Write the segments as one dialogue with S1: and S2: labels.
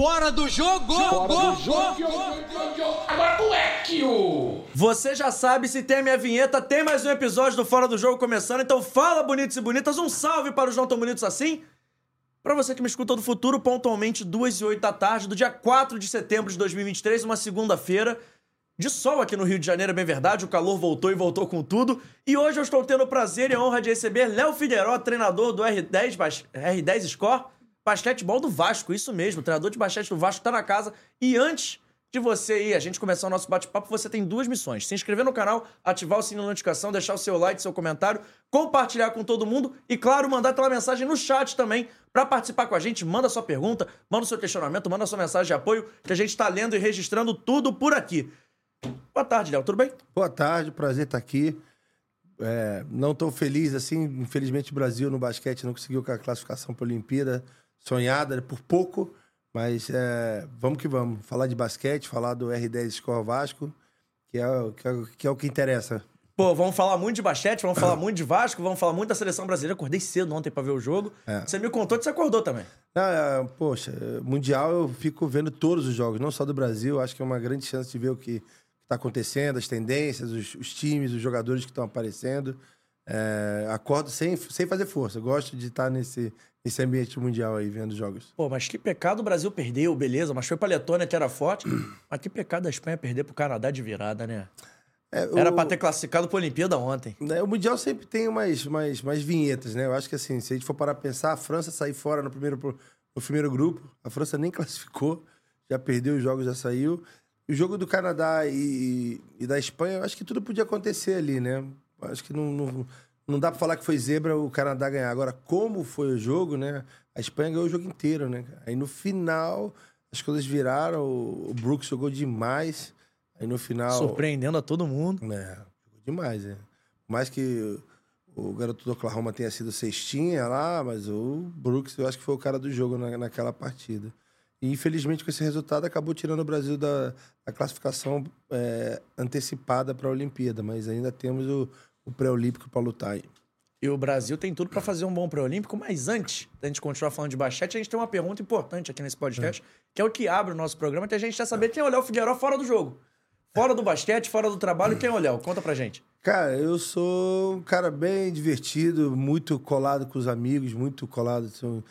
S1: Fora do jogo!
S2: Fora do jogo!
S3: Agora tu é que o...
S4: Você já sabe, se tem a minha vinheta, tem mais um episódio do Fora do Jogo começando, então fala bonitos e bonitas, um salve para os não tão bonitos assim. Pra você que me escuta do futuro, pontualmente 2 e 8 da tarde, do dia 4 de setembro de 2023, uma segunda-feira, de sol aqui no Rio de Janeiro, é bem verdade, o calor voltou e voltou com tudo. E hoje eu estou tendo o prazer e a honra de receber Léo Figueiró, treinador do R10, bas- R10 Score, basquetebol do Vasco, isso mesmo, treinador de basquete do Vasco, tá na casa. E antes de você ir, a gente começar o nosso bate-papo, você tem duas missões. Se inscrever no canal, ativar o sininho de notificação, deixar o seu like, seu comentário, compartilhar com todo mundo e, claro, mandar aquela mensagem no chat também para participar com a gente. Manda sua pergunta, manda o seu questionamento, manda sua mensagem de apoio, que a gente tá lendo e registrando tudo por aqui. Boa tarde, Léo, tudo bem?
S2: Boa tarde, prazer estar aqui. É, não tão feliz assim, infelizmente o Brasil no basquete não conseguiu a classificação para a Olimpíada, sonhada por pouco, mas é, vamos que vamos. Falar de basquete, falar do R10 Score Vasco, que é, o- que, é, que é o que interessa.
S4: Pô, vamos falar muito de basquete, vamos falar muito de Vasco, vamos falar muito da seleção brasileira. Acordei cedo ontem pra ver o jogo.
S2: É.
S4: Você me contou que você acordou também.
S2: É, poxa, Mundial eu fico vendo todos os jogos, não só do Brasil. Acho que é uma grande chance de ver o que está acontecendo, as tendências, os, os times, os jogadores que estão aparecendo. É, acordo sem, sem fazer força. Gosto de estar nesse, nesse ambiente mundial aí, vendo jogos.
S4: Pô, mas que pecado o Brasil perdeu, beleza, mas foi pra Letônia que era forte. mas que pecado a Espanha perder pro Canadá de virada, né?
S2: É,
S4: Era
S2: o,
S4: pra ter classificado pra Olimpíada ontem.
S2: né, o Mundial sempre tem umas, umas, umas vinhetas, né? Eu acho que assim, se a gente for parar pra pensar, a França sair fora no primeiro, no primeiro grupo, a França nem classificou, já perdeu os jogos, já saiu. O jogo do Canadá e, e da Espanha, eu acho que tudo podia acontecer ali, né? Eu Acho que não, não, não dá pra falar que foi zebra o Canadá ganhar. Agora, como foi o jogo, né? A Espanha ganhou o jogo inteiro, né? Aí no final, as coisas viraram, o Brooks jogou demais. Aí no final.
S4: Surpreendendo a todo mundo.
S2: É, jogou demais, é. Por mais que o garoto do Oklahoma tenha sido cestinha lá, mas o Brooks eu acho que foi o cara do jogo na, naquela partida. E infelizmente com esse resultado acabou tirando o Brasil da, da classificação é, antecipada para a Olimpíada, mas ainda temos o, o pré-olímpico para lutar aí.
S4: E o Brasil tem tudo pra fazer um bom pré-olímpico, mas antes da gente continuar falando de basquete, a gente tem uma pergunta importante aqui nesse podcast, que é o que abre o nosso programa, que a gente quer saber quem é o Léo Figueiró fora do jogo. Fora do basquete, fora do trabalho, quem é o Léo? Conta pra gente.
S2: Cara, eu sou um cara bem divertido, muito colado com os amigos, muito colado. São,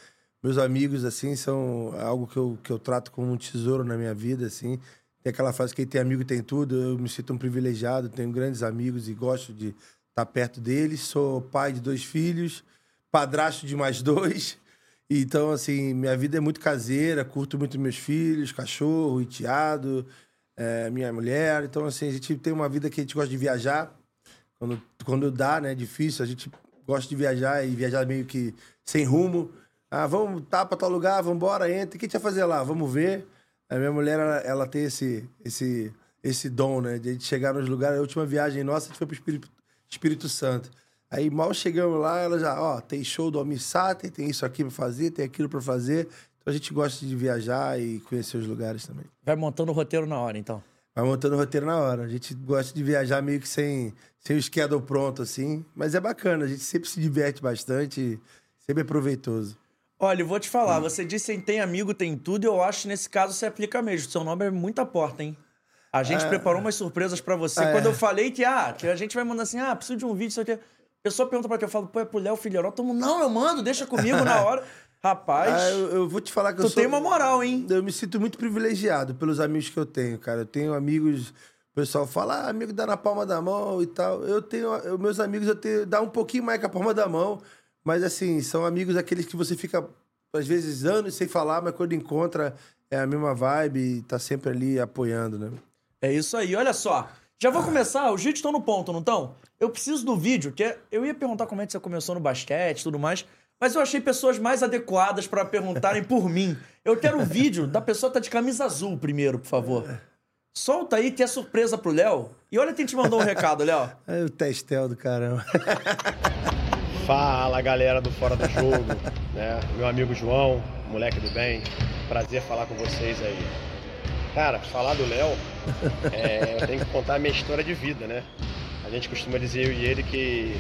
S2: meus amigos, assim, são algo que eu, que eu trato como um tesouro na minha vida, assim. Tem aquela frase, quem tem amigo tem tudo. Eu me sinto um privilegiado, tenho grandes amigos e gosto de estar perto deles. Sou pai de dois filhos, padrasto de mais dois. Então, assim, minha vida é muito caseira, curto muito meus filhos, cachorro, enteado, é, minha mulher. Então, assim, a gente tem uma vida que a gente gosta de viajar. Quando, quando dá, né? É difícil. A gente gosta de viajar e viajar meio que sem rumo. Ah, vamos, tá pra tal lugar, vamos embora, entra. O que a gente vai fazer lá? Vamos ver. A minha mulher, ela, ela tem esse, esse, esse dom, né? De chegar nos lugares. A última viagem nossa, a gente foi pro Espírito, Espírito Santo. Aí mal chegamos lá, ela já, ó, tem show do Almissate, tem isso aqui pra fazer, tem aquilo pra fazer. Então a gente gosta de viajar e conhecer os lugares também.
S4: Vai montando o roteiro na hora, então.
S2: Vai montando o roteiro na hora. A gente gosta de viajar meio que sem, sem o schedule pronto, assim. Mas é bacana, a gente sempre se diverte bastante, sempre é proveitoso.
S4: Olha, eu vou te falar, você disse que tem amigo, tem tudo, e eu acho que nesse caso se aplica mesmo. Seu nome é muita porta, hein? A gente preparou umas surpresas pra você.
S2: É.
S4: Quando eu falei que, ah, que a gente vai mandar assim, ah, preciso de um vídeo, aqui. A pessoa pergunta pra quem eu falo, pô, é pro Léo Filharó. Todo mundo, não, eu mando, deixa comigo na hora. Rapaz,
S2: Ah, eu, eu vou te falar que eu
S4: tu
S2: sou...
S4: tem uma moral, hein?
S2: Eu me sinto muito privilegiado pelos amigos que eu tenho, cara. Eu tenho amigos... O pessoal fala, ah, amigo dá na palma da mão e tal. Eu tenho... eu- meus amigos, eu tenho... Dá um pouquinho mais que a palma da mão. Mas, assim, são amigos aqueles que você fica, às vezes, anos sem falar, mas quando encontra, é a mesma vibe e tá sempre ali apoiando, né?
S4: É isso aí, olha só. Já vou começar, os vídeos estão no ponto, não estão? Eu preciso do vídeo, que é- eu ia perguntar como é que você começou no basquete e tudo mais, mas eu achei pessoas mais adequadas pra perguntarem por mim. Eu quero o vídeo da pessoa que tá de camisa azul primeiro, por favor. Solta aí que é surpresa pro Léo. E olha quem te mandou um recado, Léo.
S2: É o Testel do caramba.
S5: Fala galera do Fora do Jogo, né? Meu amigo João, moleque do bem, prazer falar com vocês aí. Cara, falar do Léo, é, eu tenho que contar a minha história de vida, né? A gente costuma dizer, eu e ele, que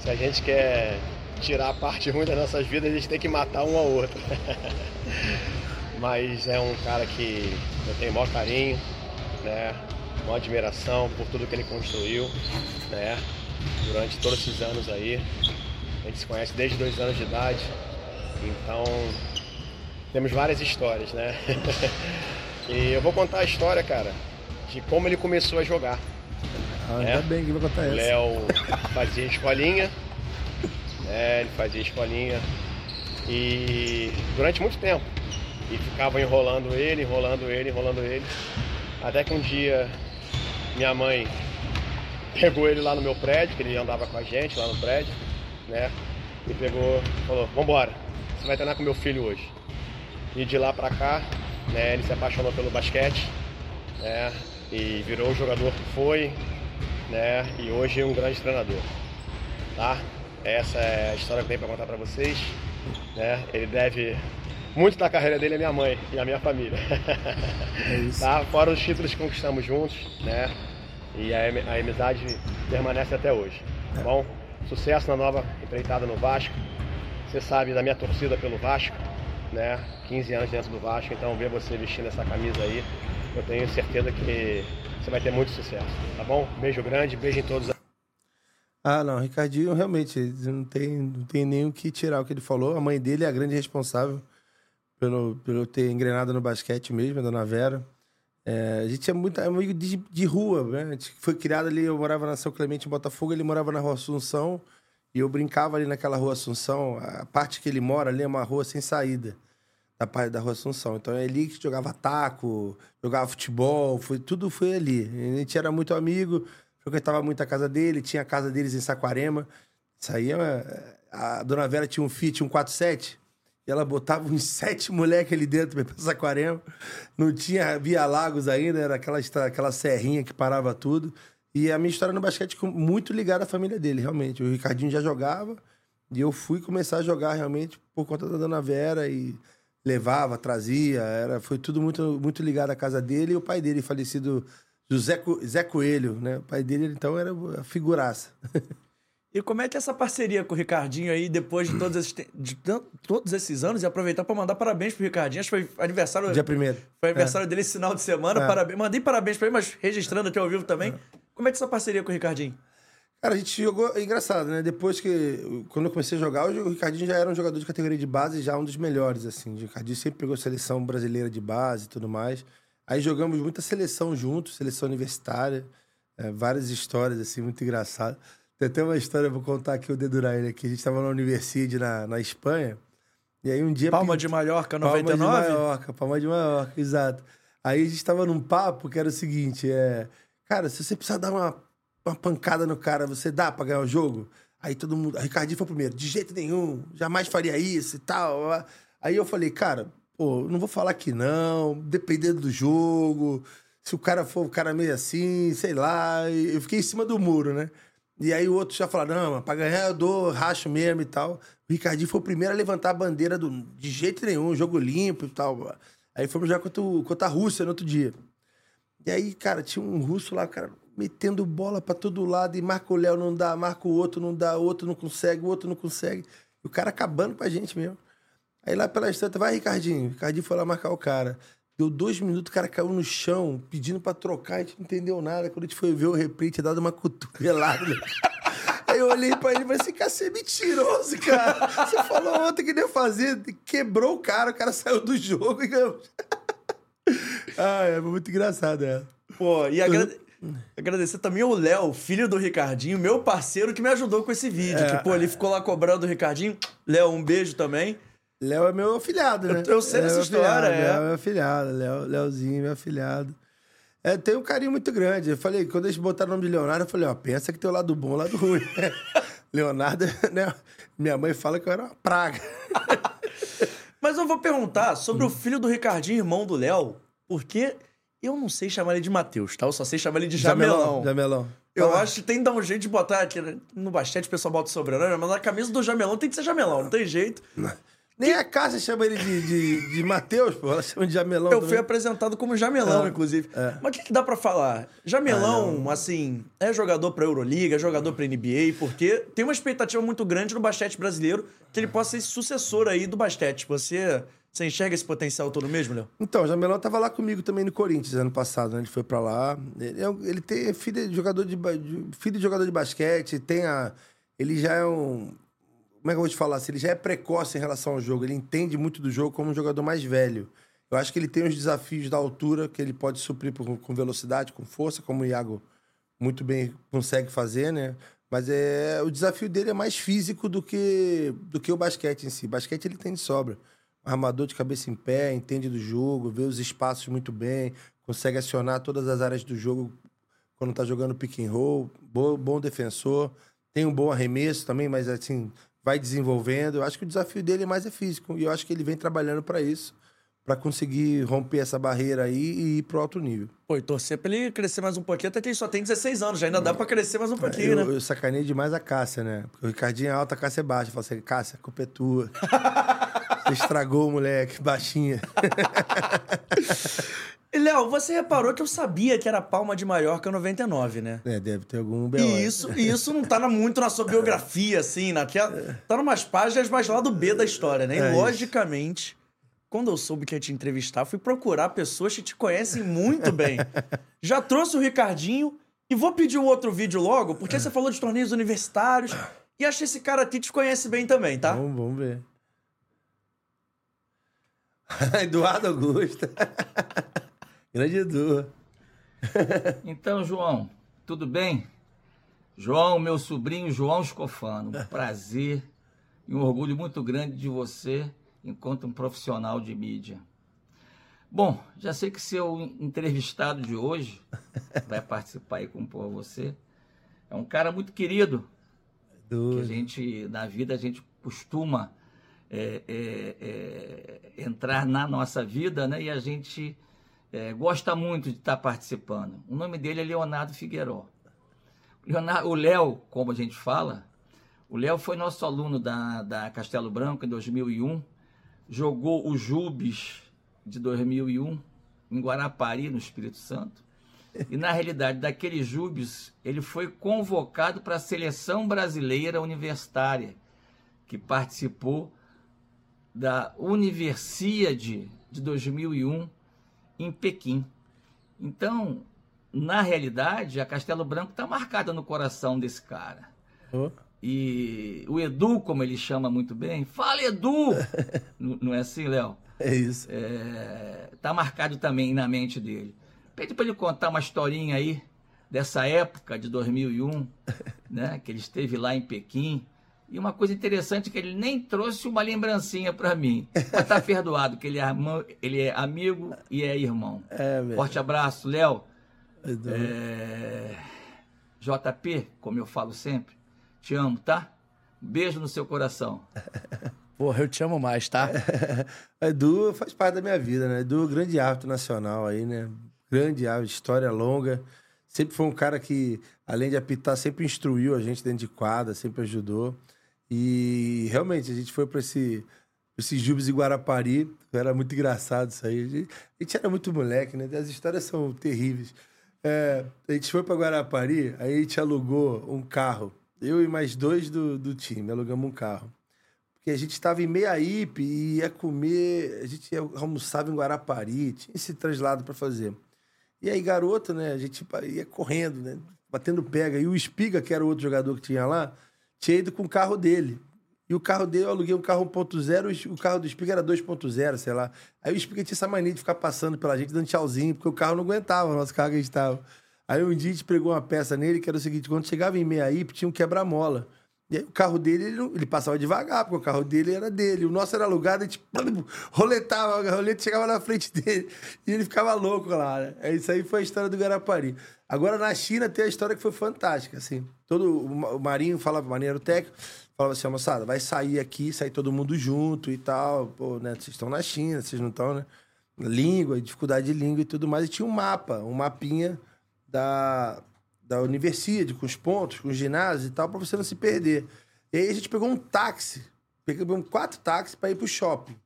S5: se a gente quer tirar a parte ruim das nossas vidas, a gente tem que matar um ao outro. mas é um cara que eu tenho maior carinho, né? Maior admiração por tudo que ele construiu, né? Durante todos esses anos aí. A gente se conhece desde dois anos de idade, então temos várias histórias, né? e eu vou contar a história, cara, de como ele começou a jogar.
S2: Ah,
S5: É.
S2: ainda bem que vai contar
S5: O
S2: essa.
S5: Léo fazia escolinha, né? Ele fazia escolinha e durante muito tempo. E ficava enrolando ele, enrolando ele, enrolando ele. Até que um dia minha mãe pegou ele lá no meu prédio, que ele andava com a gente lá no prédio, né? E pegou, falou, vambora, você vai treinar com meu filho hoje. E de lá pra cá, né, ele se apaixonou pelo basquete, né? E virou o jogador que foi, né? E hoje é um grande treinador, tá? Essa é a história que eu tenho para contar para vocês, né? Ele deve muito da carreira dele à minha mãe e à minha família.
S2: É isso.
S5: tá? Fora os títulos que conquistamos juntos, né? E a, a amizade permanece até hoje, tá bom? Sucesso na nova empreitada no Vasco. Você sabe da minha torcida pelo Vasco, né? 15 anos dentro do Vasco, então ver você vestindo essa camisa aí, eu tenho certeza que você vai ter muito sucesso, tá bom? Beijo grande, beijo em todos.
S2: Ah, não, Ricardinho realmente não tem, não tem nem o que tirar o que ele falou. A mãe dele é a grande responsável pelo, pelo ter engrenado no basquete mesmo, a dona Vera. É, a gente é muito amigo de, de rua, né? A gente foi criado ali, eu morava na São Clemente, em Botafogo, ele morava na Rua Assunção, e eu brincava ali naquela Rua Assunção. A parte que ele mora ali é uma rua sem saída, da parte da Rua Assunção. Então é ali que jogava taco, jogava futebol, foi, tudo foi ali. A gente era muito amigo, frequentava muito a casa dele, tinha a casa deles em Saquarema. Isso aí, é- a dona Vera tinha um Fiat, um 47, e ela botava uns sete moleques ali dentro pra Saquarema. Não tinha Via Lagos ainda, era aquela, aquela serrinha que parava tudo. E a minha história no basquete muito ligada à família dele, realmente. O Ricardinho já jogava, e eu fui começar a jogar realmente por conta da dona Vera e levava, trazia, era, foi tudo muito, muito ligado à casa dele e o pai dele, falecido José Zé Coelho, né? O pai dele, então, era a figuraça.
S4: E como é que é essa parceria com o Ricardinho aí, depois de todos esses, de todos esses anos, e aproveitar para mandar parabéns pro Ricardinho. Acho que foi aniversário,
S2: Dia primeiro.
S4: foi aniversário dele esse final de semana.
S2: É.
S4: Parabéns. Mandei parabéns para ele, mas registrando aqui ao vivo também. Como é que é essa parceria com o Ricardinho?
S2: Cara, a gente jogou. É engraçado, né? Depois que. Quando eu comecei a jogar, o Ricardinho já era um jogador de categoria de base, já um dos melhores, assim. O Ricardinho sempre pegou seleção brasileira de base e tudo mais. Aí jogamos muita seleção juntos, seleção universitária. é, várias histórias, assim, muito engraçadas. Tem até uma história, vou contar aqui, o dedurar ele aqui. A gente tava na universidade na, na Espanha. E aí um dia.
S4: Palma de Mallorca,
S2: Palma
S4: 99?
S2: de Maiorca, Palma de Maiorca, exato. Aí a gente tava num papo que era o seguinte, é... Cara, se você precisar dar uma, uma pancada no cara, você dá pra ganhar o jogo? Aí todo mundo... Ricardinho foi o primeiro. De jeito nenhum, jamais faria isso e tal. Aí eu falei, cara, pô, não vou falar que não, dependendo do jogo. Se o cara for um cara meio assim, sei lá. Eu fiquei em cima do muro, né? E aí o outro já falou, não, mas pra ganhar eu dou racho mesmo e tal. O Ricardinho foi o primeiro a levantar a bandeira do, de jeito nenhum, jogo limpo e tal. Aí fomos jogar contra, o- contra a Rússia no outro dia. E aí, cara, tinha um russo lá, cara, metendo bola pra todo lado, e marca o Léo, não dá, marca o outro, não dá, o outro não consegue, o outro não consegue. E o cara acabando com a gente mesmo. Aí lá pela estante, vai, Ricardinho. Ricardinho foi lá marcar o cara. Deu dois minutos, o cara caiu no chão, pedindo pra trocar, a gente não entendeu nada. Quando a gente foi ver o replay, tinha dado uma cotovelada. Aí eu olhei pra ele e falei assim, cara, você é mentiroso, cara. Você falou ontem que ia fazer, quebrou o cara, o cara saiu do jogo e ah, é muito engraçado, é.
S4: Pô, e agrade- agradecer também ao Léo, filho do Ricardinho, meu parceiro que me ajudou com esse vídeo.
S2: É.
S4: Que, pô, ele ficou lá cobrando o Ricardinho. Léo, um beijo também.
S2: Léo é meu afilhado, né?
S4: Eu- eu sei dessa história, é.
S2: Léo é meu afilhado, Léo, Léozinho, meu afilhado. É, tem um carinho muito grande. Eu falei, quando eles botaram o nome de Leonardo, eu falei, ó, pensa que tem o lado bom e o lado ruim. Leonardo, né? Minha mãe fala que eu era uma praga.
S4: Mas eu vou perguntar sobre o filho do Ricardinho, irmão do Léo, porque eu não sei chamar ele de Matheus, tá? Eu só sei chamar ele de Jamelão.
S2: Jamelão.
S4: Eu
S2: Fala.
S4: acho que tem que dar um jeito de botar aqui né? no basquete, o pessoal bota o sobrenome, mas na camisa do Jamelão tem que ser Jamelão, não tem jeito.
S2: Nem a Cássia chama ele de, de, de Matheus, pô. Ela chama de Jamelão
S4: Eu fui
S2: também.
S4: apresentado como Jamelão,
S2: É,
S4: inclusive.
S2: é.
S4: Mas o que, que dá pra falar? Jamelão,
S2: Ah,
S4: assim, é jogador pra Euroliga, é jogador pra NBA, porque tem uma expectativa muito grande no basquete brasileiro que ele possa ser sucessor aí do basquete. Você Você enxerga esse potencial todo mesmo, Léo?
S2: Então, o Jamelão tava lá comigo também no Corinthians ano passado, né? Ele foi pra lá. Ele, é ele tem é filho de jogador de- filho de jogador de basquete, tem a. Ele já é um. Como é que eu vou te falar? assim? Ele já é precoce em relação ao jogo. Ele entende muito do jogo como um jogador mais velho. Eu acho que ele tem os desafios da altura que ele pode suprir com velocidade, com força, como o Iago muito bem consegue fazer, né? Mas é, o desafio dele é mais físico do que, do que o basquete em si. Basquete ele tem de sobra. Armador de cabeça em pé, entende do jogo, vê os espaços muito bem, consegue acionar todas as áreas do jogo quando tá jogando pick and roll, bo- bom defensor, tem um bom arremesso também, mas assim, vai desenvolvendo. Eu acho que o desafio dele mais é físico e eu acho que ele vem trabalhando para isso, para conseguir romper essa barreira aí e ir pro alto nível.
S4: Pô, e torcer pra ele crescer mais um pouquinho, até que ele só tem 16 anos, já ainda dá pra crescer mais um pouquinho,
S2: eu,
S4: né?
S2: eu sacanei demais a Cássia, né? Porque o Ricardinho é alto, a Cássia é baixa. Eu falei assim, Cássia, a culpa é tua. Você estragou o moleque, baixinha.
S4: E, Léo, você reparou que eu sabia que era Palma de Maiorca 99, né?
S2: É, deve ter algum B.O.
S4: E isso, e isso não tá na- muito na sua biografia, assim, naquela, tá numas páginas mais lá do B da história, né? E
S2: É isso.
S4: logicamente, quando eu soube que ia te entrevistar, fui procurar pessoas que te conhecem muito bem. Já trouxe o Ricardinho e vou pedir o outro vídeo logo, porque você falou de torneios universitários e acho que esse cara aqui te conhece bem também, tá?
S2: Vamos, vamos ver. Eduardo Augusto. Grande Edu.
S1: Então, João, tudo bem? João, meu sobrinho João Escofano, um prazer e um orgulho muito grande de você enquanto um profissional de mídia. Bom, já sei que seu entrevistado de hoje vai participar e compor você. É um cara muito querido, que a gente, na vida, a gente costuma é, é, é, entrar na nossa vida, né? E a gente é, gosta muito de estar participando. O nome dele é Leonardo Figueiró. Leonardo, o Léo, como a gente fala, o Léo foi nosso aluno da, da Castelo Branco em 2001, jogou o Jubes de 2001 em Guarapari, no Espírito Santo. E na realidade, daquele Jubes, ele foi convocado para a seleção brasileira universitária, que participou da Universiade de 2001 em Pequim. Então, na realidade, a Castelo Branco está marcada no coração desse cara. E o Edu, como ele chama muito bem, fala Edu! Não é assim, Léo?
S2: É isso.
S1: É, tá marcado também na mente dele. Pede para ele contar uma historinha aí dessa época de 2001, né, que ele esteve lá em Pequim. E uma coisa interessante é que ele nem trouxe uma lembrancinha para mim. Mas tá perdoado, que ele é, irmão- ele é amigo e é irmão.
S2: É, velho.
S1: Forte abraço, Léo.
S2: Edu.
S1: É, JP, como eu falo sempre, te amo, tá? Beijo no seu coração.
S4: Porra, eu te amo mais, tá?
S2: Edu faz parte da minha vida, né? Edu, grande árbitro nacional aí, né? Grande árbitro, história longa. Sempre foi um cara que, além de apitar, sempre instruiu a gente dentro de quadra, sempre ajudou. E realmente, a gente foi para esse, esse Jubes em Guarapari. Era muito engraçado isso aí. A gente, a gente era muito moleque, né? As histórias são terríveis. É, a gente foi para Guarapari, aí a gente alugou um carro. Eu e mais dois do, do time, alugamos um carro. Porque a gente estava em Meiaípe e ia comer, a gente ia, almoçava em Guarapari, tinha esse translado para fazer. E aí, garoto, né, a gente ia correndo, né, batendo pega. E o Espiga, que era o outro jogador que tinha lá, tinha ido com o carro dele. E o carro dele, eu aluguei um carro 1.0, o carro do Espiga era 2.0, sei lá. Aí o Espiga tinha essa mania de ficar passando pela gente, dando tchauzinho, porque o carro não aguentava, o nosso carro que a gente tava. Aí um dia a gente pregou uma peça nele, que era o seguinte, quando chegava em Meiaípe, tinha um quebra-mola. E aí o carro dele, ele, ele passava devagar, porque o carro dele era dele. O nosso era alugado, a gente roletava, o rolete chegava na frente dele. E ele ficava louco lá, né? É Isso aí foi a história do Guarapari. Agora, na China, tem a história que foi fantástica, assim. Todo, o Ma- o Marinho falava, o Marinho era o técnico, falava assim, "Ó, moçada, vai sair aqui, sair todo mundo junto e tal. Pô, né? Vocês estão na China, vocês não estão, né? Língua, dificuldade de língua e tudo mais. E tinha um mapa, um mapinha da, da universidade, com os pontos, com os ginásios e tal, pra você não se perder. E aí a gente pegou um táxi, pegamos quatro táxis para ir pro shopping.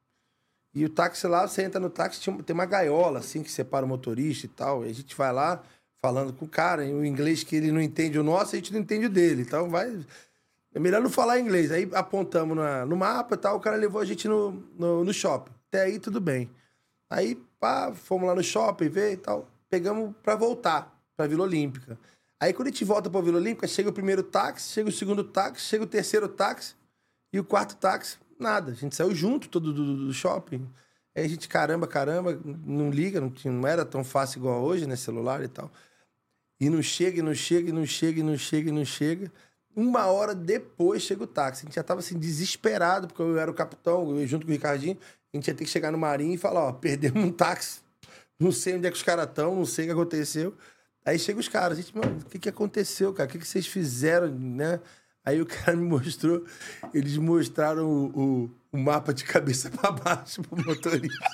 S2: E o táxi lá, você entra no táxi, tem uma gaiola, assim, que separa o motorista e tal. E a gente vai lá falando com o cara, em inglês que ele não entende o nosso, a gente não entende o dele. Então vai. É melhor não falar inglês. Aí apontamos na- no mapa e tal, o cara levou a gente no, no, no shopping. Até aí tudo bem. Aí, pá, fomos lá no shopping ver e tal. Pegamos pra voltar pra Vila Olímpica. Aí quando a gente volta pra Vila Olímpica, chega o primeiro táxi, chega o segundo táxi, chega o terceiro táxi e o quarto táxi, nada. A gente saiu junto todo do, do shopping. Aí a gente, caramba, caramba, não liga, não, não era tão fácil igual hoje, né? Celular e tal. E não chega, e não chega, e não chega, e não chega, e não chega. Uma hora depois chega o táxi. A gente já tava assim, desesperado, porque eu era o capitão, eu, junto com o Ricardinho. A gente ia ter que chegar no Marinho e falar: ó, perdemos um táxi. Não sei onde é que os caras estão, não sei o que aconteceu. Aí chega os caras, gente, mano, o que, que aconteceu, cara? O que, que vocês fizeram, né? Aí o cara me mostrou, eles mostraram o, o, o mapa de cabeça pra baixo pro motorista.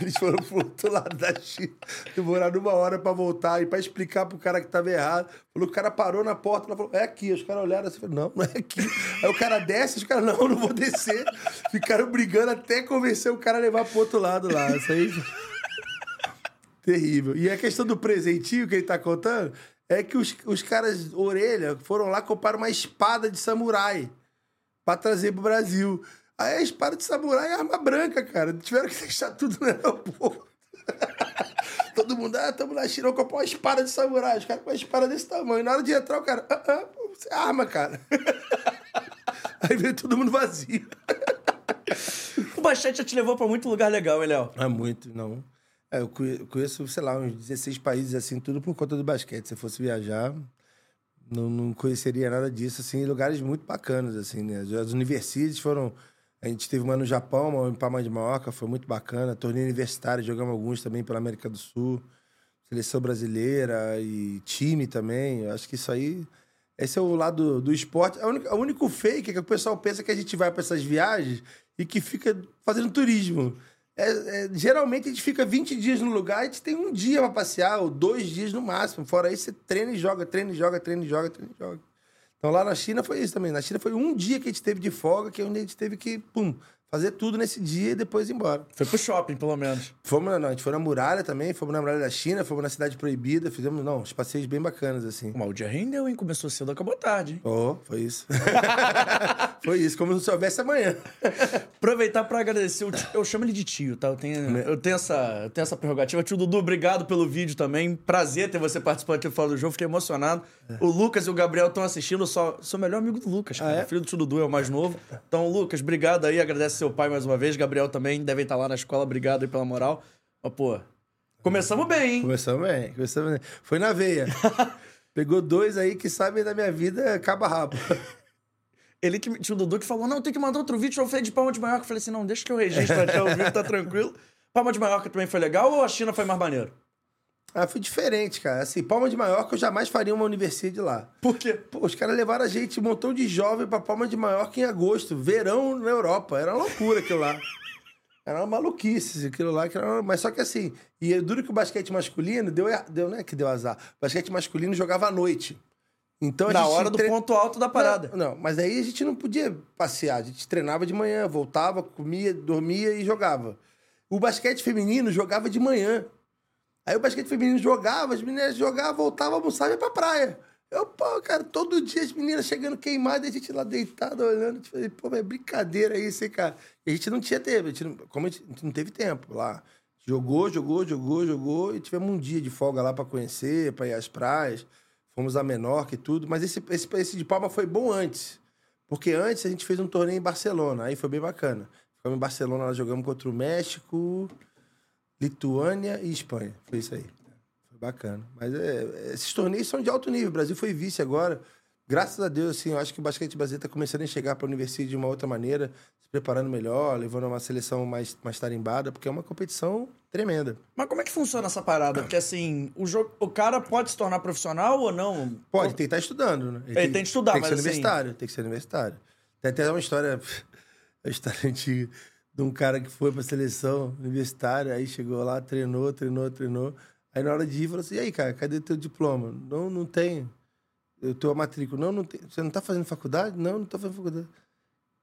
S2: Eles foram pro outro lado da China. Demoraram uma hora pra voltar e pra explicar pro cara que tava errado. Falou o cara parou na porta, ela falou, é aqui. Os caras olharam assim, não, não é aqui. Aí o cara desce, os caras, não, não vou descer. Ficaram brigando até convencer o cara a levar pro outro lado lá. Isso aí. Terrível. E a questão do presentinho que ele tá contando é que os, os caras, orelha, foram lá comprar uma espada de samurai pra trazer pro Brasil. Aí a espada de samurai é arma branca, cara. Tiveram que deixar tudo no aeroporto. Todo mundo, ah, tamo na China, vou comprar uma espada de samurai. Os caras com uma espada desse tamanho. Na hora de entrar, o cara, ah, ah, você é arma, cara. Aí veio todo mundo vazio.
S4: O basquete já te levou pra muito lugar legal, hein, Léo?
S2: É muito, não. É, eu conhe- eu conheço, sei lá, uns 16 países, assim, tudo por conta do basquete. Se eu fosse viajar, não, não conheceria nada disso, assim, lugares muito bacanas, assim, né? As- universidades foram... A gente teve uma no Japão, uma em Palma de Mallorca, foi muito bacana. Torneio universitário, jogamos alguns também pela América do Sul. Seleção brasileira e time também. Eu acho que isso aí... Esse é o lado do esporte. O único fake é que o pessoal pensa que a gente vai para essas viagens e que fica fazendo turismo. É- é, geralmente a gente fica 20 dias no lugar, a gente tem um dia para passear, ou dois dias no máximo. Fora isso, você treina e joga, treina e joga, treina e joga, treina e joga. Então lá na China foi isso também. Na China foi um dia que a gente teve de folga, que é onde a gente teve que, pum, fazer tudo nesse dia e depois ir embora.
S4: Foi pro shopping, pelo menos.
S2: Fomos, não, a gente foi na muralha também, fomos na muralha da China, fomos na Cidade Proibida, fizemos, não, uns passeios bem bacanas, assim.
S4: Mas o dia rendeu, hein? Começou cedo, acabou tarde, hein?
S2: Oh, foi isso. foi isso, como se houvesse amanhã.
S4: Aproveitar pra agradecer o tio. Eu chamo ele de tio, tá? Eu tenho, eu tenho, essa, eu tenho essa prerrogativa. Tio Dudu, obrigado pelo vídeo também. Prazer ter você participando aqui do Fala do Jogo. Fiquei emocionado. O Lucas e o Gabriel estão assistindo. Eu sou, sou o melhor amigo do Lucas, cara.
S2: é?
S4: Filho do tio Dudu é o mais novo. Então, Lucas, obrigado aí. Agradece seu pai mais uma vez. Gabriel também devem estar lá na escola. Obrigado aí pela moral. Mas, pô, começamos bem, hein?
S2: Começamos bem, começamos bem. Foi na veia. Pegou dois aí que sabem da minha vida cabo a rabo.
S4: Ele que, tio Dudu que falou, não, tem que mandar outro vídeo, eu falei de Palma de Maiorca. Eu falei assim, não, deixa que eu registro até o vídeo, tá tranquilo. Palma de Maiorca também foi legal ou a China foi mais maneiro?
S2: Ah, foi diferente, cara. Assim, Palma de Maiorca eu jamais faria uma universidade lá.
S4: Por quê?
S2: Pô, os caras levaram a gente, um montão de jovem pra Palma de Maiorca em agosto. Verão na Europa. Era uma loucura aquilo lá. Era uma maluquice aquilo lá. era uma- Mas só que assim, e é duro que o basquete masculino deu, deu, não é que deu azar. O basquete masculino jogava à noite. Então a
S4: Na hora do
S2: tre-
S4: ponto alto da parada.
S2: Não, não, mas aí a gente não podia passear. A gente treinava de manhã, voltava, comia, dormia e jogava. O basquete feminino jogava de manhã. Aí o basquete feminino jogava, as meninas jogavam, voltavam, almoçavam e ia pra praia. Eu, pô, cara, todo dia as meninas chegando queimadas, a gente lá deitado, olhando. Tipo, pô, é brincadeira isso, hein, cara. E a gente não tinha tempo, a gente não, como a gente, não teve tempo lá. Jogou, jogou, jogou, jogou, e tivemos um dia de folga lá pra conhecer, pra ir às praias. Fomos a Menorca e tudo, mas esse, esse, esse de Palma foi bom antes. Porque antes a gente fez um torneio em Barcelona, aí foi bem bacana. Ficamos em Barcelona, nós jogamos contra o México, Lituânia e Espanha. Foi isso aí. Foi bacana. Mas é, esses torneios são de alto nível. O Brasil foi vice agora. Graças a Deus, assim, eu acho que o basquete brasileiro está começando a chegar para a universidade de uma outra maneira, se preparando melhor, levando uma seleção mais, mais tarimbada, porque é uma competição tremenda.
S4: Mas como é que funciona essa parada? Porque assim, o, jogo, o cara pode se tornar profissional ou não?
S2: Pode, tem que estar estudando, né?
S4: Ele tem que estudar,
S2: tem que
S4: mas
S2: ser
S4: assim-
S2: universitário, tem que ser universitário. Tem até uma história, uma história antiga de um cara que foi pra seleção universitária, aí chegou lá, treinou, treinou, treinou. Aí na hora de ir, falou assim: e aí, cara, cadê teu diploma? Não, não tenho. Eu tenho a matrícula. Não, não tem. Você não tá fazendo faculdade? Não, não tô fazendo faculdade.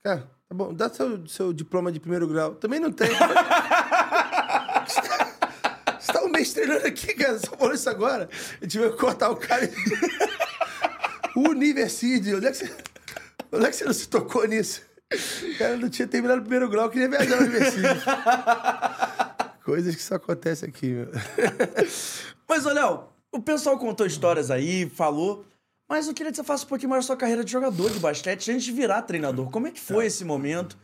S2: Cara, tá bom, dá seu, seu diploma de primeiro grau. Também não tem. Você tá um mês treinando aqui, cara. Só falou isso agora. Eu tive que cortar o cara. e- Universide. Onde é que você, onde é que você não se tocou nisso? O cara não tinha terminado o primeiro grau, queria viajar no Recife. Coisas que só acontecem aqui, meu.
S4: Mas, ô, Léo, o pessoal contou histórias aí, falou. Mas eu queria que você faça um pouquinho mais da sua carreira de jogador de basquete antes de virar treinador. Como é que foi esse momento?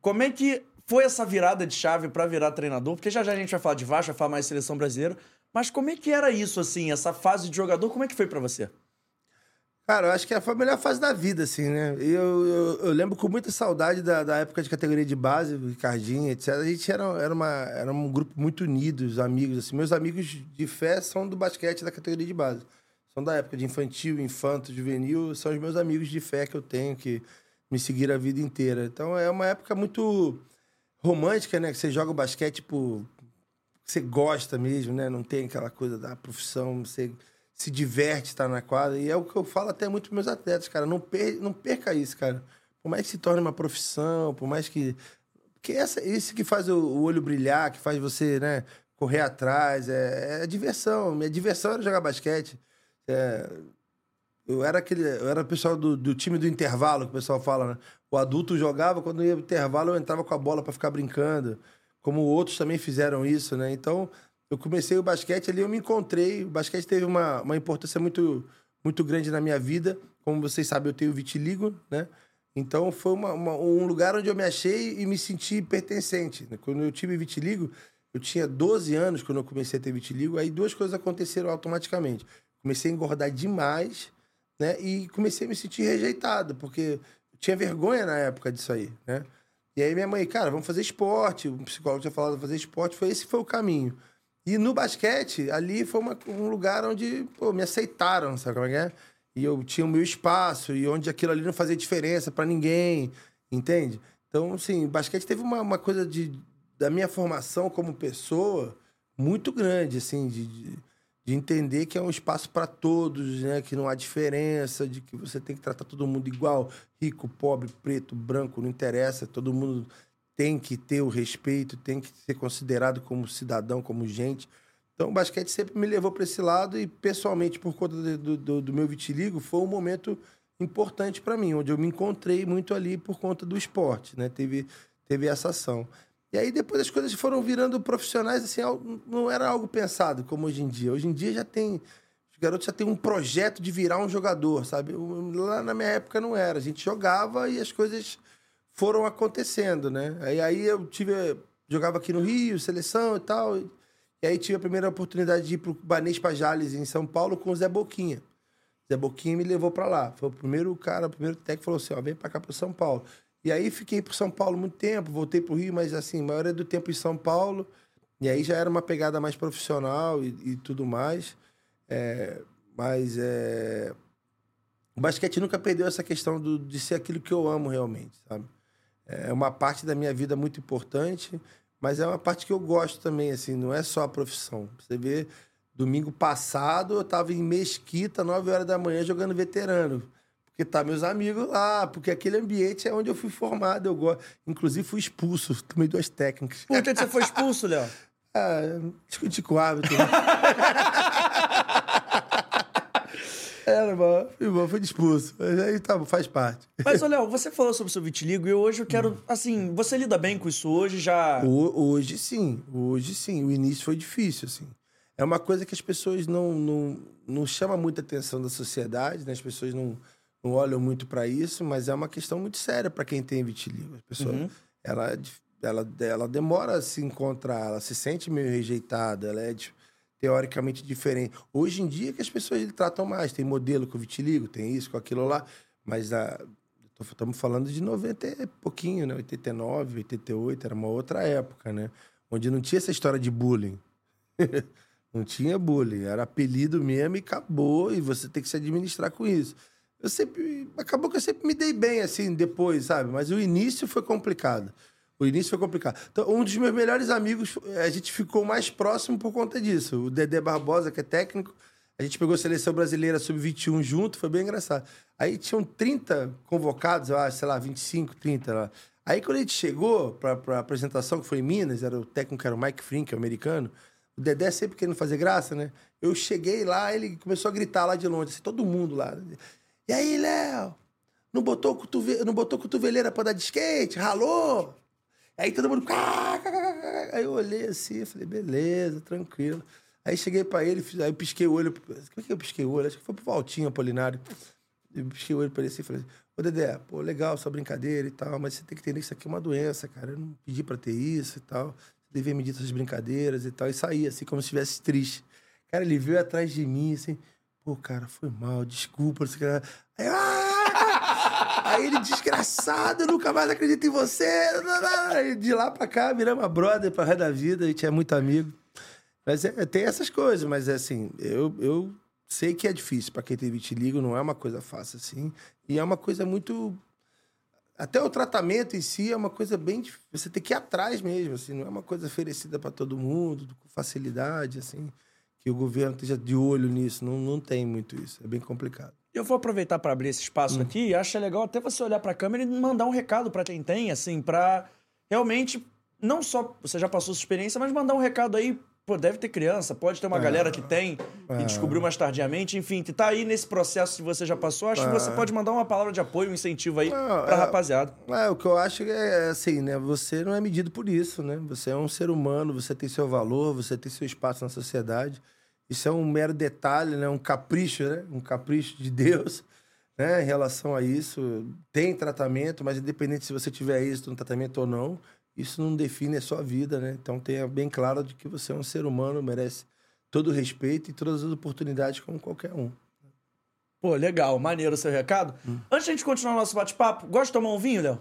S4: Como é que foi essa virada de chave pra virar treinador? Porque já já a gente vai falar de Vasco, vai falar mais de seleção brasileira. Mas como é que era isso, assim, essa fase de jogador? Como é que foi pra você?
S2: Cara, eu acho que foi a melhor fase da vida, assim, né? Eu, eu, eu lembro com muita saudade da, da época de categoria de base, Ricardinho, etc. A gente era, era, uma, era um grupo muito unido, os amigos, assim. Meus amigos de fé são do basquete da categoria de base. São da época de infantil, infanto, juvenil. São os meus amigos de fé que eu tenho, que me seguiram a vida inteira. Então é uma época muito romântica, né? Que você joga o basquete, tipo, você gosta mesmo, né? Não tem aquela coisa da profissão, você se diverte estar na quadra. E é o que eu falo até muito para meus atletas, cara. Não, per não perca isso, cara. Por mais que se torne uma profissão, por mais que. Porque essa, isso que faz o, o olho brilhar, que faz você, né, correr atrás, é, é diversão. Minha diversão era jogar basquete. É, eu era aquele. Eu era o pessoal do, do time do intervalo, que o pessoal fala, né? O adulto jogava, quando ia pro intervalo, eu entrava com a bola para ficar brincando. Como outros também fizeram isso, né? Então, eu comecei o basquete ali, eu me encontrei. O basquete teve uma, uma importância muito, muito grande na minha vida. Como vocês sabem, eu tenho vitiligo, né? Então foi uma, uma- um lugar onde eu me achei e me senti pertencente. Quando eu tive vitiligo, eu tinha 12 anos quando eu comecei a ter vitiligo, aí duas coisas aconteceram automaticamente. Comecei a engordar demais, né? E comecei a me sentir rejeitado, porque eu tinha vergonha na época disso aí, né? E aí minha mãe, cara, vamos fazer esporte. O psicólogo tinha falado fazer esporte, foi esse foi o caminho. E no basquete, ali foi uma- um lugar onde pô, me aceitaram, sabe como é que é? E eu tinha o meu espaço, e onde aquilo ali não fazia diferença pra ninguém, entende? Então, assim, o basquete teve uma, uma coisa de, da minha formação como pessoa muito grande, assim, de, de, de entender que é um espaço para todos, né? Que não há diferença, de que você tem que tratar todo mundo igual, rico, pobre, preto, branco, não interessa, todo mundo tem que ter o respeito, tem que ser considerado como cidadão, como gente. Então, o basquete sempre me levou para esse lado e, pessoalmente, por conta do, do, do meu vitiligo, foi um momento importante para mim, onde eu me encontrei muito ali por conta do esporte, né? Teve, teve essa ação. E aí, depois as coisas foram virando profissionais, assim, não era algo pensado como hoje em dia. Hoje em dia já tem... Os garotos já têm um projeto de virar um jogador, sabe? Lá na minha época não era. A gente jogava e as coisas foram acontecendo, né? Aí, aí eu tive... Jogava aqui no Rio, seleção e tal. E aí tive a primeira oportunidade de ir pro Banês Pajales, em São Paulo, com o Zé Boquinha. Zé Boquinha me levou pra lá. Foi o primeiro cara, o primeiro técnico que falou assim, ó, vem pra cá pro São Paulo. E aí fiquei pro São Paulo muito tempo, voltei pro Rio, mas assim, a maioria do tempo em São Paulo. E aí já era uma pegada mais profissional e, e tudo mais. É, mas é, o basquete nunca perdeu essa questão do- de ser aquilo que eu amo realmente, sabe? É uma parte da minha vida muito importante, mas é uma parte que eu gosto também, assim, não é só a profissão. Você vê, domingo passado eu tava em Mesquita, 9 horas da manhã, jogando veterano. Porque tá meus amigos lá, porque aquele ambiente é onde eu fui formado, eu gosto. Inclusive fui expulso, tomei duas técnicas.
S4: Por que que você foi expulso, Léo?
S2: Ah, discuti com o árbitro. Era, irmão, irmão, foi expulso. Mas aí tá, faz parte.
S4: Mas, ô, Léo, você falou sobre o seu vitiligo e hoje eu quero, assim, você lida bem com isso hoje, já...
S2: Ho- Hoje sim, hoje sim. O início foi difícil, assim. É uma coisa que as pessoas não, não, não chamam muita atenção da sociedade, né? As pessoas não, não olham muito para isso, mas é uma questão muito séria para quem tem vitiligo. A pessoa,
S4: Uhum.
S2: ela, é ela, ela demora a se encontrar, ela se sente meio rejeitada, ela é de- teoricamente diferente. Hoje em dia que as pessoas tratam mais, tem modelo com vitiligo, tem isso, com aquilo lá, mas a, estamos falando de 90 e pouquinho, né? 89, 88, era uma outra época, né? Onde não tinha essa história de bullying. não tinha bullying, era apelido mesmo e acabou, e você tem que se administrar com isso. Eu sempre. Acabou que eu sempre me dei bem, assim, depois, sabe? Mas o início foi complicado. O início foi complicado. Então, um dos meus melhores amigos, a gente ficou mais próximo por conta disso. O Dedé Barbosa, que é técnico, a gente pegou a seleção brasileira sub-21 junto, foi bem engraçado. Aí tinham 30 convocados, eu acho, sei lá, 25, 30 lá. Aí quando a gente chegou pra, pra apresentação, que foi em Minas, era o técnico era o Mike Frink, americano, o Dedé sempre querendo fazer graça, né? Eu cheguei lá, ele começou a gritar lá de longe, assim, todo mundo lá. E aí, Léo? não botou, cotove... não botou cotoveleira pra dar de skate? Ralou? Aí todo mundo. Aí eu olhei assim, falei, beleza, tranquilo. Aí cheguei pra ele, aí eu pisquei o olho. Como é que eu pisquei o olho? Acho que foi pro Valtinho Apolinário. Eu pisquei o olho pra ele assim e falei: Ô Dedé, pô, legal sua brincadeira e tal, mas você tem que entender que isso aqui é uma doença, cara. Eu não pedi pra ter isso e tal. Você devia medir suas brincadeiras e tal. E saí assim, como se estivesse triste. Cara, ele veio atrás de mim assim: pô, cara, foi mal, desculpa. Não sei o que. Aí, "Ah!" Aí ele, desgraçado, nunca mais acredito em você. Aí, De lá pra cá, viramos brother pra resto da vida, a gente é muito amigo. Mas é, tem essas coisas, mas é assim, eu, eu sei que é difícil pra quem tem vitiligo, não é uma coisa fácil assim. E é uma coisa muito. Até o tratamento em si é uma coisa bem. dif- Você tem que ir atrás mesmo, assim, não é uma coisa oferecida pra todo mundo, com facilidade, assim. Que o governo esteja de olho nisso. Não, não tem muito isso. É bem complicado.
S4: Eu vou aproveitar para abrir esse espaço
S2: Hum.
S4: aqui e acho legal até você olhar para a câmera e mandar um recado para quem tem, assim, para realmente não só você já passou sua experiência, mas mandar um recado aí. Pô, deve ter criança, pode ter uma galera que tem e descobriu mais tardiamente, enfim, que tá aí nesse processo que você já passou, acho que você pode mandar uma palavra de apoio, um incentivo aí
S2: Não,
S4: pra
S2: é-
S4: rapaziada.
S2: É, o que eu acho é assim, né? Você não é medido por isso, né? Você é um ser humano, você tem seu valor, você tem seu espaço na sociedade. Isso é um mero detalhe, né? Um capricho, né? Um capricho de Deus, né? Em relação a isso. Tem tratamento, mas independente se você tiver êxito no tratamento ou não, isso não define a sua vida, né? Então tenha bem claro de que você é um ser humano, merece todo o respeito e todas as oportunidades como qualquer um.
S4: Pô, legal, maneiro o seu recado.
S2: Hum.
S4: Antes de a gente continuar o nosso bate-papo, gosta de tomar um vinho, Léo?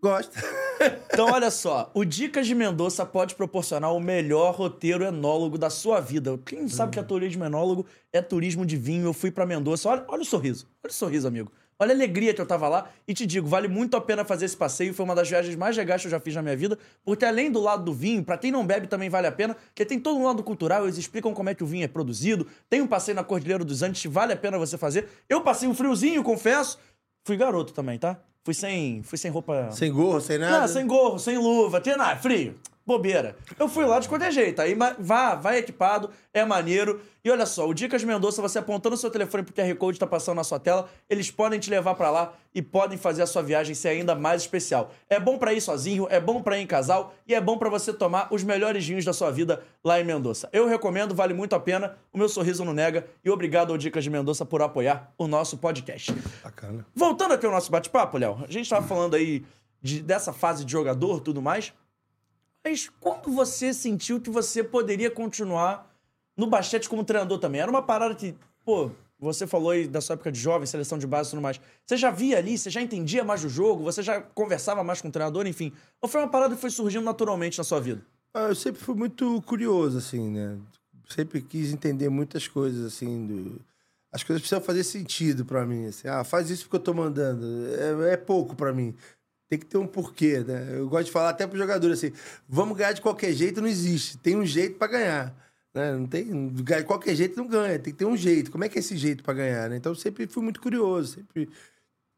S2: Gosto.
S4: Então, olha só, o Dicas de Mendonça pode proporcionar o melhor roteiro enólogo da sua vida. Quem sabe que é turismo enólogo é turismo de vinho. Eu fui pra Mendonça. Olha, olha o sorriso. Olha o sorriso, amigo. Olha a alegria que eu tava lá. E te digo, vale muito a pena fazer esse passeio. Foi uma das viagens mais legais que eu já fiz na minha vida. Porque além do lado do vinho, pra quem não bebe também vale a pena. Porque tem todo um lado cultural, eles explicam como é que o vinho é produzido. Tem um passeio na Cordilheira dos Andes, que vale a pena você fazer. Eu passei um friozinho, confesso. Fui garoto também, tá? Fui sem, fui sem roupa...
S2: Sem gorro, sem nada.
S4: Não, sem gorro, sem luva, tem nada, frio. Bobeira. Eu fui lá de qualquer jeito. Aí vá, vai equipado, é maneiro. E olha só, o Dicas Mendonça, você apontando o seu telefone pro QR Code tá passando na sua tela, eles podem te levar pra lá e podem fazer a sua viagem ser ainda mais especial. É bom pra ir sozinho, é bom pra ir em casal e é bom pra você tomar os melhores vinhos da sua vida lá em Mendonça. Eu recomendo, vale muito a pena. O meu sorriso não nega e obrigado ao Dicas de Mendonça por apoiar o nosso podcast.
S2: Bacana.
S4: Voltando aqui ao nosso bate-papo, Léo, a gente tava falando aí de- dessa fase de jogador e tudo mais. Mas quando você sentiu que você poderia continuar no basquete como treinador também? Era uma parada que, pô, você falou aí da sua época de jovem, seleção de base e tudo mais. Você já via ali, você já entendia mais do jogo, você já conversava mais com o treinador, enfim. Ou foi uma parada que foi surgindo naturalmente na sua vida?
S2: Ah, eu sempre fui muito curioso, assim, né? Sempre quis entender muitas coisas, assim, do... As coisas precisam fazer sentido pra mim, assim. Ah, faz isso porque eu tô mandando. É, é pouco pra mim. Tem que ter um porquê, né? Eu gosto de falar até pro jogador, assim, vamos ganhar de qualquer jeito, não existe. Tem um jeito pra ganhar. Né? Não tem... De qualquer jeito não ganha, tem que ter um jeito. Como é que é esse jeito pra ganhar, né? Então, sempre fui muito curioso, sempre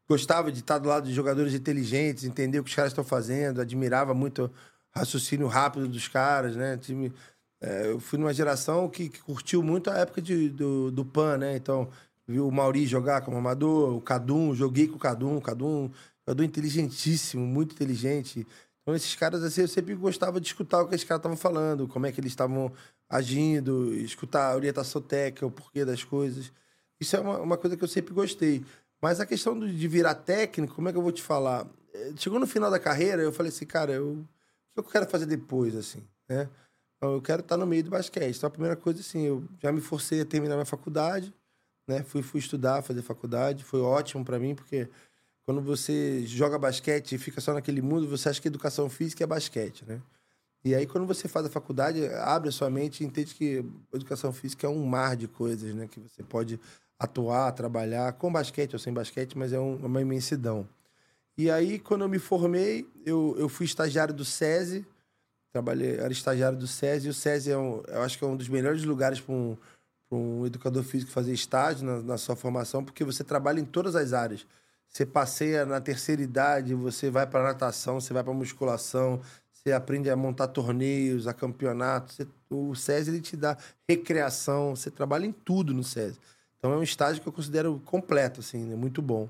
S2: gostava de estar do lado de jogadores inteligentes, entender o que os caras estão fazendo, admirava muito o raciocínio rápido dos caras, né? Time, é, eu fui numa geração que, que curtiu muito a época de, do, do PAN, né? Então, viu o Mauri jogar como amador, o Cadum, joguei com o Cadum, o Cadum, jogador inteligentíssimo, muito inteligente. Então, esses caras, assim, eu sempre gostava de escutar o que esses caras estavam falando, como é que eles estavam agindo, escutar a orientação técnica, o porquê das coisas. Isso é uma, uma coisa que eu sempre gostei. Mas a questão de virar técnico, como é que eu vou te falar? Eh, Chegou no final da carreira, eu falei assim, cara, eu, o que eu quero fazer depois, assim, né? Então, Eu quero estar no meio do basquete. Então, a primeira coisa, assim, eu já me forcei a terminar minha faculdade, né? Fui, fui estudar, fazer faculdade. Foi ótimo para mim, porque quando você joga basquete e fica só naquele mundo, você acha que educação física é basquete, né? E aí, quando você faz a faculdade, abre a sua mente e entende que educação física é um mar de coisas, né? Que você pode atuar, trabalhar, com basquete ou sem basquete, mas é um- uma imensidão. E aí, quando eu me formei, eu, eu fui estagiário do SESI, trabalhei, era estagiário do SESI, e o SESI é um, eu acho que é um dos melhores lugares para um, um educador físico fazer estágio na, na sua formação, porque você trabalha em todas as áreas. Você passeia na terceira idade, você vai para natação, você vai para musculação, você aprende a montar torneios, a campeonatos. O SESI ele te dá recreação, você trabalha em tudo no SESI. Então é um estágio que eu considero completo, assim, né? muito bom.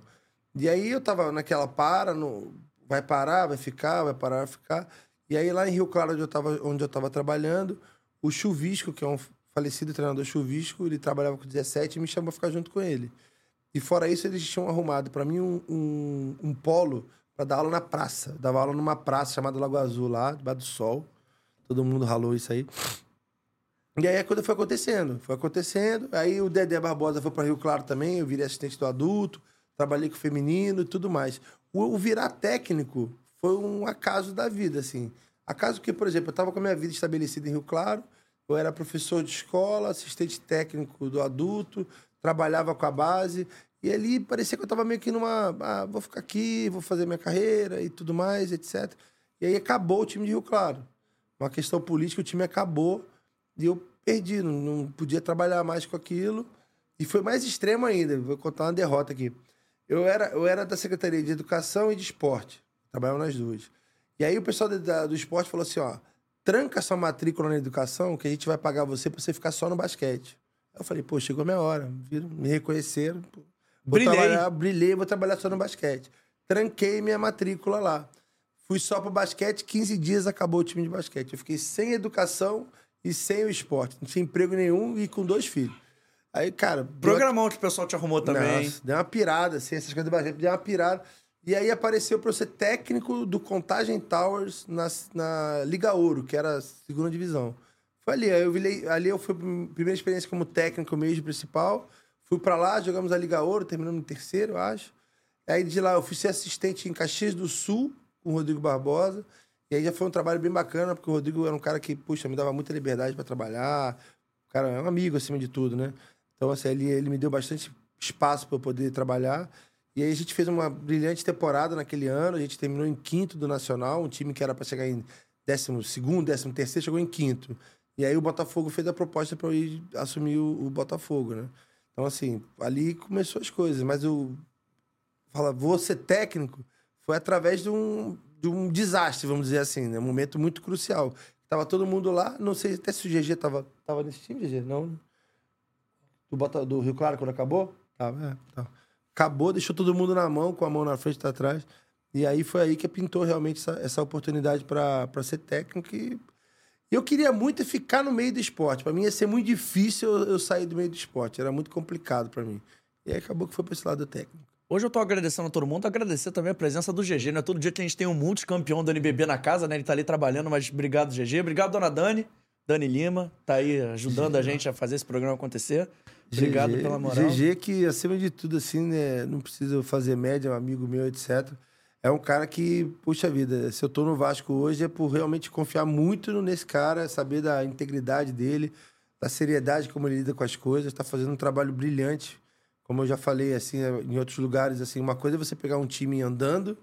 S2: E aí eu tava naquela para, no, vai parar, vai ficar, vai parar, vai ficar. E aí lá em Rio Claro, onde eu tava, onde eu tava trabalhando, o Chuvisco, que é um falecido treinador Chuvisco, ele trabalhava com 17 e me chamou pra ficar junto com ele. E fora isso, eles tinham arrumado para mim um, um, um polo para dar aula na praça. Dava aula numa praça chamada Lago Azul, lá, debaixo do sol. Todo mundo ralou isso aí. E aí a coisa foi acontecendo, foi acontecendo. Aí o Dedé Barbosa foi para Rio Claro também, eu virei assistente do adulto, trabalhei com o feminino e tudo mais. O, o virar técnico foi um acaso da vida, assim. Acaso que, por exemplo, eu estava com a minha vida estabelecida em Rio Claro, eu era professor de escola, assistente técnico do adulto, trabalhava com a base, e ali parecia que eu estava meio que numa. Ah, vou ficar aqui, vou fazer minha carreira e tudo mais, etc. E aí acabou o time de Rio Claro. Uma questão política, o time acabou e eu perdi, não, não podia trabalhar mais com aquilo. E foi mais extremo ainda, vou contar uma derrota aqui. Eu era, eu era da Secretaria de Educação e de Esporte, trabalhava nas duas. E aí o pessoal da, do esporte falou assim: ó, tranca sua matrícula na educação que a gente vai pagar você para você ficar só no basquete. Eu falei, pô, chegou a minha hora. Viram, me reconheceram. Vou
S4: Brilhei.
S2: trabalhar, brilhei, vou trabalhar só no basquete. Tranquei minha matrícula lá. Fui só pro basquete, 15 dias acabou o time de basquete. Eu fiquei sem educação e sem o esporte. Não tinha emprego nenhum e com dois filhos. Aí, cara. deu-
S4: Programão que o pessoal te arrumou também.
S2: Nossa, deu uma pirada, assim, essas coisas do basquete, deu uma pirada. E aí apareceu pra eu ser técnico do Contagem Towers na, na Liga Ouro, que era a segunda divisão. Foi ali, eu virei, ali eu fui primeira experiência como técnico mesmo principal. Fui pra lá, jogamos a Liga Ouro, terminamos em terceiro, acho. Aí de lá eu fui ser assistente em Caxias do Sul, com o Rodrigo Barbosa. E aí já foi um trabalho bem bacana, porque o Rodrigo era um cara que, puxa, me dava muita liberdade pra trabalhar. O cara é um amigo acima de tudo, né? Então, assim, ele, ele me deu bastante espaço para eu poder trabalhar. E aí a gente fez uma brilhante temporada naquele ano. A gente terminou em quinto do Nacional, um time que era para chegar em décimo segundo, décimo terceiro, chegou em quinto. E aí o Botafogo fez a proposta para eu ir assumir o, o Botafogo, né? Então, assim, ali começou as coisas. Mas o... Fala, vou ser técnico foi através de um, de um desastre, vamos dizer assim, né? Um momento muito crucial. Tava todo mundo lá, não sei até se o GG tava, tava nesse time, GG, não? Do, Bota, do Rio Claro, quando acabou? Tava, é. Tava. Acabou, deixou todo mundo na mão, com a mão na frente e atrás. E aí foi aí que pintou realmente essa, essa oportunidade para ser técnico. E eu queria muito ficar no meio do esporte. Para mim ia ser muito difícil eu, eu sair do meio do esporte. Era muito complicado para mim. E aí acabou que foi para esse lado técnico.
S4: Hoje eu tô agradecendo a todo mundo, agradecer também a presença do GG, né? Todo dia que a gente tem um multicampeão do NBB na casa, né? Ele tá ali trabalhando, mas obrigado, GG. Obrigado, dona Dani. Dani Lima, tá aí ajudando a gente a fazer esse programa acontecer. Obrigado
S2: GG,
S4: pela moral.
S2: GG que, acima de tudo, assim, né? Não precisa fazer média, é um amigo meu, etc. É um cara que, puxa vida, se eu tô no Vasco hoje é por realmente confiar muito nesse cara, saber da integridade dele, da seriedade como ele lida com as coisas, tá fazendo um trabalho brilhante. Como eu já falei, assim, em outros lugares, assim, uma coisa é você pegar um time andando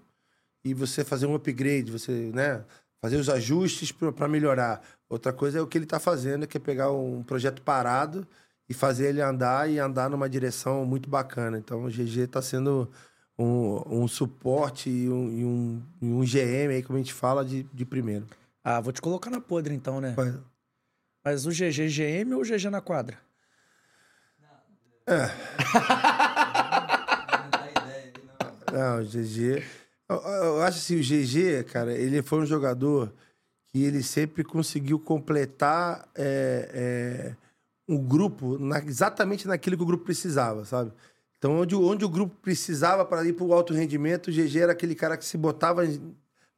S2: e você fazer um upgrade, você, né? Fazer os ajustes para melhorar. Outra coisa é o que ele está fazendo, que é pegar um projeto parado e fazer ele andar e andar numa direção muito bacana. Então, o GG está sendo um, um suporte e um, e um, e um GM, aí, como a gente fala, de, de primeiro.
S4: Ah, vou te colocar na podre então, né?
S2: Mas,
S4: Mas o GG GM ou o GG na quadra?
S2: Não, o GG. Eu, eu acho assim, o GG, cara, ele foi um jogador que ele sempre conseguiu completar é, é, um grupo na- exatamente naquilo que o grupo precisava, sabe? Então, onde, onde o grupo precisava para ir para o alto rendimento, o GG era aquele cara que se botava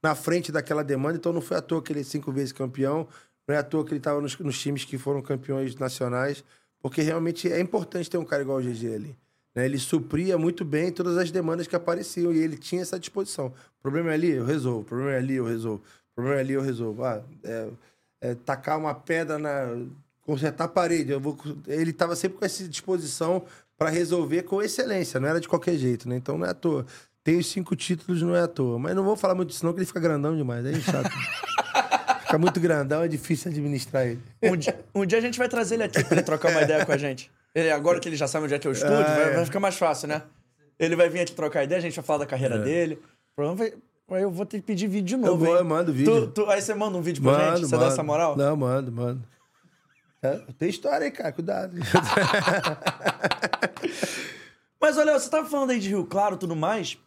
S2: na frente daquela demanda. Então, não foi à toa que ele é cinco vezes campeão, não é à toa que ele estava nos, nos times que foram campeões nacionais, porque realmente é importante ter um cara igual o GG ali. né? Ele supria muito bem todas as demandas que apareciam e ele tinha essa disposição. Problema é ali, eu resolvo. Problema é ali, eu resolvo. Problema é ali, eu resolvo. Ah, é, é tacar uma pedra na. consertar a parede. Eu vou, ele estava sempre com essa disposição para resolver com excelência, não era de qualquer jeito, né? Então não é à toa. Tem os cinco títulos, não é à toa. Mas não vou falar muito disso, não, que ele fica grandão demais. Aí é chato. fica muito grandão, é difícil administrar ele.
S4: Um dia, um dia a gente vai trazer ele aqui pra ele trocar uma ideia com a gente. Ele, agora que ele já sabe onde é que é o estúdio,
S2: Ah,
S4: vai,
S2: é.
S4: vai ficar mais fácil, né? Ele vai vir aqui trocar ideia, a gente vai falar da carreira dele. O problema vai. Aí eu vou ter que pedir vídeo de
S2: Eu
S4: novo.
S2: vou,
S4: hein?
S2: eu mando vídeo.
S4: Tu- tu- aí você manda um vídeo pra gente? Você dá essa moral?
S2: Não, mando, mando. É, tem história aí, cara, cuidado.
S4: Mas olha, você tava falando aí de Rio Claro e tudo mais.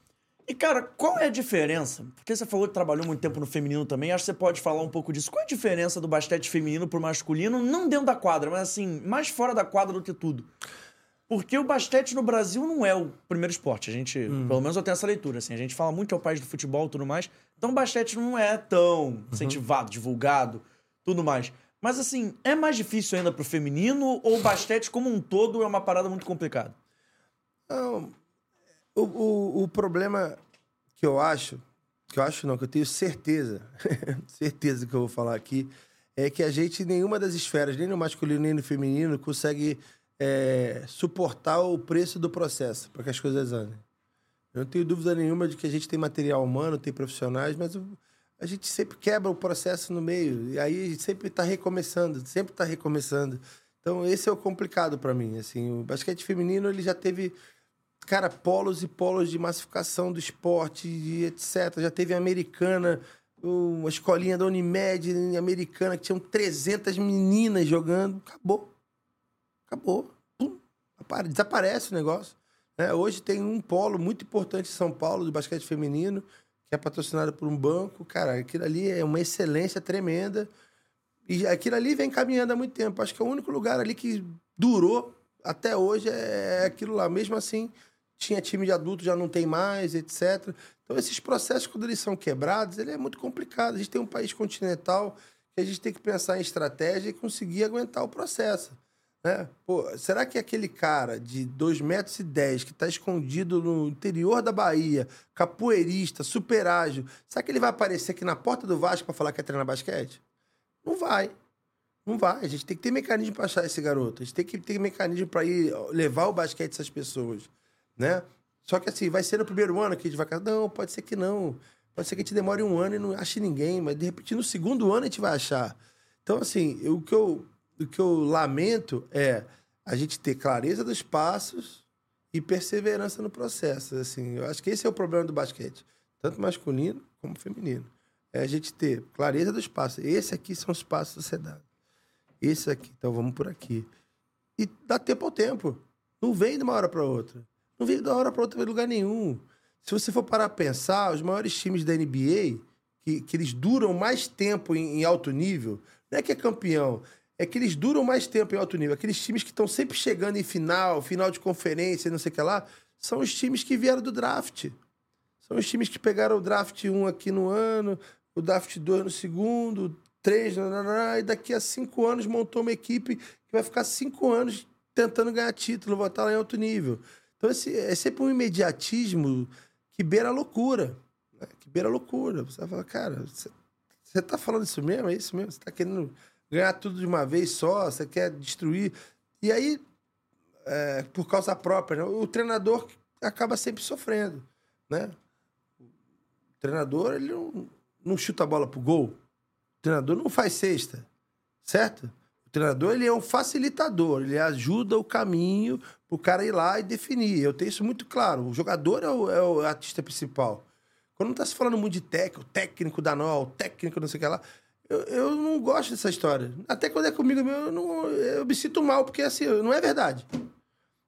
S4: E, cara, qual é a diferença? Porque você falou que trabalhou muito tempo no feminino também, acho que você pode falar um pouco disso. Qual é a diferença do basquete feminino pro masculino, não dentro da quadra, mas assim, mais fora da quadra do que tudo? Porque o basquete no Brasil não é o primeiro esporte. A gente, pelo menos eu tenho essa leitura, assim, a gente fala muito que é o país do futebol e tudo mais. Então o basquete não é tão incentivado, divulgado, tudo mais. Mas assim, é mais difícil ainda pro feminino ou o basquete como um todo é uma parada muito complicada?
S2: Não, o, o, o problema que eu acho, que eu acho não, que eu tenho certeza, certeza que eu vou falar aqui, é que a gente, nenhuma das esferas, nem no masculino nem no feminino, consegue é, suportar o preço do processo para que as coisas andem. Eu não tenho dúvida nenhuma de que a gente tem material humano, tem profissionais, mas a gente sempre quebra o processo no meio. E aí sempre está recomeçando, sempre está recomeçando. Então esse é o complicado para mim. Assim, o basquete feminino ele já teve, cara, polos e polos de massificação do esporte, e etc. Já teve a americana, uma escolinha da Unimed americana que tinham 300 meninas jogando. Acabou. Acabou. Pum. Apare- Desaparece o negócio. né? hoje tem um polo muito importante em São Paulo, do basquete feminino, que é patrocinado por um banco. Cara, aquilo ali é uma excelência tremenda. E aquilo ali vem caminhando há muito tempo. Acho que é o único lugar ali que durou até hoje é aquilo lá. Mesmo assim, tinha time de adulto, já não tem mais, etc. Então, esses processos, quando eles são quebrados, ele é muito complicado. A gente tem um país continental que a gente tem que pensar em estratégia e conseguir aguentar o processo. Né? Pô, será que aquele cara de 2,10 metros e dez, que está escondido no interior da Bahia, capoeirista, super ágil, será que ele vai aparecer aqui na porta do Vasco para falar que é treinar basquete? Não vai. Não vai. A gente tem que ter mecanismo para achar esse garoto. A gente tem que ter mecanismo para ir levar o basquete dessas pessoas, né? Só que assim, vai ser no primeiro ano que a gente vai... Não, pode ser que não. Pode ser que a gente demore um ano e não ache ninguém, mas de repente no segundo ano a gente vai achar. Então, assim, o que eu, o que eu lamento é a gente ter clareza dos passos e perseverança no processo. Assim, eu acho que esse é o problema do basquete, tanto masculino como feminino. É a gente ter clareza dos passos. Esse aqui são os passos da sociedade. Esse aqui, então vamos por aqui. E dá tempo ao tempo. Não vem de uma hora para outra. Não vem de uma hora para outra em lugar nenhum. Se você for parar a pensar, os maiores times da NBA, que, que eles duram mais tempo em, em alto nível, não é que é campeão, é que eles duram mais tempo em alto nível. Aqueles times que estão sempre chegando em final, final de conferência, não sei o que lá, são os times que vieram do draft. São os times que pegaram o draft 1 aqui no ano, o draft 2 no segundo, 3, e daqui a cinco anos montou uma equipe que vai ficar cinco anos tentando ganhar título, voltar lá em alto nível. Então, esse, é sempre um imediatismo que beira a loucura. né? Que beira a loucura. Você vai falar, cara, você, você tá falando isso mesmo? É isso mesmo? Você tá querendo ganhar tudo de uma vez só? Você quer destruir? E aí, é, por causa própria, né? o treinador acaba sempre sofrendo, né? O treinador, ele não, não chuta a bola pro gol. O treinador não faz cesta, certo? O treinador, ele é um facilitador, ele ajuda o caminho pro cara ir lá e definir. Eu tenho isso muito claro. O jogador é o, é o artista principal. Quando não tá se falando muito de técnico, técnico da o técnico não sei o que lá, eu, eu não gosto dessa história. Até quando é comigo mesmo, eu, não, eu me sinto mal, porque assim, não é verdade.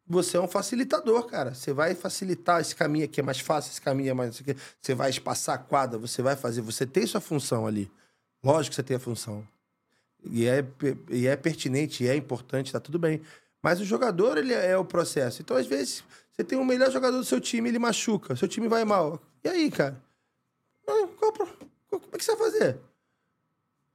S2: Você é um facilitador, cara. Você vai facilitar esse caminho aqui, é mais fácil, esse caminho é mais. Você vai espaçar a quadra, você vai fazer. Você tem sua função ali. Lógico que você tem a função. E é, e é pertinente, e é importante, tá tudo bem. Mas o jogador, ele é o processo. Então, às vezes, você tem o melhor jogador do seu time, ele machuca, seu time vai mal. E aí, cara? Ah, Como é que você vai fazer?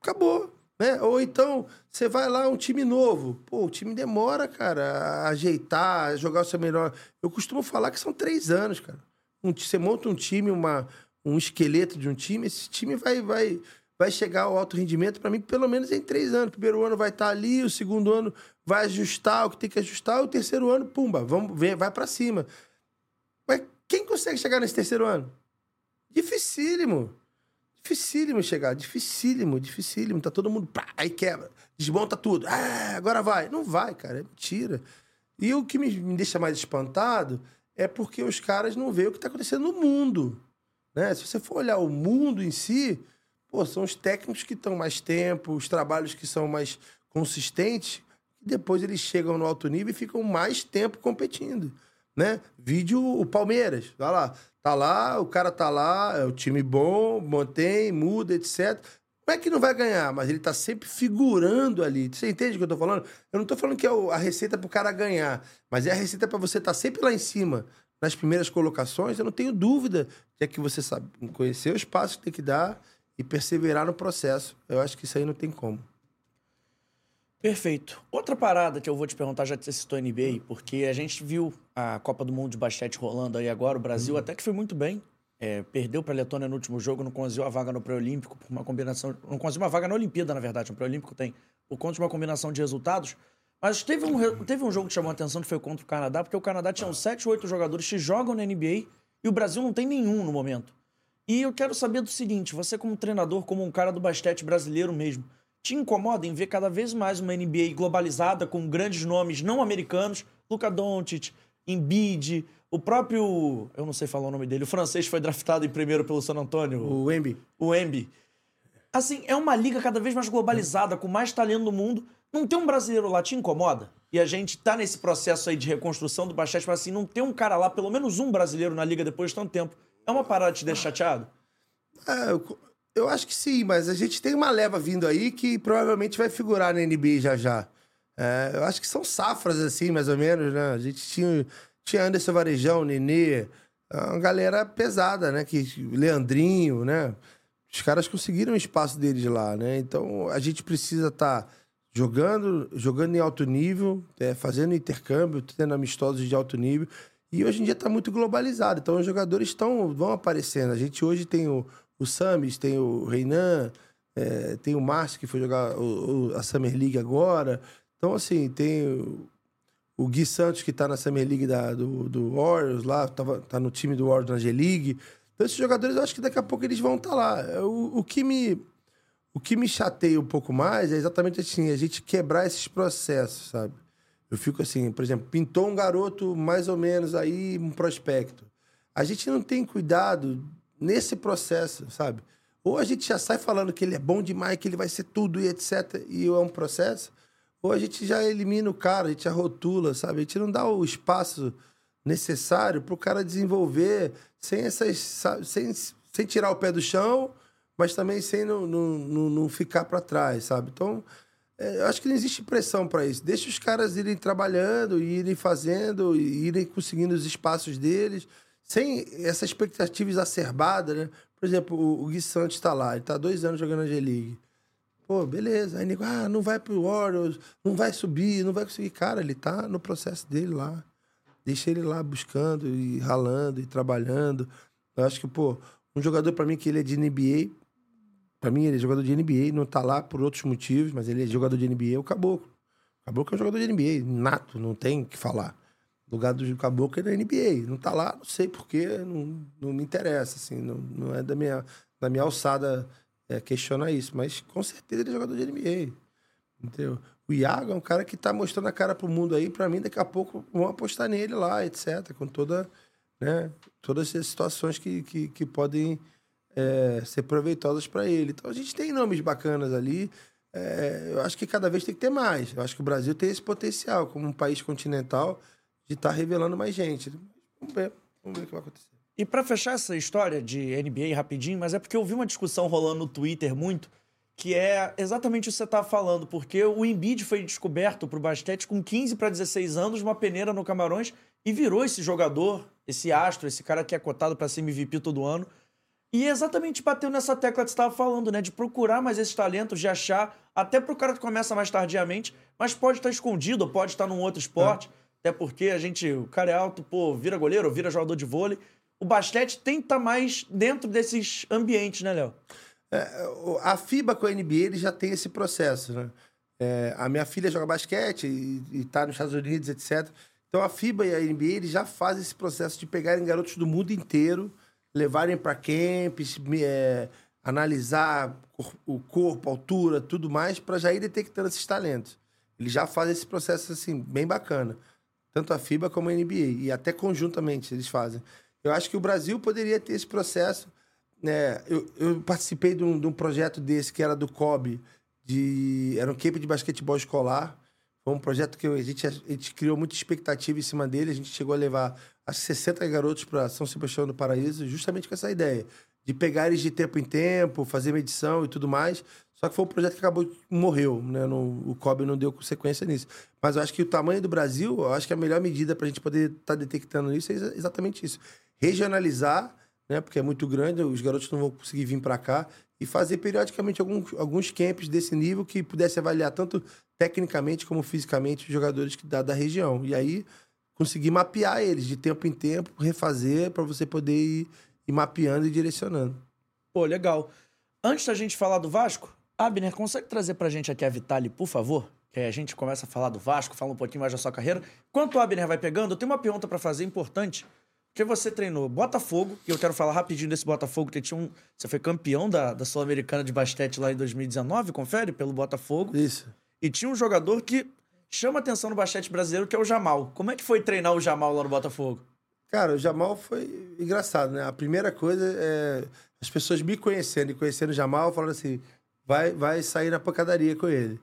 S2: Acabou. Né? Ou então, você vai lá, um time novo. Pô, o time demora, cara, a ajeitar, a jogar o seu melhor. Eu costumo falar que são três anos, cara. Um você monta um time, uma, um esqueleto de um time, esse time vai, vai, vai chegar ao alto rendimento, para mim, pelo menos em três anos. O primeiro ano vai estar ali, o segundo ano vai ajustar o que tem que ajustar, o terceiro ano, pumba, vamos, vem, vai para cima. Mas quem consegue chegar nesse terceiro ano? Dificílimo. Dificílimo chegar, dificílimo, dificílimo. Tá todo mundo, pá, aí quebra, desmonta tudo. Ah, agora vai. Não vai, cara, é mentira. E o que me, me deixa mais espantado é porque os caras não veem o que tá acontecendo no mundo. Né? Se você for olhar o mundo em si, pô, são os técnicos que estão mais tempo, os trabalhos que são mais consistentes, e depois eles chegam no alto nível e ficam mais tempo competindo. né? Vídeo o Palmeiras, tá lá. Tá lá, o cara tá lá, é o time bom, mantém, muda, etc. Não é que não vai ganhar, mas ele tá sempre figurando ali. Você entende o que eu tô falando? Eu não tô falando que é a receita pro cara ganhar, mas é a receita pra você estar sempre lá em cima, nas primeiras colocações. Eu não tenho dúvida de que você sabe conhecer os passos que tem que dar e perseverar no processo. Eu acho que isso aí não tem como.
S4: Perfeito. Outra parada que eu vou te perguntar, já que você citou NBA, porque a gente viu a Copa do Mundo de basquete rolando aí agora, o Brasil até que foi muito bem. É, perdeu para a Letônia no último jogo, não conseguiu a vaga no pré-olímpico por uma combinação. Não conseguiu uma vaga na Olimpíada, na verdade, no pré-olímpico tem, por conta de uma combinação de resultados. Mas teve um, teve um jogo que chamou a atenção que foi contra o Canadá, porque o Canadá tinha uns 7 ou 8 jogadores que jogam na NBA e o Brasil não tem nenhum no momento. E eu quero saber do seguinte: você, como treinador, como um cara do basquete brasileiro mesmo, te incomoda em ver cada vez mais uma NBA globalizada com grandes nomes não americanos? Luka Doncic, Embiid, o próprio. Eu não sei falar o nome dele, o francês foi draftado em primeiro pelo San Antonio,
S2: O Embi.
S4: o Embi. Assim, é uma liga cada vez mais globalizada, com mais talento do mundo. Não ter um brasileiro lá te incomoda? E a gente tá nesse processo aí de reconstrução do basquete, mas assim, não ter um cara lá, pelo menos um brasileiro na liga depois de tanto tempo, é uma parada que te deixa chateado?
S2: É, eu, eu acho que sim, mas a gente tem uma leva vindo aí que provavelmente vai figurar na NBA já já. É, eu acho que são safras, assim, mais ou menos, né? A gente tinha, tinha Anderson Varejão, Nenê, uma galera pesada, né? Que, Leandrinho, né? Os caras conseguiram o espaço deles lá, né? Então a gente precisa estar jogando, jogando em alto nível, é, fazendo intercâmbio, tendo amistosos de alto nível. E hoje em dia está muito globalizado, então os jogadores estão, vão aparecendo. A gente hoje tem o, o Samis, tem o Reinan, é, tem o Márcio que foi jogar o- o- a Summer League agora. Então, assim, tem o, Gui Santos que tá na Summer League da, do, do Warriors lá, tava, tá no time do Warriors na G-League. Então, esses jogadores, eu acho que daqui a pouco eles vão estar lá. O, o que me... O que me chateia um pouco mais é exatamente assim, a gente quebrar esses processos, sabe? Eu fico assim, por exemplo, pintou um garoto mais ou menos aí, um prospecto. A gente não tem cuidado nesse processo, sabe? Ou a gente já sai falando que ele é bom demais, que ele vai ser tudo e etc. E é um processo. Ou a gente já elimina o cara, a gente já rotula, sabe? A gente não dá o espaço necessário para o cara desenvolver sem essas. Sem, sem tirar o pé do chão, mas também sem não, não, não, ficar para trás, sabe? Então, é, eu acho que não existe pressão para isso. Deixa os caras irem trabalhando, irem fazendo, irem conseguindo os espaços deles, sem essa expectativa exacerbada, né? Por exemplo, o, o Gui Santos está lá, ele está dois anos jogando na G-League. Pô, beleza. Aí nego, ah, não vai pro Warriors, não vai subir, não vai conseguir. Cara, ele tá no processo dele lá. Deixa ele lá buscando e ralando e trabalhando. Eu acho que, pô, um jogador para mim que ele é de NBA, para mim ele é jogador de NBA, não tá lá por outros motivos, mas ele é jogador de NBA, é o Caboclo. O Caboclo é um jogador de NBA, nato, não tem o que falar. O lugar do Caboclo é da NBA. Não tá lá, não sei porquê, não, não me interessa, assim, não, não é da minha, da minha alçada é, questionar isso, mas com certeza ele é jogador de NBA. Entendeu? O Iago é um cara que tá mostrando a cara pro mundo aí, pra mim, daqui a pouco vão apostar nele lá, etc. Com toda, né, todas as situações que, que, que podem é, ser proveitosas para ele. Então a gente tem nomes bacanas ali. É, eu acho que cada vez tem que ter mais. Eu acho que o Brasil tem esse potencial, como um país continental, de estar revelando mais gente. Vamos ver, vamos ver o que vai acontecer.
S4: E pra fechar essa história de NBA rapidinho, mas é porque eu vi uma discussão rolando no Twitter muito, que é exatamente o que você tá falando, porque o Embiid foi descoberto pro basquete com 15 para 16 anos, uma peneira no Camarões, e virou esse jogador, esse astro, esse cara que é cotado para ser MVP todo ano. E exatamente bateu nessa tecla que você estava falando, né? De procurar mais esses talentos, de achar, até pro cara que começa mais tardiamente, mas pode estar escondido, ou pode estar num outro esporte. Até porque a gente, o cara é alto, pô, vira goleiro, vira jogador de vôlei. O basquete tem que estar mais dentro desses ambientes, né, Léo?
S2: É, a FIBA com a NBA ele já tem esse processo, né? É, a minha filha joga basquete e, e tá nos Estados Unidos, etc. Então a FIBA e a NBA eles já fazem esse processo de pegarem garotos do mundo inteiro, levarem para camps, é, analisar o corpo, altura, tudo mais, para já ir detectando esses talentos. Eles já fazem esse processo assim bem bacana, tanto a FIBA como a NBA e até conjuntamente eles fazem. Eu acho que o Brasil poderia ter esse processo né, eu, eu participei de um, de um projeto desse que era do COB, de, era um camp de basquetebol escolar. Foi um projeto que a gente, a gente criou muita expectativa em cima dele. A gente chegou a levar as 60 garotos para São Sebastião do Paraíso, justamente com essa ideia de pegar eles de tempo em tempo, fazer medição e tudo mais. Só que foi um projeto que acabou morreu, né? O COB não deu consequência nisso. Mas eu acho que o tamanho do Brasil, eu acho que a melhor medida para a gente poder estar tá detectando isso é exatamente isso. Regionalizar, né? Porque é muito grande, os garotos não vão conseguir vir para cá e fazer periodicamente alguns, alguns camps desse nível que pudesse avaliar tanto tecnicamente como fisicamente os jogadores que da, da região. E aí conseguir mapear eles de tempo em tempo, refazer para você poder ir, ir mapeando e direcionando.
S4: Pô, legal. Antes da gente falar do Vasco, Abner, consegue trazer pra gente aqui a Vitali, por favor? Que a gente começa a falar do Vasco, fala um pouquinho mais da sua carreira. Enquanto o Abner vai pegando, eu tenho uma pergunta para fazer importante. Porque você treinou Botafogo, e eu quero falar rapidinho desse Botafogo, que tinha um. Você foi campeão da, da Sul-Americana de basquete lá em 2019, confere? Pelo Botafogo.
S2: Isso.
S4: E tinha um jogador que chama atenção no basquete brasileiro, que é o Jamal. Como é que foi treinar o Jamal lá no Botafogo?
S2: Cara, o Jamal foi engraçado, né? A primeira coisa é as pessoas me conhecendo e conhecendo o Jamal, falando assim: vai, vai sair na pancadaria com ele.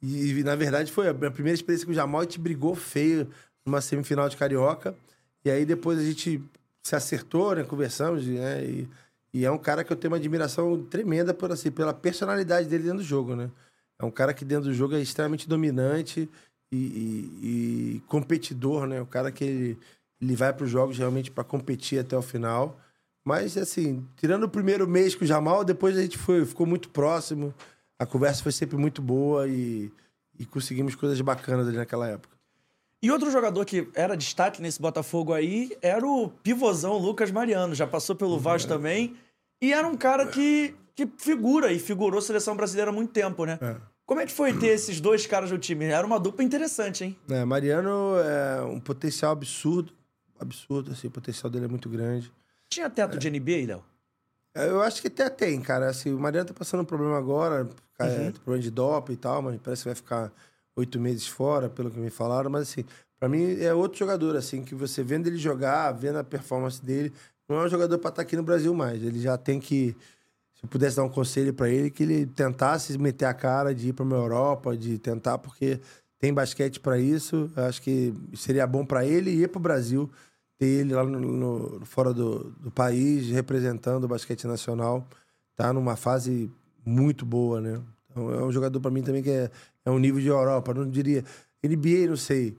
S2: E, e, na verdade, foi a minha primeira experiência com o Jamal. A gente brigou feio numa semifinal de Carioca. E aí depois a gente se acertou, né? Conversamos, né? E, e é um cara que eu tenho uma admiração tremenda por, assim, pela personalidade dele dentro do jogo, né? É um cara que dentro do jogo é extremamente dominante e, e, e competidor, né? O cara que ele, ele vai para os jogos realmente para competir até o final. Mas, assim, tirando o primeiro mês com o Jamal, depois a gente foi, ficou muito próximo. A conversa foi sempre muito boa e, e conseguimos coisas bacanas ali naquela época.
S4: E outro jogador que era destaque nesse Botafogo aí era o pivôzão Lucas Mariano. Já passou pelo Vasco é. também. E era um cara que, que figura e figurou a seleção brasileira há muito tempo, né? É. Como é que foi ter esses dois caras no time? Era uma dupla interessante, hein?
S2: É, Mariano é um potencial absurdo. Absurdo, assim, o potencial dele é muito grande.
S4: Tinha teto de NBA, Léo?
S2: É, eu acho que até tem, cara. Assim, o Mariano tá passando um problema agora, uhum. problema de doping e tal, mas parece que vai ficar oito meses fora, pelo que me falaram. Mas, assim, para mim é outro jogador, assim, que você vendo ele jogar, vendo a performance dele, não é um jogador para estar tá aqui no Brasil mais. Ele já tem que. Se eu pudesse dar um conselho para ele, que ele tentasse meter a cara de ir para uma Europa, de tentar, porque tem basquete para isso. Acho que seria bom para ele ir para o Brasil ter ele lá no, no, fora do, do país, representando o basquete nacional. Tá numa fase muito boa, né? Então, é um jogador para mim também que é, é um nível de Europa. Não diria. NBA, não sei.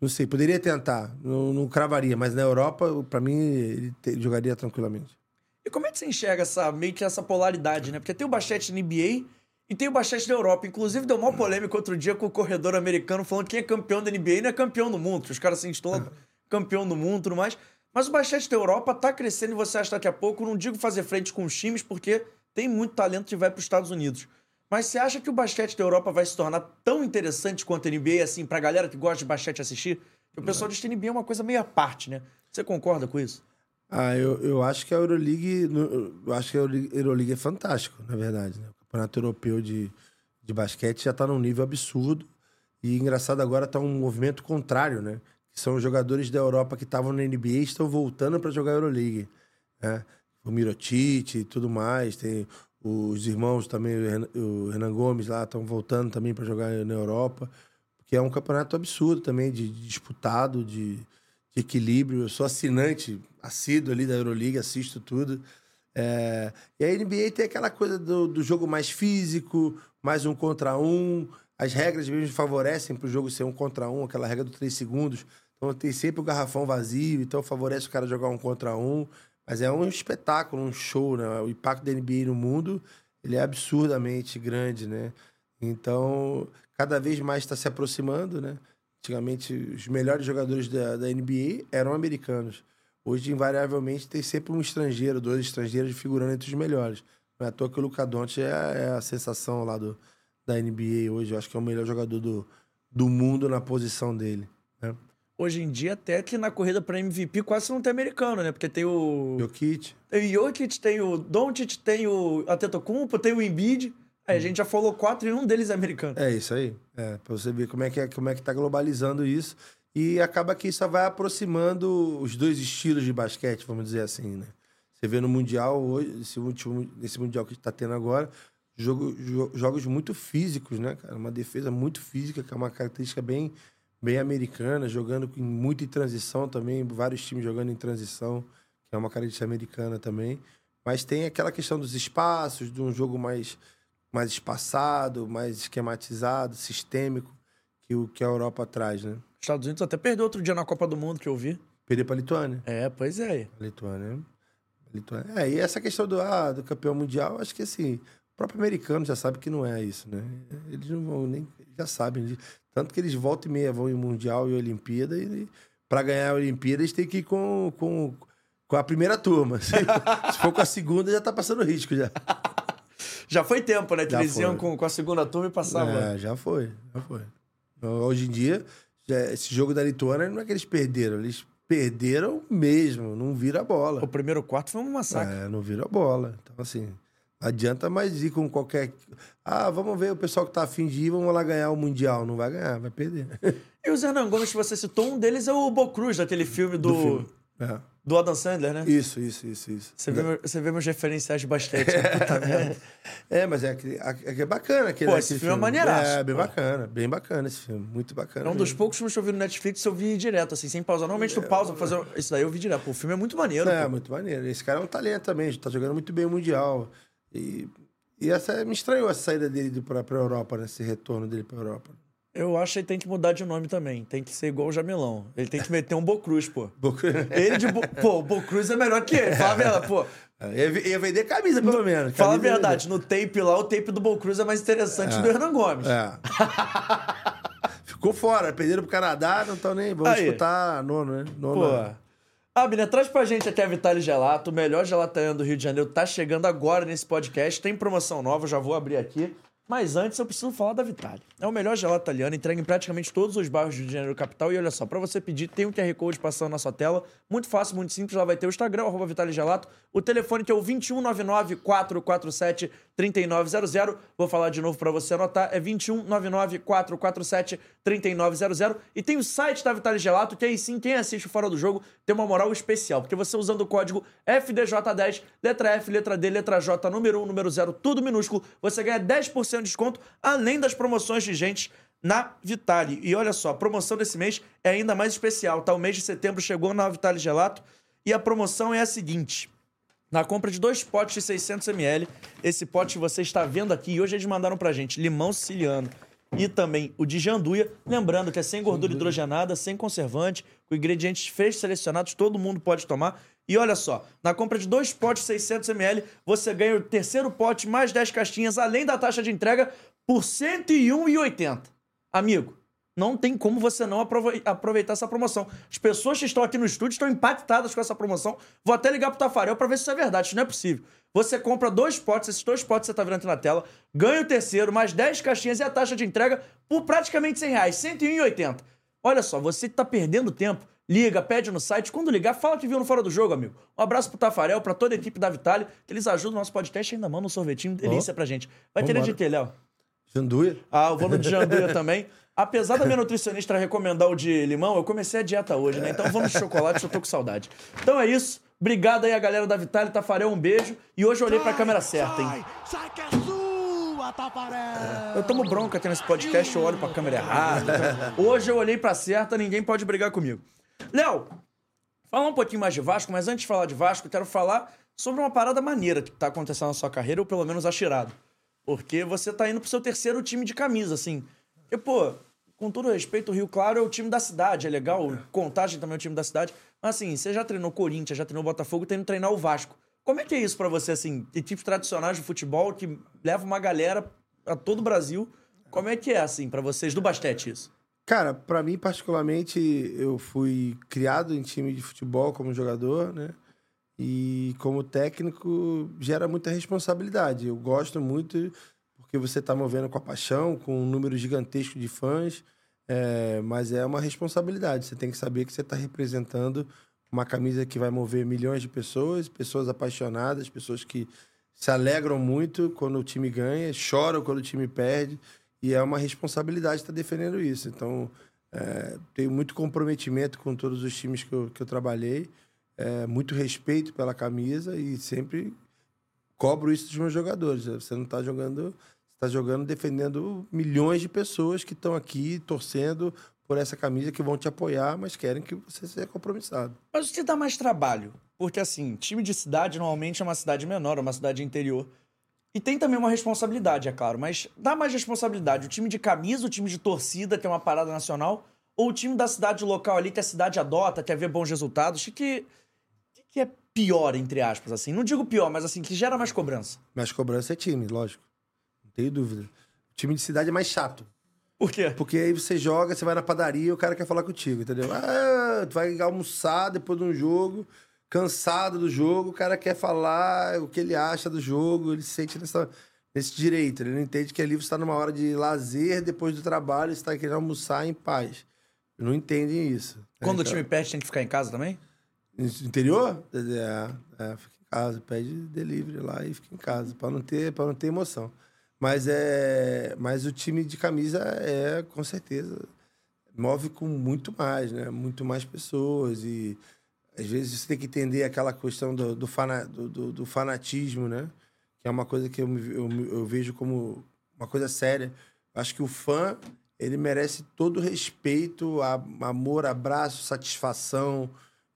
S2: Não sei, poderia tentar. Não, não cravaria, mas na Europa, para mim, ele, te, ele jogaria tranquilamente.
S4: E como é que você enxerga essa, meio que essa polaridade, né? Porque tem o basquete NBA e tem o basquete da Europa. Inclusive, deu uma polêmica outro dia com o corredor americano falando que quem é campeão da NBA não é campeão do mundo. Os caras se instalam campeão do mundo e tudo mais. Mas o basquete da Europa tá crescendo e você acha daqui a pouco, não digo fazer frente com os times, porque tem muito talento que vai para os Estados Unidos. Mas você acha que o basquete da Europa vai se tornar tão interessante quanto a NBA, assim, pra galera que gosta de basquete assistir? O pessoal diz que a NBA é uma coisa meio à parte, né? Você concorda com isso?
S2: Ah, eu, eu acho que a Euroleague. Eu acho que a Euroleague é fantástico, na verdade. Né? O campeonato europeu de, de basquete já está num nível absurdo. E engraçado agora tá um movimento contrário, né? que são jogadores da Europa que estavam na NBA e estão voltando para jogar Euroleague. Né? O Mirotic e tudo mais. Tem os irmãos também, o Renan Gomes lá, estão voltando também para jogar na Europa. Porque é um campeonato absurdo também, de, de disputado, de, de, equilíbrio. Eu sou assinante, assíduo ali da Euroleague, assisto tudo. É... E a NBA tem aquela coisa do, do jogo mais físico, mais um contra um. As regras mesmo favorecem para o jogo ser um contra um, aquela regra dos três segundos. Então tem sempre o garrafão vazio, então favorece o cara jogar um contra um. Mas é um espetáculo, um show, né? O impacto da NBA no mundo, ele é absurdamente grande, né? Então, cada vez mais está se aproximando, né? Antigamente, os melhores jogadores da, da NBA eram americanos. Hoje, invariavelmente, tem sempre um estrangeiro, dois estrangeiros figurando entre os melhores. Não é à toa que o Luca Doncic é, é a sensação lá do, da NBA hoje. Eu acho que é o melhor jogador do, do mundo na posição dele. Né?
S4: Hoje em dia, até que na corrida para MVP quase não tem americano, né? Porque tem o...
S2: Jokic.
S4: Tem o Jokic, tem o Doncic, tem o Atetokounmpo, tem o Embiid. Aí a gente já falou quatro e um deles é americano.
S2: É isso aí. É, pra você ver como é que, é, como é que tá globalizando isso. E acaba que isso vai aproximando os dois estilos de basquete, vamos dizer assim, né? Você vê no Mundial hoje, esse último, nesse Mundial que está tendo agora, jogo, jo- jogos muito físicos, né, cara? Uma defesa muito física, que é uma característica bem, bem americana, jogando muito em transição também, vários times jogando em transição, que é uma característica americana também. Mas tem aquela questão dos espaços, de um jogo mais, mais espaçado, mais esquematizado, sistêmico, que, o, que a Europa traz, né?
S4: Estados Unidos até perdeu outro dia na Copa do Mundo que eu vi.
S2: Perder para a Lituânia.
S4: É, pois é.
S2: A Lituânia. a Lituânia. É, e essa questão do, ah, do campeão mundial, acho que assim, o próprio americano já sabe que não é isso, né? Eles não vão nem. Já sabem. Tanto que eles voltam e meia vão em Mundial e Olimpíada, e para ganhar a Olimpíada eles têm que ir com, com, com a primeira turma. Se, se for com a segunda, já tá passando risco já.
S4: Já foi tempo, né? Que
S2: Já
S4: eles iam com, com a segunda turma e passavam.
S2: É, já foi, já foi. Hoje em dia, esse jogo da Lituânia não é que eles perderam, eles perderam mesmo, não vira a bola.
S4: O primeiro quarto foi um massacre.
S2: É, não vira a bola. Então, assim, adianta mais ir com qualquer. Ah, vamos ver o pessoal que tá afim de ir, vamos lá ganhar o Mundial. Não vai ganhar, vai perder.
S4: E os Hernan Gomes que você citou, um deles é o Bo Cruz, daquele filme do,
S2: Do
S4: do,
S2: filme. É.
S4: Adam Sandler, né?
S2: Isso, isso, isso, isso.
S4: Você vê, meu- você vê meus referenciais de basquete. né? Merda.
S2: É, mas é, é, é bacana aquele,
S4: Pô,
S2: aquele
S4: esse filme é maneiraço,
S2: É, bem
S4: pô.
S2: bacana, bem bacana esse filme. Muito bacana.
S4: É um dos
S2: mesmo.
S4: poucos filmes que eu vi no Netflix eu vi direto, assim, sem pausar. Normalmente tu pausa pra fazer. Isso daí eu vi direto. Pô, o filme é muito maneiro.
S2: É,
S4: pô.
S2: muito maneiro. Esse cara é um talento também, tá jogando muito bem o Mundial. E, e essa me estranhou essa saída dele de- pra, pra Europa, né? Esse retorno dele pra Europa.
S4: Eu acho que ele tem que mudar de nome também. Tem que ser igual o Jamelão. Ele tem que meter um Bocruz, pô.
S2: Boca-
S4: Ele de. Bo... Pô, o Bocruz é melhor que ele. Fala a verdade, pô.
S2: Ia, ia vender camisa, pelo menos.
S4: Fala a
S2: Camisa
S4: verdade. No tape lá, o tape do Bocruz é mais interessante do Hernan Gomes.
S2: É. Ficou fora, perderam pro Canadá, não estão nem. Vamos
S4: Aí.
S2: disputar nono, né? Nono.
S4: Pô. Abner, traz pra gente aqui a Vitale Gelato, o melhor gelataiano do Rio de Janeiro, tá chegando agora nesse podcast. Tem promoção nova, já vou abrir aqui. Mas antes eu preciso falar da Vitale. É o melhor gelato italiano, entrega em praticamente todos os bairros do Rio de Janeiro capital. E olha só, pra você pedir, tem um QR Code passando na sua tela. Muito fácil, muito simples. Lá vai ter o Instagram, arroba Vitale Gelato. O telefone que é o 2199-447-3900. Vou falar de novo pra você anotar. É 2199-447-3900. E tem o site da Vitale Gelato, que aí sim, quem assiste o Fora do Jogo tem uma moral especial. Porque você usando o código FDJ10, letra F, letra D, letra J, número 1, número 0, tudo minúsculo, você ganha 10% de desconto, além das promoções vigentes na Vitale. E olha só, a promoção desse mês é ainda mais especial, tá? O mês de setembro chegou na Vitale Gelato e a promoção é a seguinte. Na compra de dois potes de 600ml, esse pote que você está vendo aqui, e hoje eles mandaram pra gente limão siciliano e também o de janduia. Lembrando que é sem gordura hidrogenada, sem conservante, com ingredientes frescos selecionados, todo mundo pode tomar. E olha só, na compra de dois potes de 600ml, você ganha o terceiro pote mais 10 caixinhas, além da taxa de entrega, por R$ 101,80. Amigo, não tem como você não aprove- aproveitar essa promoção. As pessoas que estão aqui no estúdio estão impactadas com essa promoção. Vou até ligar pro Tafarel pra ver se isso é verdade. Isso não é possível. Você compra dois potes, esses dois potes que você tá vendo aqui na tela, ganha o terceiro, mais 10 caixinhas e a taxa de entrega por praticamente 100 reais, 101,80. Olha só, você tá perdendo tempo. Liga, pede no site. Quando ligar, fala que viu no Fora do Jogo, amigo. Um abraço pro Tafarel, pra toda a equipe da Vitale, que eles ajudam o nosso podcast e ainda mandam um sorvetinho delícia pra gente. Vai ter de ter, Léo?
S2: Janduia.
S4: Ah, eu vou no de janduia também. Apesar da minha nutricionista recomendar o de limão, eu comecei a dieta hoje, né? Então vamos de chocolate, eu tô com saudade. Então é isso. Obrigado aí a galera da Vitale Tafarel, um beijo. E hoje eu olhei pra câmera certa, hein?
S6: Sai que é sua, Tafarel!
S4: Eu tomo bronca aqui nesse podcast, eu olho pra câmera errada. Hoje eu olhei pra certa, ninguém pode brigar comigo. Léo, falar um pouquinho mais de Vasco, mas antes de falar de Vasco, eu quero falar sobre uma parada maneira que tá acontecendo na sua carreira, ou pelo menos achirado. Porque você tá indo pro seu terceiro time de camisa, assim. Porque, pô, com todo respeito, o Rio Claro é o time da cidade, é legal. Contagem também é o time da cidade. Mas, assim, você já treinou Corinthians, já treinou Botafogo, tá indo treinar o Vasco. Como é que é isso pra você, assim? Equipes tradicionais de futebol que levam uma galera a todo o Brasil. Como é que é, assim, pra vocês do basquete isso?
S2: Cara, pra mim, particularmente, eu fui criado em time de futebol como jogador, né? E como técnico, gera muita responsabilidade. Eu gosto muito porque você tá movendo com a paixão, com um número gigantesco de fãs, é, mas é uma responsabilidade. Você tem que saber que você está representando uma camisa que vai mover milhões de pessoas, pessoas apaixonadas, pessoas que se alegram muito quando o time ganha, choram quando o time perde, e é uma responsabilidade estar defendendo isso. Então, é, tenho muito comprometimento com todos os times que eu, que eu trabalhei, é, muito respeito pela camisa e sempre cobro isso dos meus jogadores. Você não tá jogando. Você tá jogando defendendo milhões de pessoas que estão aqui torcendo por essa camisa, que vão te apoiar, mas querem que você seja compromissado.
S4: Mas o que dá mais trabalho? Porque, assim, time de cidade normalmente é uma cidade menor, é uma cidade interior. E tem também uma responsabilidade, é claro, mas dá mais responsabilidade. O time de camisa, o time de torcida, que é uma parada nacional, ou o time da cidade local ali, que a cidade adota, quer ver bons resultados, o que, que, é pior, entre aspas, assim? Não digo pior, mas assim, que gera mais cobrança.
S2: Mas cobrança é time, lógico. Tenho dúvida. O time de cidade é mais chato.
S4: Por quê?
S2: Porque aí você joga, você vai na padaria e o cara quer falar contigo, entendeu? Ah, tu vai almoçar depois de um jogo, cansado do jogo, o cara quer falar o que ele acha do jogo, ele se sente nessa, nesse direito. Ele não entende que ali você está numa hora de lazer depois do trabalho, você está querendo almoçar em paz. Não entendem isso.
S4: Quando o
S2: Então-
S4: time perde, tem que ficar em casa também?
S2: No interior? É, é, fica em casa, pede delivery lá e fica em casa, para não ter, para não ter emoção. Mas é, mas o time de camisa é com certeza move com muito mais, né? Muito mais pessoas e às vezes você tem que entender aquela questão do, do, fana, do, do- fanatismo, né? Que é uma coisa que eu, eu, eu vejo como uma coisa séria. Acho que o fã ele merece todo o respeito, a- amor, abraço, satisfação.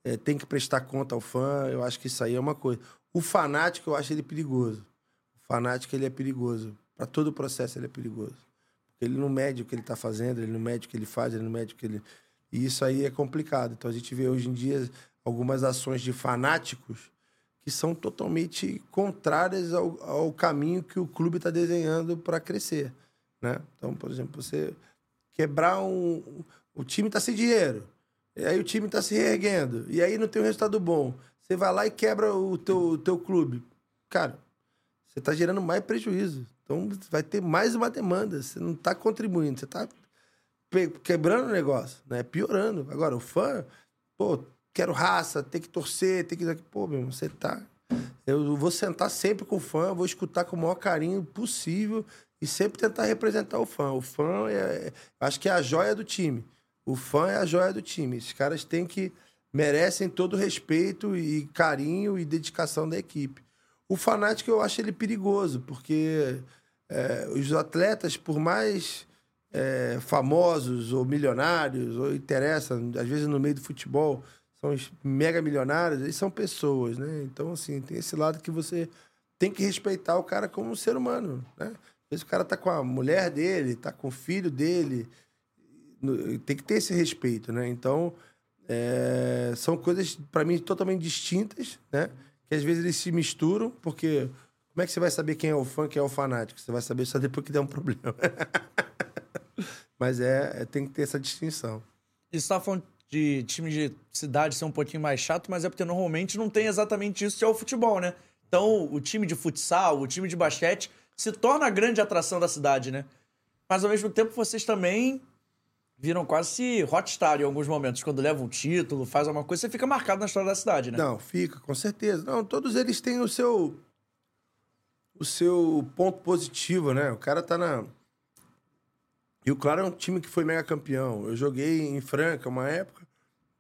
S2: É, tem que prestar conta ao fã. Eu acho que isso aí é uma coisa. O fanático, eu acho ele perigoso. O fanático, ele é perigoso. Para todo o processo, ele é perigoso. Porque ele não mede o que ele está fazendo, ele não mede o que ele faz, ele não mede o que ele. E isso aí é complicado. Então a gente vê hoje em dia algumas ações de fanáticos que são totalmente contrárias ao, ao caminho que o clube está desenhando para crescer. Né? Então, por exemplo, você quebrar um. O time está sem dinheiro. E aí o time está se reerguendo. E aí não tem um resultado bom. Você vai lá e quebra o teu, o teu clube. Cara, você está gerando mais prejuízo. Então vai ter mais uma demanda. Você não está contribuindo, você está quebrando o negócio, né? Piorando. Agora, o fã, pô, quero raça, tem que torcer, tem que. Pô, meu irmão, você tá. Eu vou sentar sempre com o fã, vou escutar com o maior carinho possível e sempre tentar representar o fã. O fã é. Acho que é a joia do time. O fã é a joia do time. Esses caras têm que. merecem todo o respeito e carinho e dedicação da equipe. O fanático eu acho ele perigoso, porque é, os atletas, por mais é, famosos ou milionários, ou interessa, às vezes no meio do futebol, são os mega milionários, eles são pessoas, né? Então, assim, tem esse lado que você tem que respeitar o cara como um ser humano, né? Às vezes o cara tá com a mulher dele, tá com o filho dele, tem que ter esse respeito, né? Então, é, são coisas, para mim, totalmente distintas, né? Que às vezes eles se misturam, porque como é que você vai saber quem é o fã, quem é o fanático? Você vai saber só depois que der um problema. Mas é, é- tem que ter essa distinção.
S4: E você tava falando de time de cidade ser um pouquinho mais chato, mas é porque normalmente não tem exatamente isso que é o futebol, né? Então, o time de futsal, o time de basquete se torna a grande atração da cidade, né? Mas ao mesmo tempo vocês também viram quase hotstar em alguns momentos. Quando leva um título, faz alguma coisa, você fica marcado na história da cidade, né?
S2: Não, fica, com certeza. Não, todos eles têm o seu o seu ponto positivo, né? O cara tá na E o Claro é um time que foi mega campeão. Eu joguei em Franca uma época,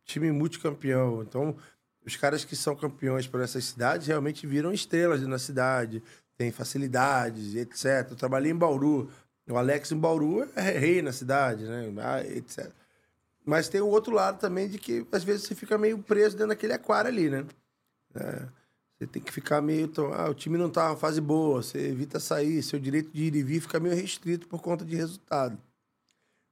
S2: time multicampeão. Então, os caras que são campeões por essas cidades realmente viram estrelas na cidade, têm facilidades, etc. Eu trabalhei em Bauru. O Alex em Bauru é rei na cidade, né? Ah, etc. Mas tem o outro lado também de que às vezes você fica meio preso dentro daquele aquário ali, né? É, você tem que ficar meio. Ah, o time não tá numa fase boa, você evita sair, seu direito de ir e vir fica meio restrito por conta de resultado.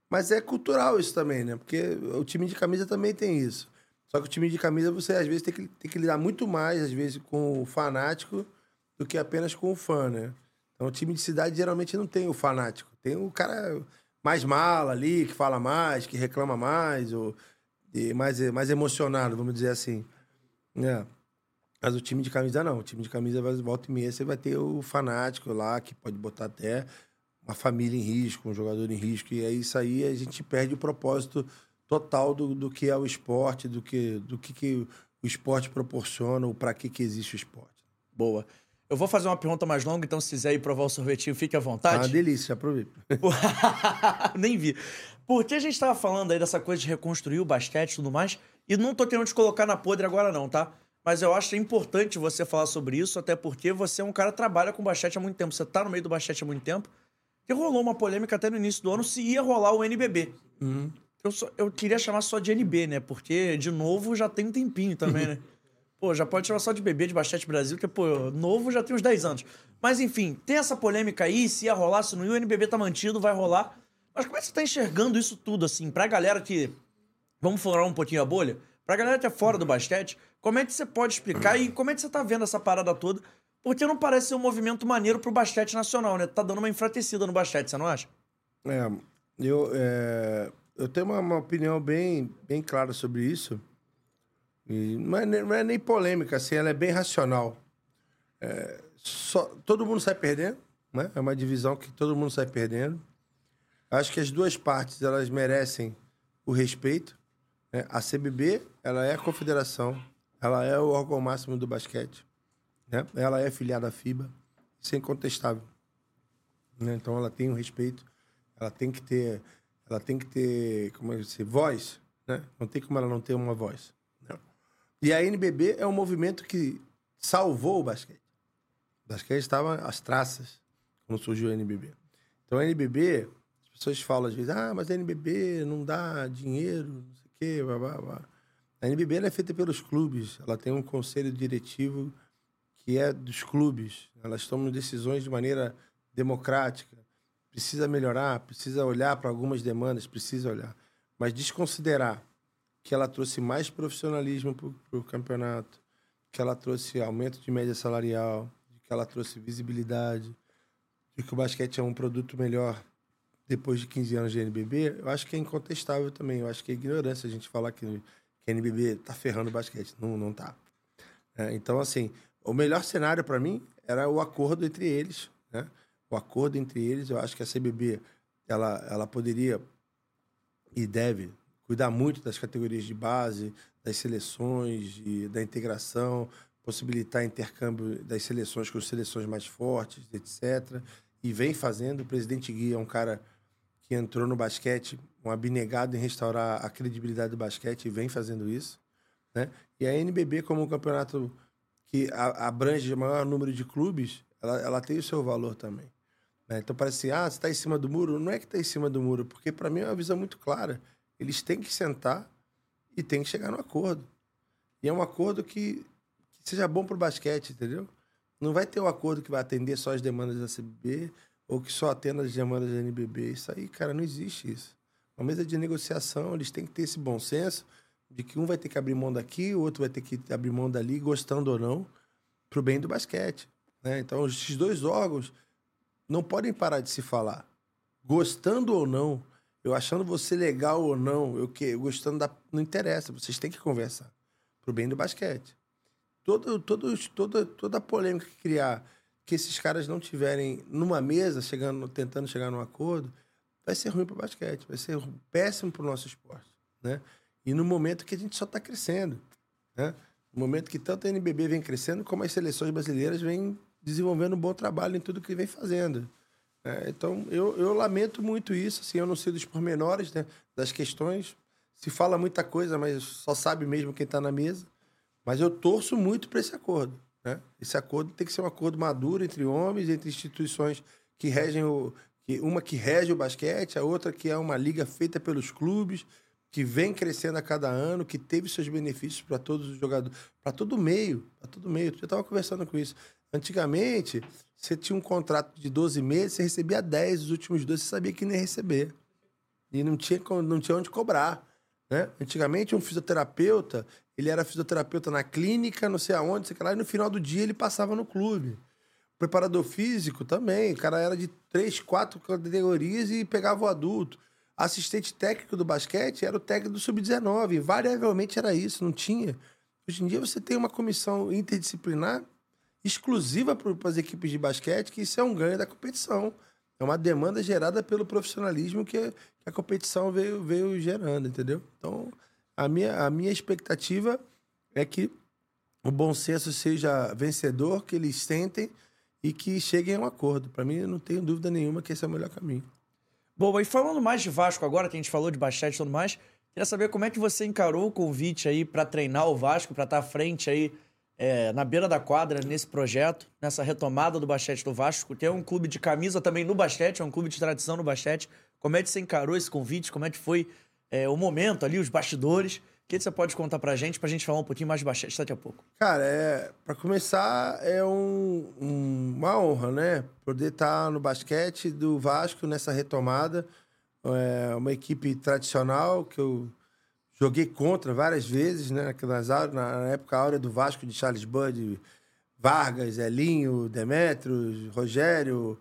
S2: Mas é cultural isso também, né? Porque o time de camisa também tem isso. Só que o time de camisa você às vezes tem que, tem que lidar muito mais, às vezes, com o fanático do que apenas com o fã, né? Então o time de cidade geralmente não tem o fanático. Tem o cara mais mala ali, que fala mais, que reclama mais, ou mais, mais emocionado, vamos dizer assim. É. Mas o time de camisa não. O time de camisa, vai- volta e meia, você vai ter o fanático lá, que pode botar até uma família em risco, um jogador em risco. E aí isso aí a gente perde o propósito total do, do que é o esporte, do que, do que, que o esporte proporciona, ou para que, que existe o esporte.
S4: Boa. Eu vou fazer uma pergunta mais longa, então se quiser ir provar o sorvetinho, fique à
S2: uma
S4: vontade.
S2: delícia, aproveita.
S4: Nem vi. Porque a gente tava falando aí dessa coisa de reconstruir o basquete e tudo mais, e não tô querendo te colocar na podre agora não, tá? Mas eu acho importante você falar sobre isso, até porque você é um cara que trabalha com basquete há muito tempo. Você tá no meio do basquete há muito tempo. E rolou uma polêmica até no início do ano se ia rolar o NBB. Eu, só- eu queria chamar só de NB, né? Porque, de novo, já tem um tempinho também, né? Pô, já pode chamar só de bebê de basquete Brasil, que, pô, novo já tem uns 10 anos. Mas, enfim, tem essa polêmica aí, se ia rolar, se não ia, o NBB tá mantido, vai rolar. Mas como é que você tá enxergando isso tudo, assim, pra galera que... Vamos furar um pouquinho a bolha? Pra galera que é fora do basquete, como é que você pode explicar e como é que você tá vendo essa parada toda? Porque não parece ser um movimento maneiro pro basquete nacional, né? Tá dando uma enfratecida no basquete, você não acha?
S2: É, eu, é, eu tenho uma, uma opinião bem, bem clara sobre isso. E não, é, nem- não é nem polêmica, assim, ela é bem racional. É, só, todo mundo sai perdendo, né? É uma divisão que todo mundo sai perdendo. Acho que as duas partes, elas merecem o respeito. né? A CBB, ela é a confederação, ela é o órgão máximo do basquete. Né? Ela é filiada à FIBA, isso é incontestável. né? Então ela tem o respeito, ela tem que ter, ela tem que ter, como é que se voz, né? Não tem como ela não ter uma voz. né? E a NBB é um movimento que salvou o basquete. O basquete estava às traças quando surgiu a NBB. Então a NBB, as pessoas falam às vezes, ah, mas a NBB não dá dinheiro, não sei o quê, blá, blá, blá. A NBB é feita pelos clubes, ela tem um conselho diretivo que é dos clubes. Elas tomam decisões de maneira democrática. Precisa melhorar, precisa olhar para algumas demandas, precisa olhar. Mas desconsiderar que ela trouxe mais profissionalismo para o campeonato, que ela trouxe aumento de média salarial, que ela trouxe visibilidade, de que o basquete é um produto melhor depois de 15 anos de NBB, eu acho que é incontestável também. Eu acho que é ignorância a gente falar que, que a NBB tá ferrando o basquete. Não, não tá. É, então, assim, o melhor cenário para mim era o acordo entre eles, né? O acordo entre eles, eu acho que a CBB ela, ela poderia e deve cuidar muito das categorias de base, das seleções, e da integração, possibilitar intercâmbio das seleções com as seleções mais fortes, etc. E vem fazendo. O presidente Gui é um cara que entrou no basquete, um abnegado em restaurar a credibilidade do basquete e vem fazendo isso. Né? E a NBB, como um campeonato que abrange o maior número de clubes, ela, ela tem o seu valor também. né? Então parece assim, ah, você está em cima do muro? Não é que está em cima do muro, porque para mim é uma visão muito clara. Eles têm que sentar e têm que chegar no acordo. E é um acordo que, que seja bom para o basquete, entendeu? Não vai ter um acordo que vai atender só as demandas da CBB ou que só atenda as demandas da NBB. Isso aí, cara, não existe isso. Uma mesa de negociação, eles têm que ter esse bom senso de que um vai ter que abrir mão daqui, o outro vai ter que abrir mão dali, gostando ou não, pro bem do basquete. Né? Então, esses dois órgãos não podem parar de se falar. Gostando ou não, eu achando você legal ou não, eu que gostando da não interessa, vocês têm que conversar pro bem do basquete. Todo, todo, toda, toda a polêmica que criar que esses caras não tiverem numa mesa, chegando, tentando chegar num acordo, vai ser ruim para o basquete, vai ser péssimo para o nosso esporte, né? E no momento que a gente só está crescendo, né? No momento que tanto a NBB vem crescendo, como as seleções brasileiras vêm desenvolvendo um bom trabalho em tudo que vem fazendo. né? então, eu, eu lamento muito isso, assim, eu não sei dos pormenores né, das questões. Se fala muita coisa, mas só sabe mesmo quem está na mesa. Mas eu torço muito para esse acordo. Né? Esse acordo tem que ser um acordo maduro entre homens, entre instituições que regem o. Que, uma que rege o basquete, a outra que é uma liga feita pelos clubes, que vem crescendo a cada ano, que teve seus benefícios para todos os jogadores, para todo meio, para todo meio. Eu estava conversando com isso. Antigamente, você tinha um contrato de 12 meses, você recebia 10, os últimos dois você sabia que nem ia receber. E não tinha, não tinha onde cobrar. Né? Antigamente, um fisioterapeuta, ele era fisioterapeuta na clínica, não sei aonde, sei lá, e no final do dia ele passava no clube. Preparador físico também, o cara era de três, quatro categorias e pegava o adulto. Assistente técnico do basquete era o técnico do sub-19, invariavelmente era isso, não tinha. Hoje em dia você tem uma comissão interdisciplinar exclusiva para as equipes de basquete, que isso é um ganho da competição. É uma demanda gerada pelo profissionalismo que, a competição veio, veio gerando, entendeu? Então, a minha, a minha expectativa é que o bom senso seja vencedor, que eles sentem e que cheguem a um acordo. Para mim, não tenho dúvida nenhuma que esse é o melhor caminho.
S4: Boa, e falando mais de Vasco agora, que a gente falou de basquete e tudo mais, queria saber como é que você encarou o convite aí pra treinar o Vasco, pra estar à frente aí é, na beira da quadra nesse projeto, nessa retomada do basquete do Vasco. Tem um clube de camisa também no basquete, é um clube de tradição no basquete. Como é que você encarou esse convite? Como é que foi é, o momento ali, os bastidores? O que você pode contar pra gente, pra gente falar um pouquinho mais de basquete daqui a pouco?
S2: Cara, é, para começar, é um- um- uma honra, né? Poder estar no basquete do Vasco nessa retomada. É uma equipe tradicional que eu joguei contra várias vezes, né? Áureas- na época áurea do Vasco de Charles Bud, Vargas, Elinho, Demetrios, Rogério,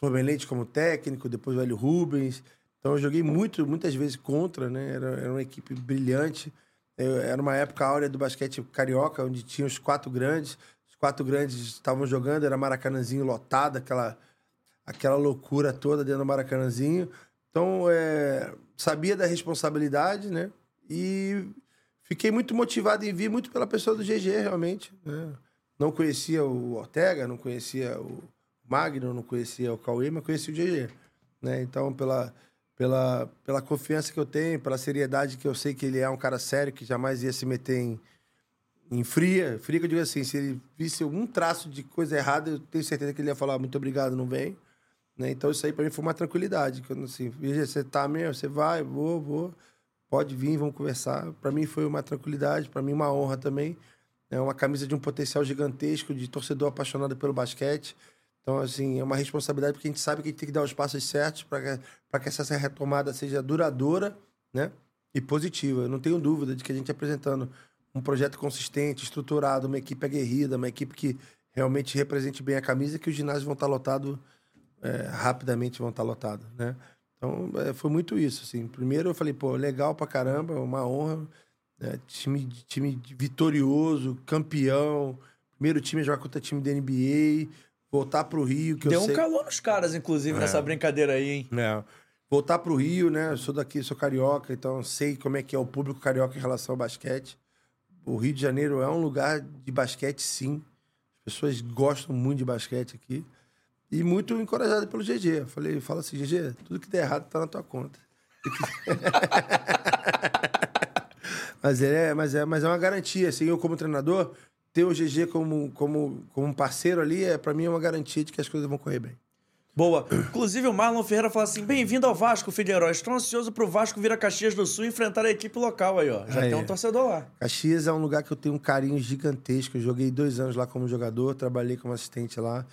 S2: o Fluminense como técnico, depois o Hélio Rubens. Então eu joguei muito, muitas vezes contra, né? Era, era uma equipe brilhante. Eu- era uma época áurea do basquete carioca, onde tinha os quatro grandes. Os quatro grandes estavam jogando, era Maracanãzinho lotado, aquela, aquela loucura toda dentro do Maracanãzinho. Então, é, sabia da responsabilidade, né? E fiquei muito motivado em vir, muito pela pessoa do GG, realmente. né? Não conhecia o Ortega, não conhecia o Magno, não conhecia o Cauê, mas conhecia o GG. Né? Então, pela, pela, pela confiança que eu tenho, pela seriedade que eu sei que ele é um cara sério, que jamais ia se meter em, em fria. Fria que eu digo assim, se ele visse algum traço de coisa errada, eu tenho certeza que ele ia falar muito obrigado, não vem. Né? Então isso aí pra mim foi uma tranquilidade. Quando assim, você tá mesmo, você vai, vou, vou, pode vir, vamos conversar. Pra mim foi uma tranquilidade, pra mim uma honra também. É uma camisa de um potencial gigantesco, de torcedor apaixonado pelo basquete. Então, assim, é uma responsabilidade porque a gente sabe que a gente tem que dar os passos certos para que, que essa retomada seja duradoura, né? E positiva. Eu não tenho dúvida de que a gente apresentando um projeto consistente, estruturado, uma equipe aguerrida, uma equipe que realmente represente bem a camisa, que os ginásios vão estar lotados é, rapidamente vão estar lotados, né? Então, é, foi muito isso, assim. Primeiro eu falei, pô, legal pra caramba, uma honra. né? time, time vitorioso, campeão. Primeiro time a jogar contra time da NBA. Voltar pro Rio, que
S4: Deu
S2: eu
S4: um
S2: sei...
S4: calor nos caras, inclusive, nessa brincadeira aí, hein?
S2: É. Voltar pro Rio, né? Eu sou daqui, sou carioca, então sei como é que é o público carioca em relação ao basquete. O Rio de Janeiro é um lugar de basquete, sim. As pessoas gostam muito de basquete aqui. E muito encorajado pelo GG. Eu falei, fala assim, GG, tudo que der errado tá na tua conta. mas, é, mas, é, mas é uma garantia, assim, eu como treinador, ter o GG como, como, como parceiro ali, é, para mim é uma garantia de que as coisas vão correr bem.
S4: Boa. Inclusive, o Marlon Ferreira fala assim: bem-vindo ao Vasco, filho de herói. Estou ansioso pro Vasco vir a Caxias do Sul e enfrentar a equipe local aí, ó. Já
S2: Aí.
S4: tem um torcedor lá.
S2: Caxias é um lugar que eu tenho um carinho gigantesco. Eu joguei dois anos lá como jogador, trabalhei como assistente lá.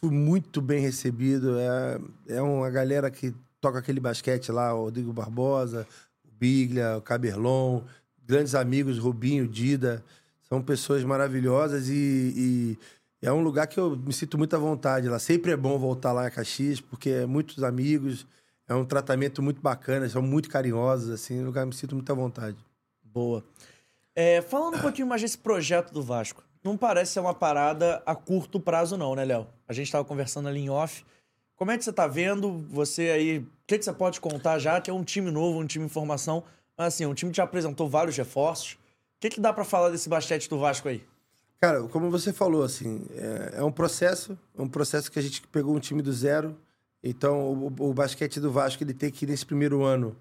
S2: Fui muito bem recebido. É, é uma galera que toca aquele basquete lá, o Rodrigo Barbosa, o Biglia, o Caberlon, grandes amigos, Rubinho, Dida. São pessoas maravilhosas e, e é um lugar que eu me sinto muito à vontade lá. Sempre é bom voltar lá em Caxias, porque é muitos amigos, é um tratamento muito bacana, são muito carinhosos, assim, um lugar que me sinto muito à vontade.
S4: Boa. É, falando um pouquinho mais desse projeto do Vasco, não parece ser uma parada a curto prazo, não, né, Léo? A gente estava conversando ali em off. Como é que você tá vendo? Você aí. O que, que você pode contar já? Que é um time novo, um time em formação. Mas assim, um time que já apresentou vários reforços. O que, que dá pra falar desse basquete do Vasco aí?
S2: Cara, como você falou, assim, é, é um processo, é um processo que a gente pegou um time do zero. Então, o, o basquete do Vasco, ele tem que, nesse primeiro ano,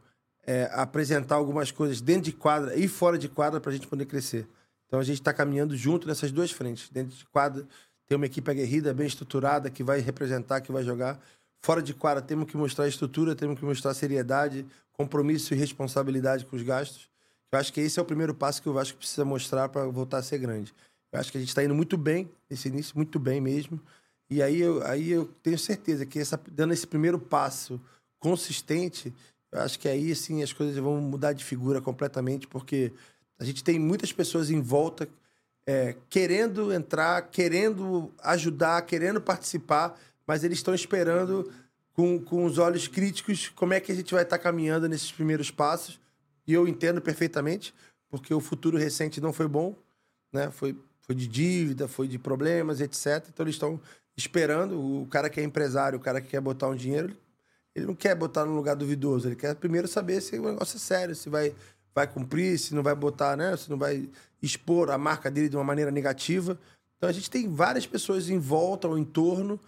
S2: é, apresentar algumas coisas dentro de quadra e fora de quadra para a gente poder crescer. Então, a gente está caminhando junto nessas duas frentes. Dentro de quadra, tem uma equipe aguerrida, bem estruturada, que vai representar, que vai jogar. Fora de quadra, temos que mostrar estrutura, temos que mostrar seriedade, compromisso e responsabilidade com os gastos. Eu acho que esse é o primeiro passo que o Vasco precisa mostrar para voltar a ser grande. Eu acho que a gente está indo muito bem nesse início, muito bem mesmo. E aí eu, aí eu tenho certeza que essa, dando esse primeiro passo consistente, eu acho que aí sim as coisas vão mudar de figura completamente, porque a gente tem muitas pessoas em volta é, querendo entrar, querendo ajudar, querendo participar, mas eles estão esperando com, com os olhos críticos como é que a gente vai estar caminhando nesses primeiros passos. E eu entendo perfeitamente, porque o futuro recente não foi bom, né? Foi, foi de dívida, foi de problemas, etc. Então eles estão esperando. O cara que é empresário, o cara que quer botar um dinheiro, ele não quer botar num lugar duvidoso. Ele quer primeiro saber se o negócio é sério, se vai, vai cumprir, se não vai botar, né? Se não vai expor a marca dele de uma maneira negativa. Então a gente tem várias pessoas em volta, ao entorno,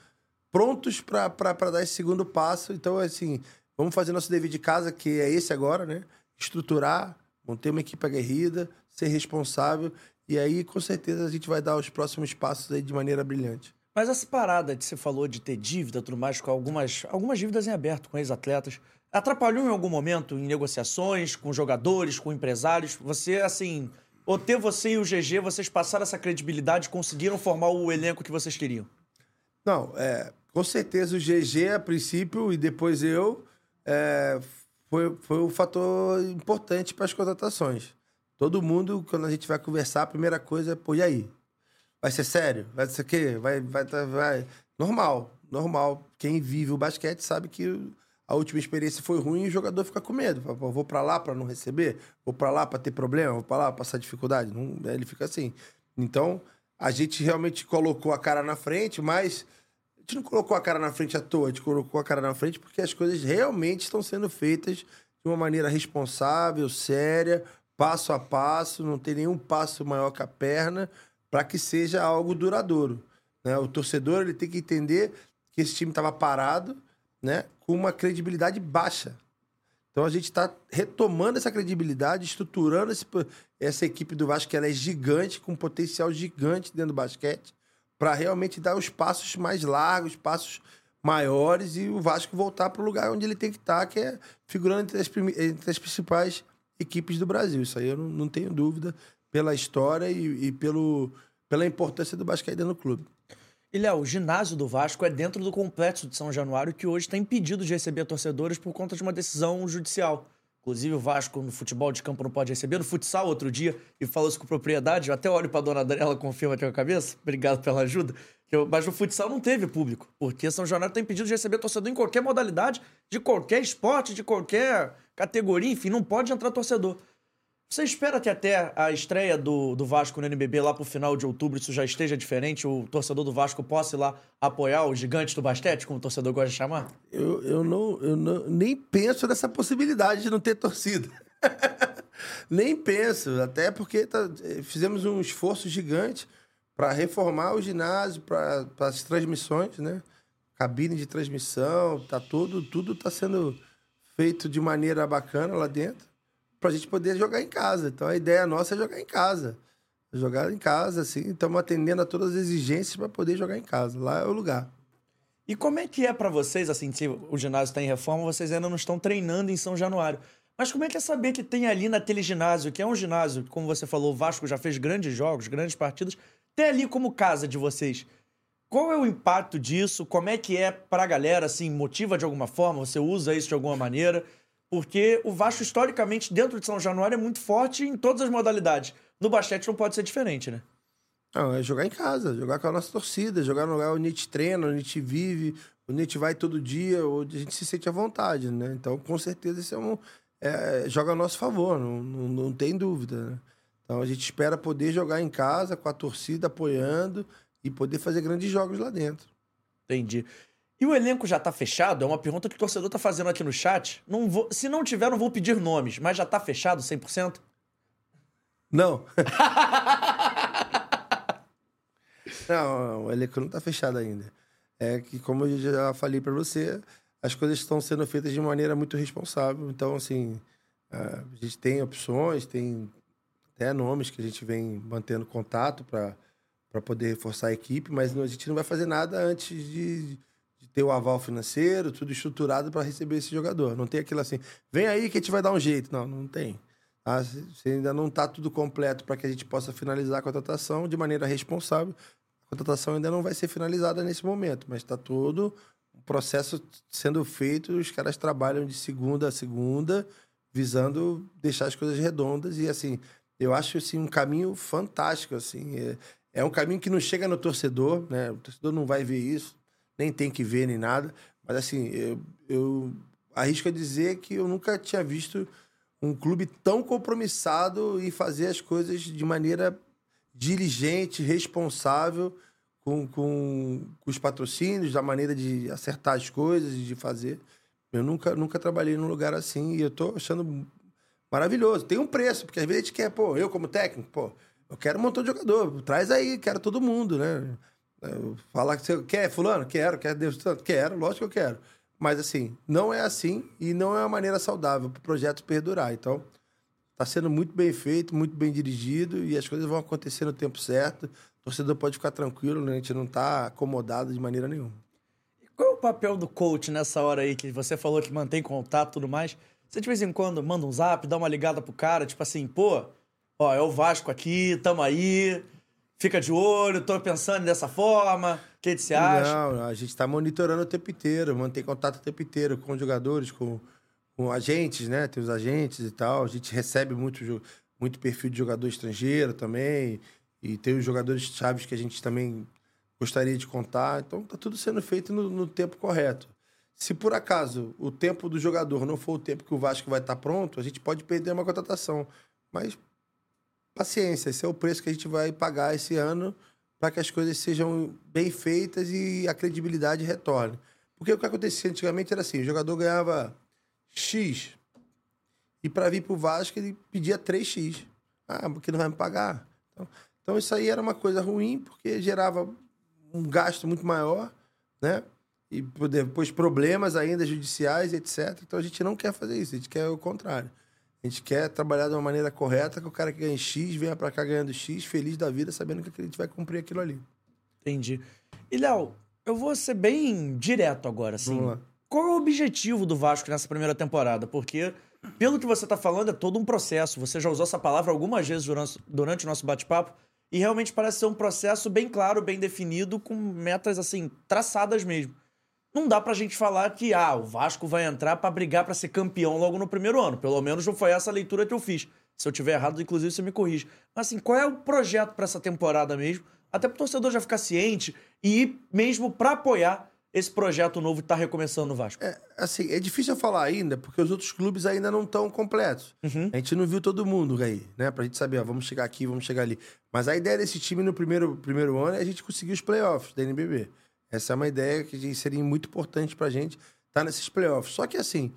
S2: prontos para dar esse segundo passo. Então, assim, vamos fazer nosso dever de casa, que é esse agora, né? Estruturar, manter uma equipe aguerrida, ser responsável E aí, com certeza, a gente vai dar os próximos passos aí de maneira brilhante.
S4: Mas essa parada que você falou de ter dívida e tudo mais, com algumas, algumas dívidas em aberto com ex-atletas, atrapalhou em algum momento em negociações com jogadores, com empresários? Você, assim, ou ter você e o GG, vocês passaram essa credibilidade e conseguiram formar o elenco que vocês queriam?
S2: Não, é, com certeza o GG a princípio e depois eu é, foi, foi um fator importante para as contratações. Todo mundo, quando a gente vai conversar, a primeira coisa é, pô, e aí? Vai ser sério? Vai ser o quê? Vai, vai, tá, vai. Normal, normal. Quem vive o basquete sabe que a última experiência foi ruim e o jogador fica com medo. Fala, vou para lá para não receber? Vou para lá para ter problema? Vou para lá passar dificuldade? Não, ele fica assim. Então, a gente realmente colocou a cara na frente, mas gente não colocou a cara na frente à toa, a gente colocou a cara na frente porque as coisas realmente estão sendo feitas de uma maneira responsável, séria, passo a passo, não tem nenhum passo maior que a perna, para que seja algo duradouro. Né? O torcedor ele tem que entender que esse time estava parado, né, com uma credibilidade baixa. Então a gente está retomando essa credibilidade, estruturando esse, essa equipe do Vasco, que ela é gigante, com um potencial gigante dentro do basquete, para realmente dar os passos mais largos, passos maiores e o Vasco voltar para o lugar onde ele tem que estar, tá, que é figurando entre as, entre as, principais equipes do Brasil. Isso aí eu não, não tenho dúvida pela história e, e, pelo, pela importância do basquete do clube.
S4: E, Léo, o ginásio do Vasco é dentro do complexo de São Januário, que hoje está impedido de receber torcedores por conta de uma decisão judicial. Inclusive, o Vasco no futebol de campo não pode receber. No futsal, outro dia, e falou isso com propriedade. Eu até olho para a dona Adriela, confirma aqui a cabeça. Obrigado pela ajuda. Mas no futsal não teve público, porque São Januário está impedido de receber torcedor em qualquer modalidade, de qualquer esporte, de qualquer categoria, enfim, não pode entrar torcedor. Você espera que até a estreia do, do Vasco no NBB lá pro final de outubro isso já esteja diferente? O torcedor do Vasco possa ir lá apoiar o gigante do basquete, como o torcedor gosta de chamar?
S2: Eu, eu, não, eu não, nem penso nessa possibilidade de não ter torcida. nem penso, até porque tá, fizemos um esforço gigante para reformar o ginásio, para as transmissões, né? Cabine de transmissão, tá tudo, tudo tá sendo feito de maneira bacana lá dentro para a gente poder jogar em casa. Então a ideia nossa é jogar em casa. Jogar em casa, assim, estamos atendendo a todas as exigências para poder jogar em casa. Lá é o lugar.
S4: E como é que é para vocês, assim, se o ginásio está em reforma, vocês ainda não estão treinando em São Januário. Mas como é que é saber que tem ali naquele ginásio, que é um ginásio, como você falou, o Vasco já fez grandes jogos, grandes partidas, tem ali como casa de vocês? Qual é o impacto disso? Como é que é para a galera, assim, motiva de alguma forma? Você usa isso de alguma maneira? Porque o Vasco, historicamente, dentro de São Januário, é muito forte em todas as modalidades. No basquete não pode ser diferente, né?
S2: Não, é jogar em casa, jogar com a nossa torcida, jogar no lugar onde a gente treina, onde a gente vive, onde a gente vai todo dia, onde a gente se sente à vontade, né? Então, com certeza, isso é um. É, joga a nosso favor, não, não, não tem dúvida, né? Então, a gente espera poder jogar em casa, com a torcida apoiando e poder fazer grandes jogos lá dentro.
S4: Entendi. E o elenco já tá fechado? É uma pergunta que o torcedor tá fazendo aqui no chat. Não vou, se não tiver, não vou pedir nomes, mas já tá fechado 100%?
S2: Não. não, o elenco não tá fechado ainda. É que, como eu já falei para você, as coisas estão sendo feitas de maneira muito responsável. Então, assim, a gente tem opções, tem até nomes que a gente vem mantendo contato para poder reforçar a equipe, mas a gente não vai fazer nada antes de ter o aval financeiro, tudo estruturado para receber esse jogador. Não tem aquilo assim, vem aí que a gente vai dar um jeito. Não, não tem. Você ainda não está tudo completo para que a gente possa finalizar a contratação de maneira responsável. A contratação ainda não vai ser finalizada nesse momento, mas está todo o processo sendo feito. Os caras trabalham de segunda a segunda, visando deixar as coisas redondas. E assim, eu acho assim, um caminho fantástico. assim é, é um caminho que não chega no torcedor, né? O torcedor não vai ver isso nem tem que ver nem nada. Mas assim, eu, eu arrisco a dizer que eu nunca tinha visto um clube tão compromissado em fazer as coisas de maneira diligente, responsável, com, com, com, os patrocínios, da maneira de acertar as coisas, de fazer. Eu nunca, nunca trabalhei num lugar assim e eu tô achando maravilhoso. Tem um preço, porque às vezes a gente quer, pô, eu como técnico, pô, eu quero um montão de jogador, traz aí, quero todo mundo, né? Falar que você quer, fulano? Quero, quer Deus? Quero, lógico que eu quero. Mas assim, não é assim e não é uma maneira saudável para o projeto perdurar. Então, tá sendo muito bem feito, muito bem dirigido e as coisas vão acontecer no tempo certo. O torcedor pode ficar tranquilo, né? A gente não tá acomodado de maneira nenhuma.
S4: Qual é o papel do coach nessa hora aí que você falou que mantém contato e tudo mais? Você de vez em quando manda um zap, dá uma ligada pro cara, tipo assim, pô, ó, é o Vasco aqui, tamo aí, fica de olho, tô pensando dessa forma, o que, você acha?
S2: Não, a gente está monitorando o tempo inteiro, mantém contato o tempo inteiro com os jogadores, com, com agentes, né? Tem os agentes e tal. A gente recebe muito, muito perfil de jogador estrangeiro também. E tem os jogadores chaves que a gente também gostaria de contar. Então tá tudo sendo feito no, no tempo correto. Se por acaso o tempo do jogador não for o tempo que o Vasco vai estar pronto, a gente pode perder uma contratação. Mas paciência, esse é o preço que a gente vai pagar esse ano para que as coisas sejam bem feitas e a credibilidade retorne. Porque o que acontecia antigamente era assim, o jogador ganhava X e para vir para o Vasco ele pedia 3X. Ah, porque não vai me pagar. Então, então isso aí era uma coisa ruim porque gerava um gasto muito maior, né? E depois problemas ainda judiciais, etc. Então a gente não quer fazer isso, a gente quer o contrário. A gente quer trabalhar de uma maneira correta, que o cara que ganha X venha pra cá ganhando X, feliz da vida, sabendo que a gente vai cumprir aquilo ali.
S4: Entendi. E, Léo, eu vou ser bem direto agora, assim.
S2: Vamos lá.
S4: Qual é o objetivo do Vasco nessa primeira temporada? Porque, pelo que você tá falando, é todo um processo. Você já usou essa palavra algumas vezes durante, durante o nosso bate-papo. E realmente parece ser um processo bem claro, bem definido, com metas, assim, traçadas mesmo. Não dá pra gente falar que, ah, o Vasco vai entrar pra brigar pra ser campeão logo no primeiro ano. Pelo menos não foi essa a leitura que eu fiz. Se eu tiver errado, inclusive, você me corrige. Mas, assim, qual é o projeto pra essa temporada mesmo? Até pro torcedor já ficar ciente e ir mesmo pra apoiar esse projeto novo que tá recomeçando no Vasco.
S2: É, assim, é difícil eu falar ainda, porque os outros clubes ainda não estão completos. A gente não viu todo mundo aí, né? Pra gente saber, ó, vamos chegar aqui, vamos chegar ali. Mas a ideia desse time no primeiro, primeiro ano é a gente conseguir os playoffs da NBB. Essa é uma ideia que seria muito importante pra gente estar nesses playoffs. Só que assim,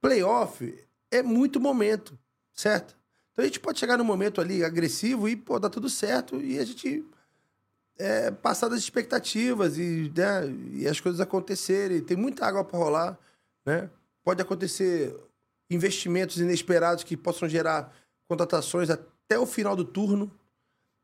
S2: playoff é muito momento, certo? Então a gente pode chegar num momento ali agressivo e, pô, dá tudo certo e a gente é, passar das expectativas e, né, e as coisas acontecerem. Tem muita água para rolar, né? Pode acontecer investimentos inesperados que possam gerar contratações até o final do turno.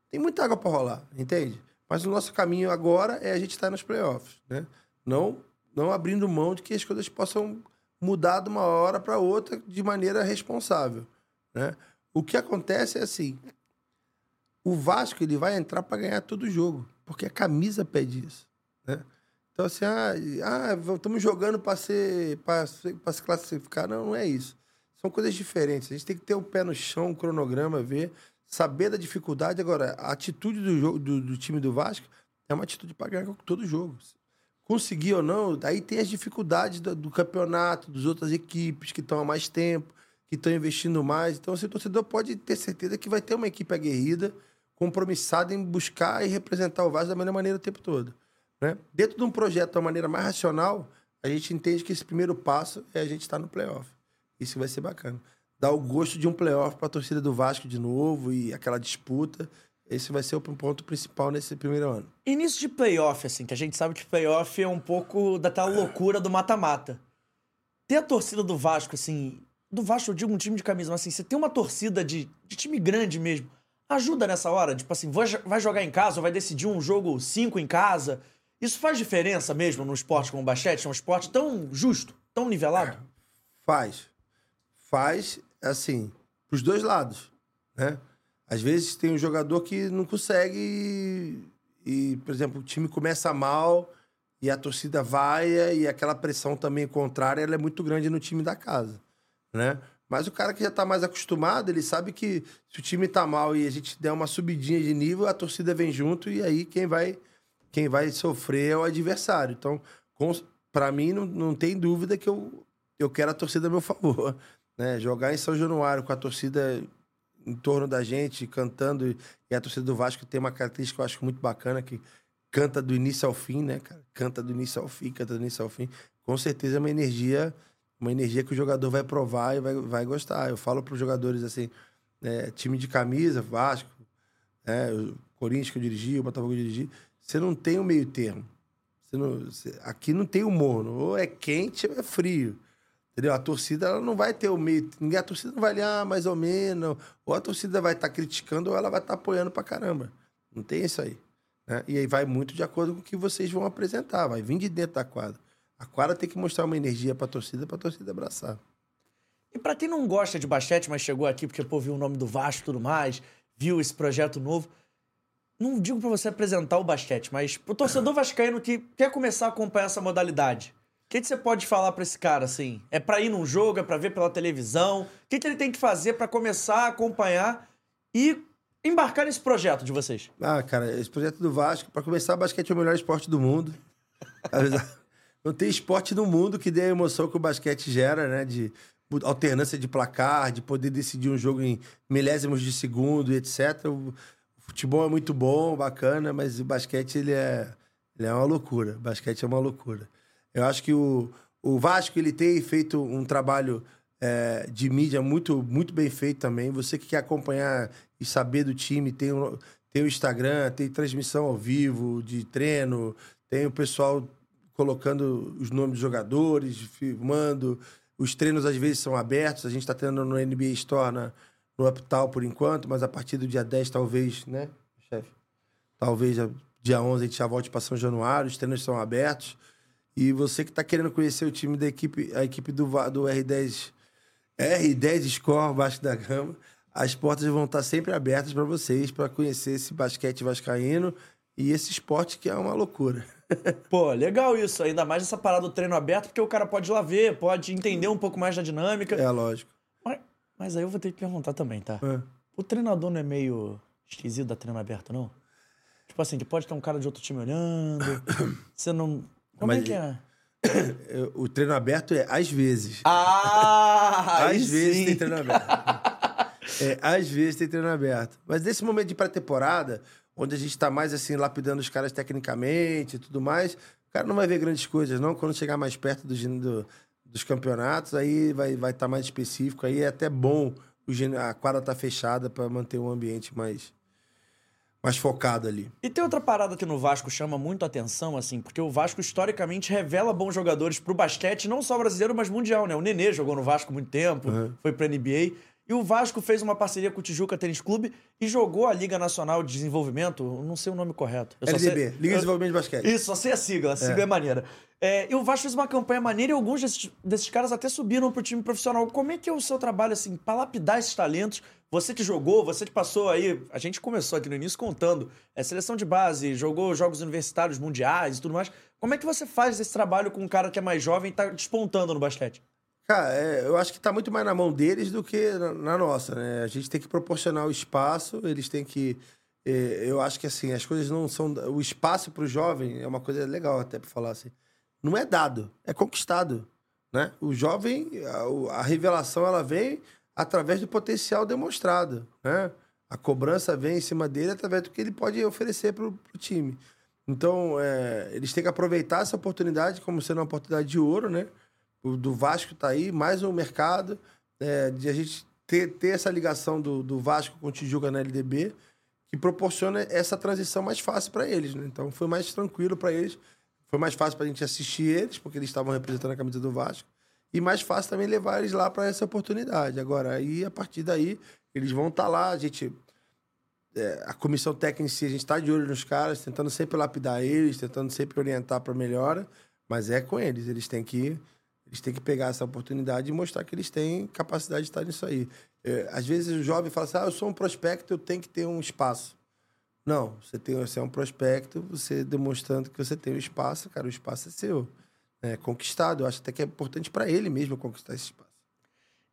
S2: Tem muita água para rolar, entende? Mas o nosso caminho agora é a gente estar nos playoffs, né? Não, não abrindo mão de que as coisas possam mudar de uma hora para outra de maneira responsável, né? O que acontece é assim, o Vasco ele vai entrar para ganhar todo jogo, porque a camisa pede isso, né? Então assim, ah, ah estamos jogando para ser para se classificar, não, não é isso. São coisas diferentes. A gente tem que ter o pé no chão, o cronograma, ver, saber da dificuldade. Agora, a atitude do, jogo, do, do time do Vasco é uma atitude para ganhar todo jogo. Conseguir ou não, daí tem as dificuldades do, do campeonato, das outras equipes que estão há mais tempo, que estão investindo mais. Então, assim, o torcedor pode ter certeza que vai ter uma equipe aguerrida, compromissada em buscar e representar o Vasco da melhor maneira o tempo todo. Né? Dentro de um projeto de uma maneira mais racional, a gente entende que esse primeiro passo é a gente estar no playoff. Isso vai ser bacana. Dar o gosto de um playoff para a torcida do Vasco de novo e aquela disputa. Esse vai ser o ponto principal nesse primeiro ano.
S4: Início de playoff, assim, que a gente sabe que playoff é um pouco daquela loucura do mata-mata. Ter a torcida do Vasco, assim, do Vasco eu digo um time de camisa, mas assim, você tem uma torcida de, de time grande mesmo, ajuda nessa hora, tipo assim, vai, vai jogar em casa ou vai decidir um jogo 5 em casa. Isso faz diferença mesmo no esporte como o basquete? É um esporte tão justo, tão nivelado?
S2: Faz. Faz, assim, pros dois lados, né? Às vezes tem um jogador que não consegue e, e, por exemplo, o time começa mal e a torcida vai e aquela pressão também contrária ela é muito grande no time da casa, né? Mas o cara que já tá mais acostumado, ele sabe que se o time tá mal e a gente der uma subidinha de nível, a torcida vem junto e aí quem vai quem vai sofrer é o adversário. Então, para mim, não, não tem dúvida que eu, eu quero a torcida a meu favor. Né? Jogar em São Januário com a torcida em torno da gente, cantando. E a torcida do Vasco tem uma característica que eu acho muito bacana, que canta do início ao fim, né, cara? Canta do início ao fim, canta do início ao fim. Com certeza é uma energia, uma energia que o jogador vai provar e vai, vai gostar. Eu falo para os jogadores assim, é, time de camisa, Vasco, é, o Corinthians que eu dirigi, o Botafogo que eu dirigi, você não tem o meio termo. Você não, você, aqui não tem o morno. Ou é quente ou é frio. Entendeu? A torcida ela não vai ter o meio. Ninguém, a torcida não vai ali, ah, mais ou menos. Ou a torcida vai estar criticando ou ela vai estar apoiando pra caramba. Não tem isso aí. né? E aí vai muito de acordo com o que vocês vão apresentar. Vai vir de dentro da quadra. A quadra tem que mostrar uma energia pra torcida, pra torcida abraçar.
S4: E pra quem não gosta de basquete, mas chegou aqui porque, pô, viu o nome do Vasco e tudo mais, viu esse projeto novo, não digo pra você apresentar o basquete, mas pro torcedor vascaíno que quer começar a acompanhar essa modalidade, que, que você pode falar pra esse cara, assim? É pra ir num jogo, é pra ver pela televisão? O que, que ele tem que fazer pra começar a acompanhar e embarcar nesse projeto de vocês?
S2: Ah, cara, esse projeto do Vasco, pra começar, basquete é o melhor esporte do mundo. Não tem esporte no mundo que dê a emoção que o basquete gera, né? De alternância de placar, de poder decidir um jogo em milésimos de segundo, etc. O futebol é muito bom, bacana, mas o basquete ele é, ele é uma loucura. O basquete é uma loucura. Eu acho que o, o Vasco ele tem feito um trabalho é, de mídia muito, muito bem feito também. Você que quer acompanhar e saber do time, tem o, tem o Instagram, tem transmissão ao vivo de treino, tem o pessoal colocando os nomes dos jogadores, filmando. Os treinos às vezes são abertos. A gente está tendo no NBA Store, no Uptal por enquanto, mas a partir do dia 10, talvez, né, chefe? Talvez a- dia 11 a gente já volte para São Januário. Os treinos são abertos. E você que está querendo conhecer o time da equipe, a equipe do, do R10, R10 Score Vasco da Gama, as portas vão estar sempre abertas para vocês, para conhecer esse basquete vascaíno e esse esporte que é uma loucura.
S4: Pô, legal isso. Ainda mais essa parada do treino aberto, porque o cara pode ir lá ver, pode entender um pouco mais da dinâmica.
S2: É lógico.
S4: Mas, mas aí eu vou ter que perguntar também, tá?
S2: É.
S4: O treinador não é meio esquisito da treino aberto, não? Tipo assim, que pode ter um cara de outro time olhando. Você não. Como é
S2: Mas-
S4: que é?
S2: O treino aberto é às vezes.
S4: Ah!
S2: às vezes
S4: sim.
S2: tem treino aberto. é, às vezes tem treino aberto. Mas nesse momento de pré-temporada, onde a gente tá mais assim, lapidando os caras tecnicamente e tudo mais, o cara não vai ver grandes coisas, não. Quando chegar mais perto do, do- dos campeonatos, aí vai estar vai tá mais específico. Aí é até bom o a quadra tá fechada para manter um ambiente mais, mais focado ali.
S4: E tem outra parada que no Vasco chama muito atenção, assim, porque o Vasco historicamente revela bons jogadores pro basquete, não só brasileiro, mas mundial, né? O Nenê jogou no Vasco muito tempo, foi pra NBA. E o Vasco fez uma parceria com o Tijuca Tênis Clube e jogou a Liga Nacional de Desenvolvimento, não sei o nome correto. Eu
S2: LDB,
S4: sei-
S2: Liga de Desenvolvimento de Basquete.
S4: Isso, só sei a sigla, a sigla é, maneira. É, e o Vasco fez uma campanha maneira e alguns desses, desses caras até subiram pro time profissional. Como é que é o seu trabalho, assim, pra lapidar esses talentos? Você que jogou, você que passou aí. A gente começou aqui no início contando. É, seleção de base, jogou jogos universitários mundiais e tudo mais. Como é que você faz esse trabalho com um cara que é mais jovem e tá despontando no basquete?
S2: Cara, é, eu acho que tá muito mais na mão deles do que na, na nossa, né? A gente tem que proporcionar o espaço, eles têm que. é, eu acho que assim, as coisas não são. O espaço pro jovem é uma coisa legal até pra falar assim. Não é dado, é conquistado. Né? O jovem, a, o- a revelação ela vem através do potencial demonstrado. Né? A cobrança vem em cima dele através do que ele pode oferecer pro, pro time. Então, é, eles têm que aproveitar essa oportunidade como sendo uma oportunidade de ouro, né? O do Vasco tá aí, mais um mercado, é, de a gente ter, ter essa ligação do, do Vasco com o Tijuca na LDB, que proporciona essa transição mais fácil para eles, né? Então foi mais tranquilo para eles, foi mais fácil para a gente assistir eles, porque eles estavam representando a camisa do Vasco, e mais fácil também levar eles lá para essa oportunidade. Agora, aí, a partir daí, eles vão estar lá, a gente é, a comissão técnica em si, a gente está de olho nos caras, tentando sempre lapidar eles, tentando sempre orientar para melhora, mas é com eles, eles têm que eles têm que pegar essa oportunidade e mostrar que eles têm capacidade de estar nisso aí. É, às vezes o jovem fala assim: ah, eu sou um prospecto, eu tenho que ter um espaço. Não, você, tem, você é um prospecto, você demonstrando que você tem o espaço, cara, o espaço é seu. É conquistado. Eu acho até que é importante para ele mesmo conquistar esse espaço.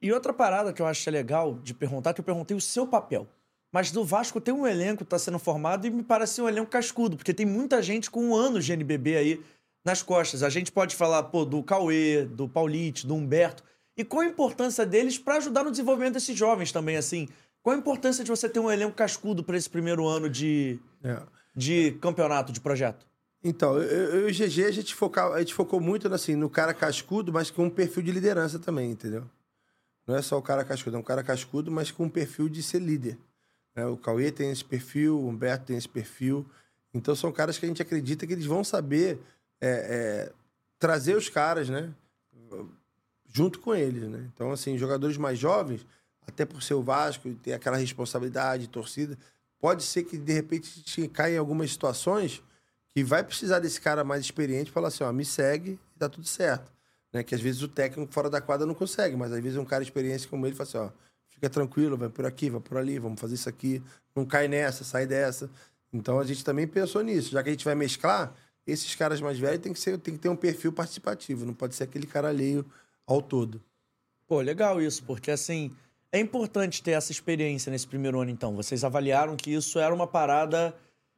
S4: E outra parada que eu acho legal de perguntar, que eu perguntei o seu papel. Mas do Vasco tem um elenco que tá sendo formado e me parece um elenco cascudo, porque tem muita gente com anos de NBB aí nas costas. A gente pode falar, pô, do Cauê, do Paulite, do Humberto. E qual a importância deles para ajudar no desenvolvimento desses jovens também, assim? Qual a importância de você ter um elenco cascudo para esse primeiro ano de,
S2: É.
S4: de campeonato, de projeto?
S2: Então, eu, e o GG, a gente, foca, a gente focou muito assim, no cara cascudo, mas com um perfil de liderança também, entendeu? Não é só o cara cascudo, é um cara cascudo, mas com um perfil de ser líder. né? O Cauê tem esse perfil, o Humberto tem esse perfil. Então, são caras que a gente acredita que eles vão saber é, é, trazer os caras, né? junto com eles, né? Então, assim, jogadores mais jovens, até por ser o Vasco e ter aquela responsabilidade, torcida, pode ser que de repente te caia em algumas situações que vai precisar desse cara mais experiente falar assim, ó, me segue e tá tudo certo. Né? Que às vezes o técnico fora da quadra não consegue, mas às vezes um cara experiente como ele fala assim, ó, fica tranquilo, vai por aqui, vai por ali, vamos fazer isso aqui, não cai nessa, sai dessa. Então a gente também pensou nisso, já que a gente vai mesclar, esses caras mais velhos tem que, ser, tem que ter um perfil participativo, não pode ser aquele cara alheio ao todo.
S4: Pô, legal isso, porque assim, é importante ter essa experiência nesse primeiro ano, então. Vocês avaliaram que isso era uma parada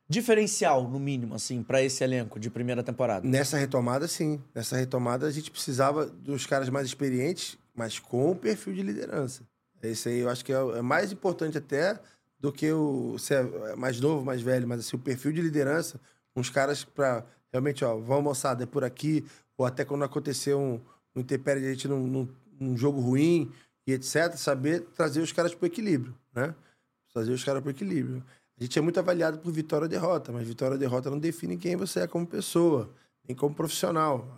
S4: diferencial, no mínimo, assim, para esse elenco de primeira temporada.
S2: Nessa retomada, sim. Nessa retomada, a gente precisava dos caras mais experientes, mas com o perfil de liderança. Esse aí eu acho que é é mais importante até do que o ser mais novo, mais velho, mas assim, o perfil de liderança, uns caras para realmente, ó, vamos moçada, é por aqui, ou até quando acontecer um, um intempérie de a gente num, num, num jogo ruim e etc, saber trazer os caras pro equilíbrio, né? Trazer os caras pro equilíbrio. A gente é muito avaliado por vitória ou derrota, mas vitória ou derrota não define quem você é como pessoa, nem como profissional.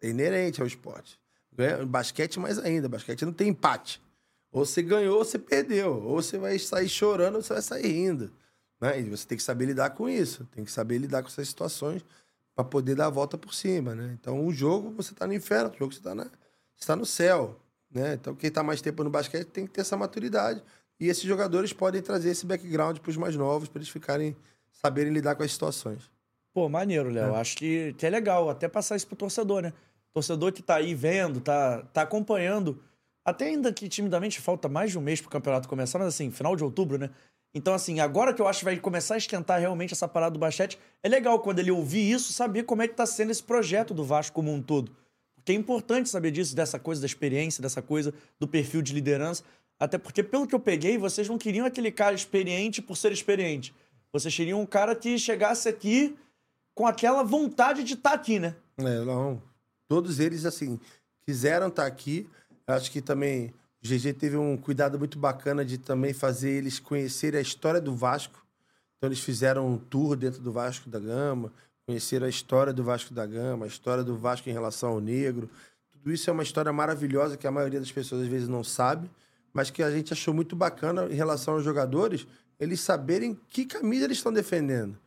S2: É inerente ao esporte. Basquete mais ainda, basquete não tem empate. Ou você ganhou ou você perdeu. Ou você vai sair chorando ou você vai sair rindo. Né? E você tem que saber lidar com isso. Tem que saber lidar com essas situações para poder dar a volta por cima. Né? Então, um jogo você tá no inferno, outro jogo você tá, na, você tá no céu. Né? Então, quem tá mais tempo no basquete tem que ter essa maturidade. E esses jogadores podem trazer esse background para os mais novos, para eles ficarem saberem lidar com as situações.
S4: Pô, maneiro, Léo. Acho que, que é legal até passar isso pro torcedor, né? Torcedor que tá aí vendo, tá, tá acompanhando. Até ainda que timidamente falta mais de um mês pro campeonato começar, mas assim, final de outubro, né? Então, assim, agora que eu acho que vai começar a esquentar realmente essa parada do basquete, é legal quando ele ouvir isso, saber como é que tá sendo esse projeto do Vasco como um todo. Porque é importante saber disso, dessa coisa da experiência, dessa coisa do perfil de liderança. Até porque, pelo que eu peguei, vocês não queriam aquele cara experiente por ser experiente. Vocês queriam um cara que chegasse aqui com aquela vontade de estar aqui, né?
S2: É, não. Todos eles, assim, quiseram estar aqui. Eu Acho que também o GG teve um cuidado muito bacana de também fazer eles conhecerem a história do Vasco. Então, eles fizeram um tour dentro do Vasco da Gama, conheceram a história do Vasco da Gama, a história do Vasco em relação ao negro. Tudo isso é uma história maravilhosa que a maioria das pessoas às vezes não sabe, mas que a gente achou muito bacana em relação aos jogadores, eles saberem que camisa eles estão defendendo.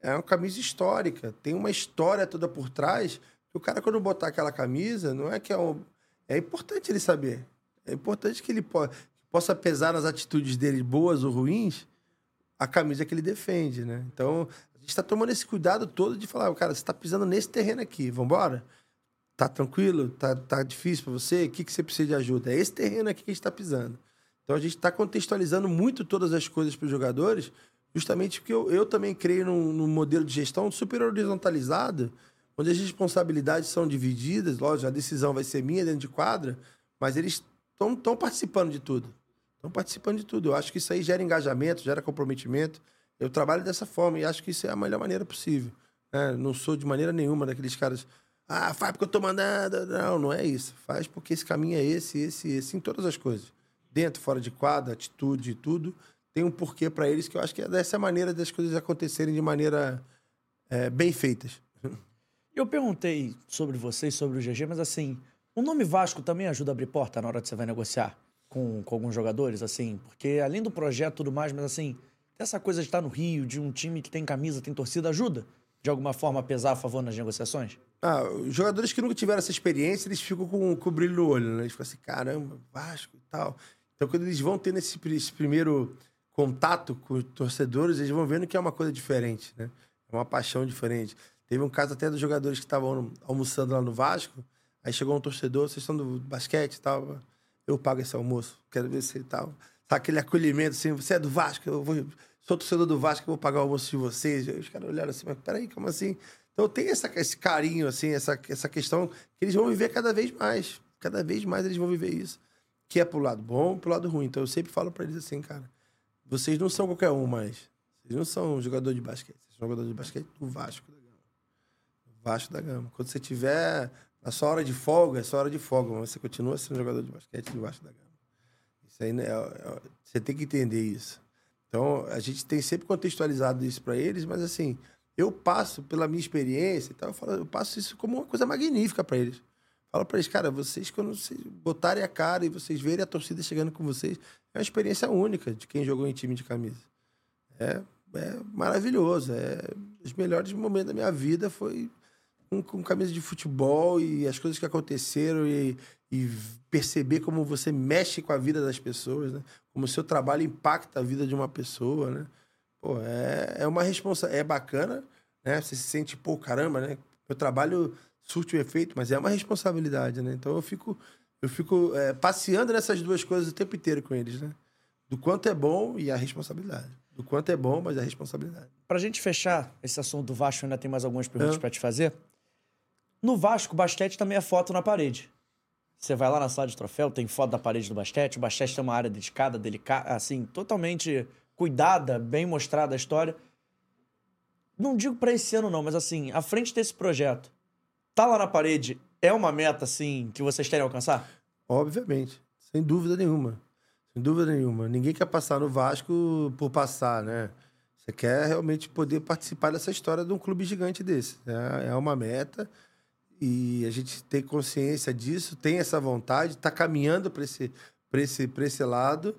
S2: É uma camisa histórica, tem uma história toda por trás. O cara, quando botar aquela camisa, não é que é. É importante ele saber. É importante que ele po possa pesar nas atitudes dele, boas ou ruins, a camisa que ele defende, né? Então, a gente está tomando esse cuidado todo de falar, cara, você está pisando nesse terreno aqui, vambora? Tá tranquilo? Tá, tá difícil para você? O que, que você precisa de ajuda? É esse terreno aqui que a gente está pisando. Então, a gente está contextualizando muito todas as coisas para os jogadores, justamente porque eu, eu também creio num, num modelo de gestão super horizontalizado, onde as responsabilidades são divididas, lógico, a decisão vai ser minha dentro de quadra, mas eles estão participando de tudo. Estão participando de tudo. Eu acho que isso aí gera engajamento, gera comprometimento. Eu trabalho dessa forma e acho que isso é a melhor maneira possível. né? Não sou de maneira nenhuma daqueles caras. Ah, faz porque eu tô mandando. Não, não é isso. Faz porque esse caminho é esse, esse, esse, em todas as coisas. Dentro, fora de quadra, atitude, tudo. Tem um porquê para eles que eu acho que é dessa maneira das coisas acontecerem de maneira é, bem feitas.
S4: Eu perguntei sobre vocês, sobre o GG, mas assim, o nome Vasco também ajuda a abrir porta na hora que você vai negociar com, com alguns jogadores, assim? Porque além do projeto e tudo mais, mas assim, essa coisa de estar no Rio, de um time que tem camisa, tem torcida, ajuda de alguma forma pesar a favor nas negociações?
S2: Ah, os jogadores que nunca tiveram essa experiência, eles ficam com, com o brilho no olho, né? Eles ficam assim, caramba, Vasco e tal. Então, quando eles vão tendo esse, esse primeiro contato com os torcedores, eles vão vendo que é uma coisa diferente, né? É uma paixão diferente. Teve um caso até dos jogadores que estavam almoçando lá no Vasco, aí chegou um torcedor, vocês estão do basquete e tal, eu pago esse almoço, quero ver se tal. Sabe aquele acolhimento assim, você é do Vasco, eu vou, sou torcedor do Vasco, eu vou pagar o almoço de vocês. Aí os caras olharam assim, mas peraí, como assim? Então tem essa, esse carinho, assim, essa, essa questão que eles vão viver cada vez mais. Cada vez mais eles vão viver isso. Que é pro lado bom pro lado ruim. Então eu sempre falo pra eles assim, cara, vocês não são qualquer um mais. Vocês não são jogador de basquete. Vocês são jogador de basquete do Vasco da Gama. Vasco da Gama. Quando você tiver na sua hora de folga, é sua hora de folga, mas você continua sendo jogador de basquete Vasco da Gama. Isso aí, né, é- é- você tem que entender isso. Então, a gente tem sempre contextualizado isso para eles, mas assim, eu passo pela minha experiência e tal, eu, falo, eu passo isso como uma coisa magnífica para eles. Fala pra eles, cara, vocês, quando vocês botarem a cara e vocês verem a torcida chegando com vocês, é uma experiência única de quem jogou em time de camisa. É, é maravilhoso. É, os melhores momentos da minha vida foi com, com camisa de futebol e as coisas que aconteceram e, e perceber como você mexe com a vida das pessoas, né? Como o seu trabalho impacta a vida de uma pessoa, né? Pô, é, é uma responsabilidade. É bacana, né? Você se sente, pô, caramba, né? Meu trabalho surte o efeito, mas é uma responsabilidade, né? Então eu fico, eu fico é, passeando nessas duas coisas o tempo inteiro com eles, né? Do quanto é bom e a responsabilidade. Do quanto é bom, mas a responsabilidade.
S4: Pra gente fechar esse assunto do Vasco, ainda tem mais algumas perguntas
S2: É.
S4: pra te fazer. No Vasco, o basquete também é foto na parede. Você vai lá na sala de troféu, tem foto da parede do basquete. O basquete tem uma área dedicada, delicada, assim, totalmente cuidada, bem mostrada a história. Não digo pra esse ano, não, mas assim, à frente desse projeto, tá lá na parede, é uma meta, assim, que vocês querem alcançar?
S2: Obviamente, sem dúvida nenhuma. Sem dúvida nenhuma. Ninguém quer passar no Vasco por passar, né? Você quer realmente poder participar dessa história de um clube gigante desse. É, é uma meta e a gente tem consciência disso, tem essa vontade, está caminhando para esse, esse, esse lado,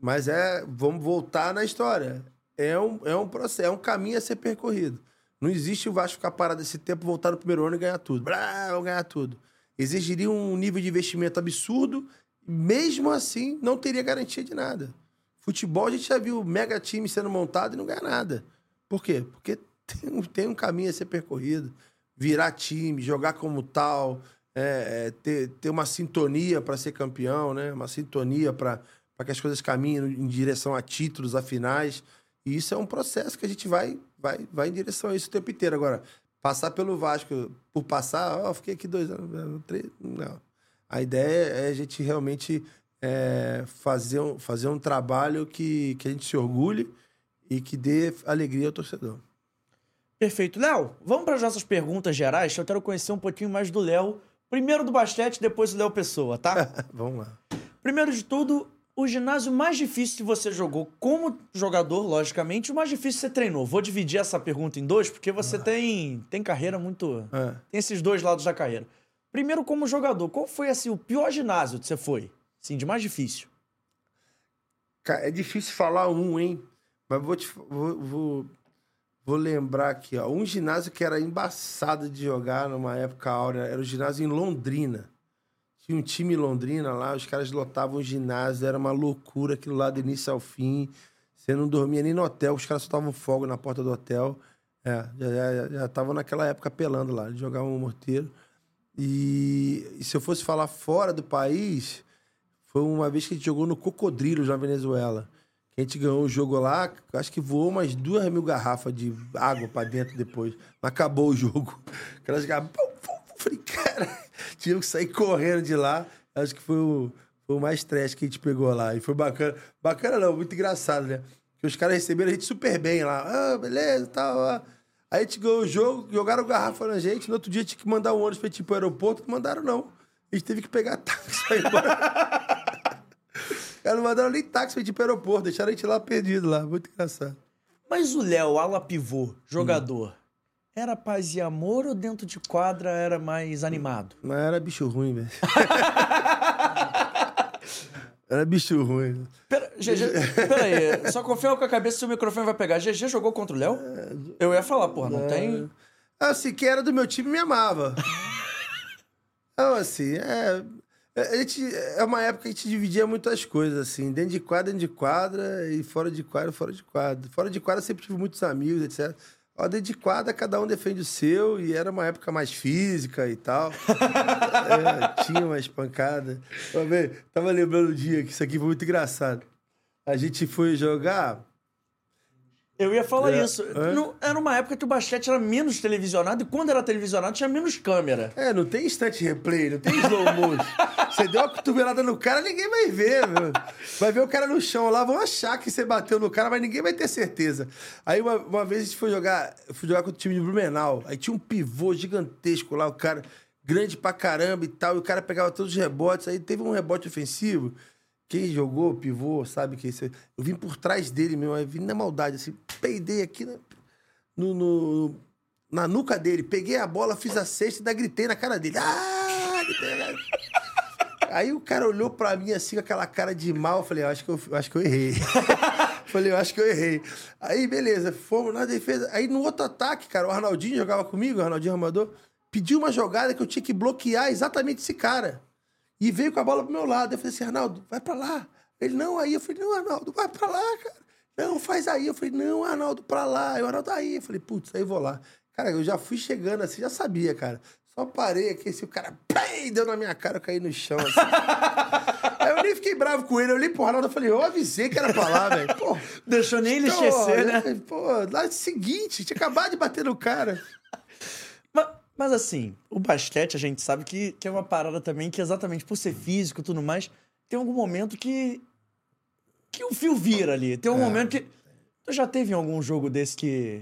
S2: mas é vamos voltar na história. É um, é um processo, é um caminho a ser percorrido. Não existe o Vasco ficar parado esse tempo, voltar no primeiro ano e ganhar tudo. Blá, vamos ganhar tudo. Exigiria um nível de investimento absurdo, mesmo assim, não teria garantia de nada. Futebol, a gente já viu mega time sendo montado e não ganha nada. Por quê? Porque tem tem um caminho a ser percorrido. Virar time, jogar como tal, é, é, ter, ter uma sintonia para ser campeão, né? Uma sintonia para que as coisas caminhem em direção a títulos, a finais. E isso é um processo que a gente vai, vai, vai em direção a isso o tempo inteiro. Agora, passar pelo Vasco por passar, ó, fiquei aqui dois anos, três, não. A ideia é a gente realmente é, fazer, um, fazer um trabalho que, que a gente se orgulhe e que dê alegria ao torcedor.
S4: Perfeito. Léo, vamos para as nossas perguntas gerais. Eu quero conhecer um pouquinho mais do Léo. Primeiro do basquete, depois do Léo Pessoa, tá?
S2: Vamos lá.
S4: Primeiro de tudo, o ginásio mais difícil que você jogou como jogador, logicamente, o mais difícil que você treinou. Vou dividir essa pergunta em dois, porque você tem, tem carreira muito.
S2: É.
S4: Tem esses dois lados da carreira. Primeiro, como jogador, qual foi assim, o pior ginásio que você foi? Sim, de mais difícil.
S2: Cara, é difícil falar um, hein? Mas vou te vou, vou, vou lembrar aqui, ó. Um ginásio que era embaçado de jogar numa época áurea era o ginásio em Londrina. Tinha um time em Londrina lá, os caras lotavam o ginásio, era uma loucura aquilo lá do início ao fim. Você não dormia nem no hotel, os caras soltavam fogo na porta do hotel. É, já estavam naquela época apelando lá, jogavam um morteiro. E, e se eu fosse falar fora do país, foi uma vez que a gente jogou no Cocodrilos, na Venezuela. A gente ganhou o jogo lá, acho que voou umas duas mil garrafas de água pra dentro depois. Acabou o jogo. Aquelas garrafas. Falei, cara, tivemos que sair correndo de lá. Acho que foi o, foi o mais trash que a gente pegou lá. E foi bacana. Bacana não, muito engraçado, né? Que os caras receberam a gente super bem lá. Ah, beleza, tal. ah. Aí a gente ganhou o jogo, jogaram garrafa na gente. No outro dia tinha que mandar um ônibus pra gente ir pro aeroporto. Não mandaram, não. A gente teve que pegar táxi pra embora. Caras não mandaram nem táxi pra ir pro aeroporto. Deixaram a gente lá perdido lá. Muito engraçado.
S4: Mas o Léo, ala pivô,
S2: Hum.
S4: jogador, era paz e amor ou dentro de quadra era mais animado?
S2: Mas era bicho ruim, velho. era bicho ruim.
S4: Pera, GG, pera aí, só confirma com a cabeça se o microfone vai pegar. GG jogou contra o Léo? Eu ia falar, porra, não tem.
S2: Assim, quem era do meu time me amava. Então, assim, é. A gente, é uma época que a gente dividia muitas coisas, assim, dentro de quadra, dentro de quadra, e fora de quadra, fora de quadra. Fora de quadra sempre tive muitos amigos, etc. Ó, dentro de quadra, cada um defende o seu, e era uma época mais física e tal. É, tinha. Ó, velho, tava lembrando o dia que isso aqui foi muito engraçado. A gente foi jogar.
S4: Eu ia falar
S2: É,
S4: isso.
S2: é.
S4: Não- era uma época que o basquete era menos televisionado, e quando era televisionado tinha menos câmera.
S2: É, não tem instante replay, não tem slow motion. Você deu uma cotovelada no cara, ninguém vai ver, meu. Vai ver o cara no chão lá, vão achar que você bateu no cara, mas ninguém vai ter certeza. Aí uma, uma vez a gente foi jogar, fui jogar com o time de Blumenau. Aí tinha um pivô gigantesco lá, o cara grande pra caramba e tal, e o cara pegava todos os rebotes. Aí teve um rebote ofensivo. Quem jogou pivô, sabe que isso. Eu vim por trás dele mesmo, aí vim na maldade, assim, peidei aqui na, no, no- na nuca dele, peguei a bola, fiz a cesta e ainda gritei na cara dele. Ah, Aí o cara olhou pra mim assim com aquela cara de mal. Eu falei, eu acho que eu, eu acho que eu errei. falei, eu acho que eu errei. Aí, beleza, fomos na defesa. Aí no outro ataque, cara, o Arnaldinho jogava comigo, o Arnaldinho Armador, pediu uma jogada que eu tinha que bloquear exatamente esse cara. E veio com a bola pro meu lado. Eu falei assim, Arnaldo, vai pra lá. Ele, não, aí. Eu falei, não, Arnaldo, vai pra lá, cara. Não, faz aí. Eu falei, não, Arnaldo, pra lá. O Arnaldo, aí. Eu falei, putz, aí eu vou lá. Cara, eu já fui chegando assim, já sabia, cara. Só parei aqui, assim, o cara pei, deu na minha cara, eu caí no chão, assim. Aí eu nem fiquei bravo com ele, eu olhei pro Arnaldo e falei, eu avisei que era pra lá, velho. Pô,
S4: Deixou nem ele esquecer, né?
S2: Pô, lá é seguinte, tinha acabado de bater no cara.
S4: Mas, assim, o basquete a gente sabe que, que é uma parada também que exatamente por ser físico e tudo mais, tem algum momento que que o fio vira ali. Tem um
S2: É.
S4: momento que tu já teve algum jogo desse que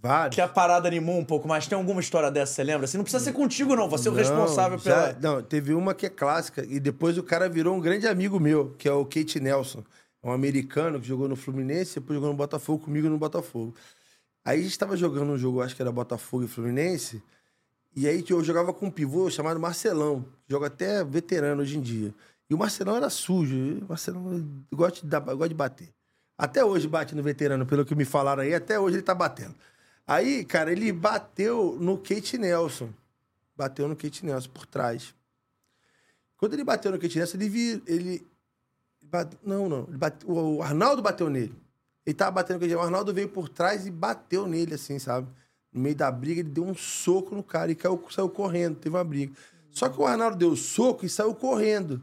S2: Vários.
S4: que a parada animou um pouco mais. Tem alguma história dessa, você lembra? Assim, não precisa ser contigo não, você é o responsável
S2: já-
S4: pela
S2: Não, teve uma que é clássica. E depois o cara virou um grande amigo meu, que é o Kate Nelson. É um americano que jogou no Fluminense, depois jogou no Botafogo comigo no Botafogo. Aí a gente tava jogando um jogo, acho que era Botafogo e Fluminense. E aí eu jogava com um pivô chamado Marcelão. Joga até veterano hoje em dia. E o Marcelão era sujo. O Marcelão gosta de, gosta de bater. Até hoje bate no veterano, pelo que me falaram aí. Até hoje ele tá batendo. Aí, cara, ele bateu no Kate Nelson. Bateu no Kate Nelson por trás. Quando ele bateu no Kate Nelson, ele vir, ele bate- não, não, ele bate- o Arnaldo bateu nele. Ele tava batendo Nelson, o Arnaldo veio por trás e bateu nele assim, sabe? No meio da briga, ele deu um soco no cara e caiu, saiu correndo, teve uma briga. Só que o Arnaldo deu soco e saiu correndo.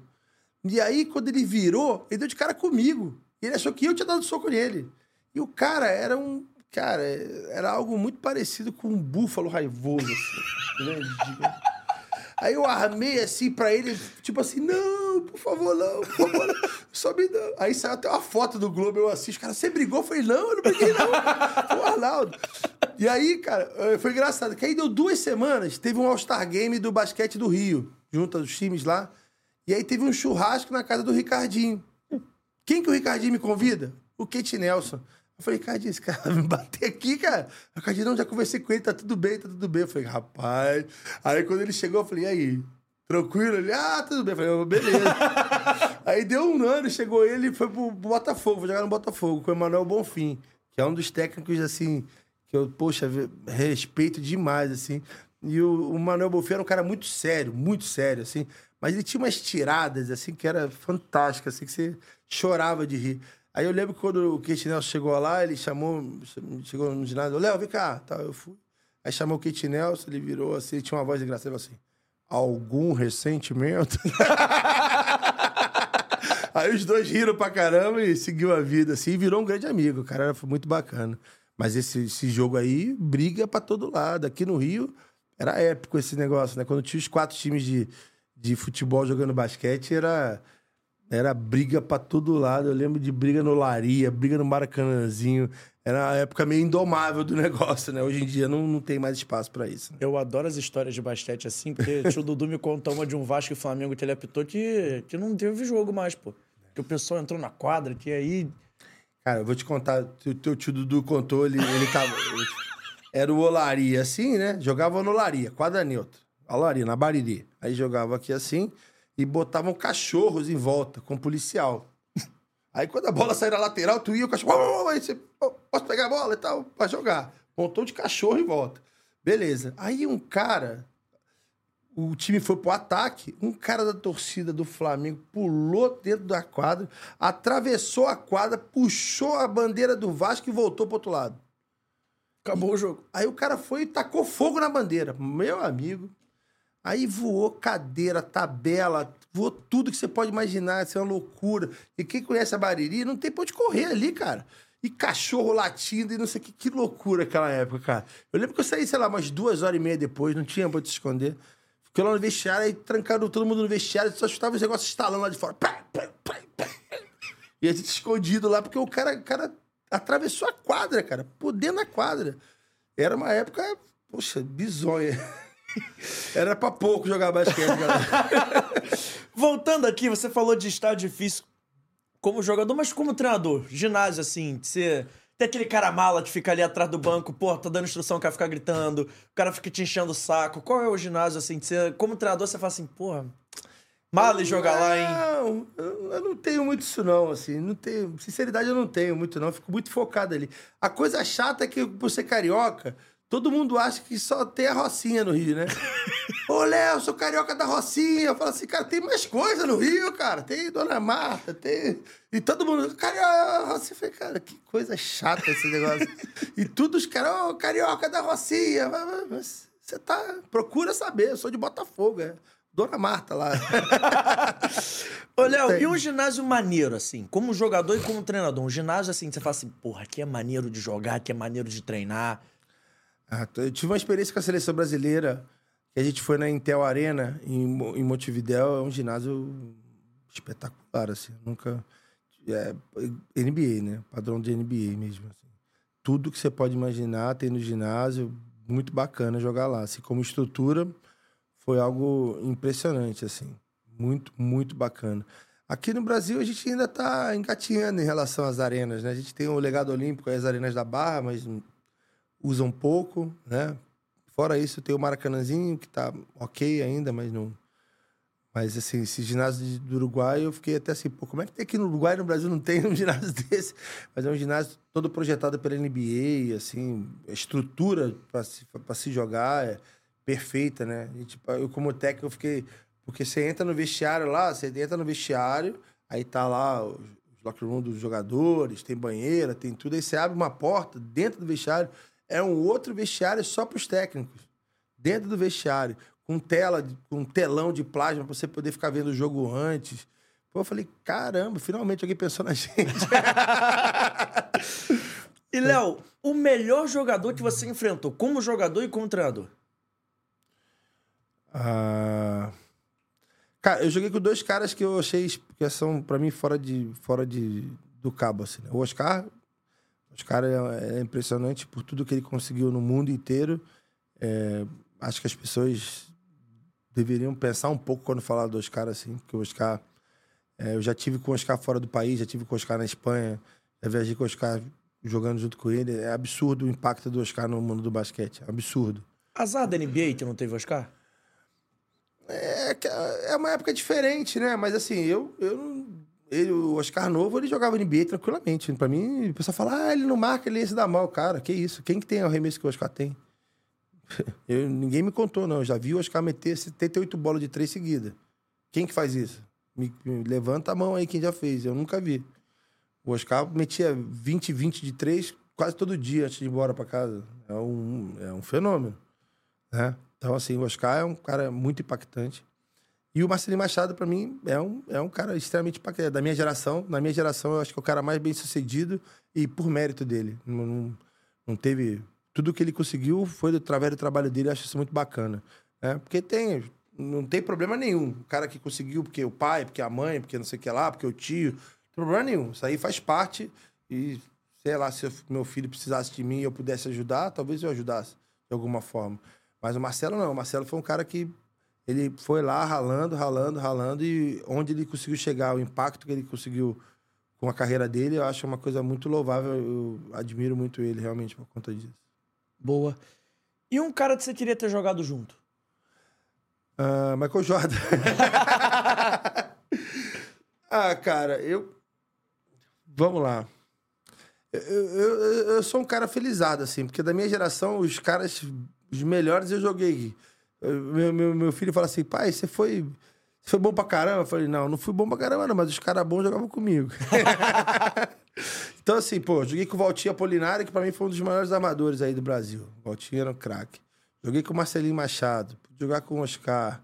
S2: E aí, quando ele virou, ele deu de cara comigo. Ele achou que eu tinha dado soco nele. E o cara era um. Cara, era algo muito parecido com um búfalo raivoso, assim. Aí eu armei assim pra ele, tipo assim, não, por favor, não, por favor, não. só me dá. Aí saiu até uma foto do Globo, eu assisto, cara, você brigou? Eu falei, não, eu não briguei, não. Foi o Arnaldo. E aí, cara, eh, foi engraçado, que aí deu duas semanas, teve um All-Star Game do basquete do Rio, junto aos times lá. E aí teve um churrasco na casa do Ricardinho. Quem que o Ricardinho me convida? O Kate Nelson. Eu falei, Ricardinho, esse cara vai me bater aqui, cara. O Ricardinho, não, já conversei com ele, tá tudo bem, tá tudo bem. Eu falei, rapaz. Aí quando ele chegou, eu falei, e aí? Tranquilo? Ele, ah, tudo bem. Eu falei, "Oh, beleza. aí deu um ano, chegou ele e foi pro Botafogo, foi jogar no Botafogo, com o Emanuel Bonfim, que é um dos técnicos, assim, que eu, poxa, respeito demais, assim. E o, o Manuel Bonfim era um cara muito sério, muito sério, assim. Mas ele tinha umas tiradas, assim, que era fantástica, assim, que você chorava de rir. Aí eu lembro que quando o Kate Nelson chegou lá, ele chamou, chegou no ginásio, Léo, vem cá. Tá, eu fui. Aí chamou o Kate Nelson, ele virou assim, ele tinha uma voz engraçada, falou assim, algum ressentimento? Aí os dois riram pra caramba e seguiu a vida, assim, e virou um grande amigo. Cara foi muito bacana. Mas esse, esse jogo aí, briga pra todo lado. Aqui no Rio, era épico esse negócio, né? Quando tinha os quatro times de, de futebol jogando basquete, era, era briga pra todo lado. Eu lembro de briga no Laria, briga no Maracanãzinho. Era a época meio indomável do negócio, né? Hoje em dia não, não tem mais espaço pra isso. né?
S4: Eu adoro as histórias de basquete assim, porque o tio Dudu me contou uma de um Vasco e Flamengo que ele apitou que, que não teve jogo mais, pô. Que o pessoal entrou na quadra, que aí.
S2: Cara, eu vou te contar, o teu tio Dudu contou, ele, ele tava. era o Olaria, assim, né? Jogava no Olaria, quadra neutra. Olaria, na Bariri. Aí jogava aqui assim e botavam cachorros em volta, com policial. Aí quando a bola saía da lateral, tu ia, o cachorro. "Uau, uau, uau", Aí você, "Ô, posso pegar a bola e tal, pra jogar. Montou de cachorro em volta. Beleza. Aí um cara, o time foi pro ataque, um cara da torcida do Flamengo pulou dentro da quadra, atravessou a quadra, puxou a bandeira do Vasco e voltou pro outro lado.
S4: Acabou o jogo.
S2: Aí o cara foi e tacou fogo na bandeira. Meu amigo. Aí voou cadeira, tabela, voou tudo que você pode imaginar. Isso é uma loucura. E quem conhece a Bariri, não tem pra onde correr ali, cara. E cachorro latindo e não sei o que. Que loucura aquela época, cara. Eu lembro que eu saí, sei lá, umas duas horas e meia depois, não tinha pra te esconder. Fiquei lá no vestiário, aí trancaram todo mundo no vestiário, só escutava os negócios estalando lá de fora. Pá, pá, pá. E a gente escondido lá, porque o cara, o cara atravessou a quadra, cara, por dentro da quadra. Era uma época, poxa, bizonha. Era pra pouco jogar basquete, galera.
S4: Voltando aqui, você falou de estádio difícil como jogador, mas como treinador, ginásio, assim, de ser. Tem aquele cara mala que fica ali atrás do banco, pô, tá dando instrução, o cara fica gritando, o cara fica te enchendo o saco. Qual é o ginásio, assim, que você, como treinador, você fala assim, porra, mala e jogar lá, hein?
S2: Não, eu, eu não tenho muito isso, não, assim. Não tenho, sinceridade, eu não tenho muito, não. Fico muito focado ali. A coisa chata é que, por ser carioca, todo mundo acha que só tem a Rocinha no Rio, né? Ô, Léo, eu sou carioca da Rocinha. Eu falo assim, cara, tem mais coisa no Rio, cara. Tem Dona Marta, tem. E todo mundo, carioca, Rocinha. Eu falei, cara, que coisa chata esse negócio. e tudo os caras, ô, carioca da Rocinha. Você tá. Procura saber, eu sou de Botafogo, é. Dona Marta lá.
S4: Ô, Léo, e um ginásio maneiro, assim, como jogador e como treinador? Um ginásio, assim, que você fala assim, porra, aqui é maneiro de jogar, aqui é maneiro de treinar.
S2: Ah, eu tive uma experiência com a seleção brasileira, que a gente foi na Intel Arena, em, em Montevidéu, é um ginásio espetacular, assim. Nunca. É, NBA, né? Padrão de NBA mesmo. assim. Tudo que você pode imaginar tem no ginásio, muito bacana jogar lá. Assim, como estrutura, foi algo impressionante, assim. Muito, muito bacana. Aqui no Brasil, a gente ainda está engatinhando em relação às arenas, né? A gente tem o legado olímpico, as arenas da Barra, mas usa um pouco, né? Fora isso, tem o Maracanãzinho, que tá ok ainda, mas não. Mas, assim, esse ginásio do Uruguai, eu fiquei até assim, pô, como é que tem aqui no Uruguai no Brasil não tem um ginásio desse? Mas é um ginásio todo projetado pela NBA, assim, a estrutura para se, se jogar é perfeita, né? E, tipo, eu, como técnico, eu fiquei. Porque você entra no vestiário lá, você entra no vestiário, aí tá lá os locker room dos jogadores, tem banheira, tem tudo. Aí você abre uma porta dentro do vestiário, é um outro vestiário só para os técnicos. Dentro do vestiário, com tela, com telão de plasma para você poder ficar vendo o jogo antes. Pô, eu falei, caramba, finalmente alguém pensou na gente.
S4: E, Léo, o melhor jogador que você enfrentou como jogador e como treinador?
S2: Ah, Cara, eu joguei com dois caras que eu achei que são, pra mim, fora, de, fora de, do cabo, assim. né? O Oscar, o Oscar é, é impressionante por tudo que ele conseguiu no mundo inteiro. É, acho que as pessoas deveriam pensar um pouco quando falar do Oscar, assim, porque o Oscar... é, eu já tive com o Oscar fora do país, já tive com o Oscar na Espanha, já viajei com o Oscar jogando junto com ele. É absurdo o impacto do Oscar no mundo do basquete. Absurdo.
S4: Azar da NBA que não teve Oscar?
S2: É, que é uma época diferente, né? Mas assim, eu, eu não- ele, o Oscar Novo, ele jogava NBA tranquilamente. Pra mim, o pessoal fala, ah, ele não marca, ele ia se dar mal. Cara, que isso? Quem que tem o arremesso que o Oscar tem? Eu, ninguém me contou, não. Eu já vi o Oscar meter 78 bolas de três seguidas. Quem que faz isso? Me, me levanta a mão aí quem já fez. Eu nunca vi. O Oscar metia 20, 20 de três quase todo dia antes de ir embora pra casa. É um, é um fenômeno, né? Então, assim, o Oscar é um cara muito impactante. E o Marcelinho Machado, pra mim, é um, é um cara extremamente impactante. Da minha geração, na minha geração, eu acho que é o cara mais bem sucedido e por mérito dele. Não, não, não teve. Tudo que ele conseguiu foi através do trabalho dele, eu acho isso muito bacana. Né? Porque tem. Não tem problema nenhum. O cara que conseguiu, porque o pai, porque a mãe, porque não sei o que lá, porque o tio. Não tem problema nenhum. Isso aí faz parte. E, sei lá, se eu- meu filho precisasse de mim e eu pudesse ajudar, talvez eu ajudasse de alguma forma. Mas o Marcelo não. O Marcelo foi um cara que ele foi lá ralando, ralando, ralando e onde ele conseguiu chegar, o impacto que ele conseguiu com a carreira dele, eu acho uma coisa muito louvável. Eu admiro muito ele realmente por conta disso.
S4: Boa. E um cara que você queria ter jogado junto?
S2: Ah, Michael Jordan. ah, cara, eu. Vamos lá. Eu, eu, eu- eu sou um cara felizado, assim, porque da minha geração, os caras, os melhores eu joguei. Eu- Meu, meu, meu filho fala assim, pai, você foi, você foi bom pra caramba? Eu falei, não, não fui bom pra caramba, não, mas os caras bons jogavam comigo. então, assim, pô, joguei com o Valtinho Apolinário, que pra mim foi um dos maiores armadores aí do Brasil. O Valtinho era um craque. Joguei com o Marcelinho Machado, jogar com o Oscar.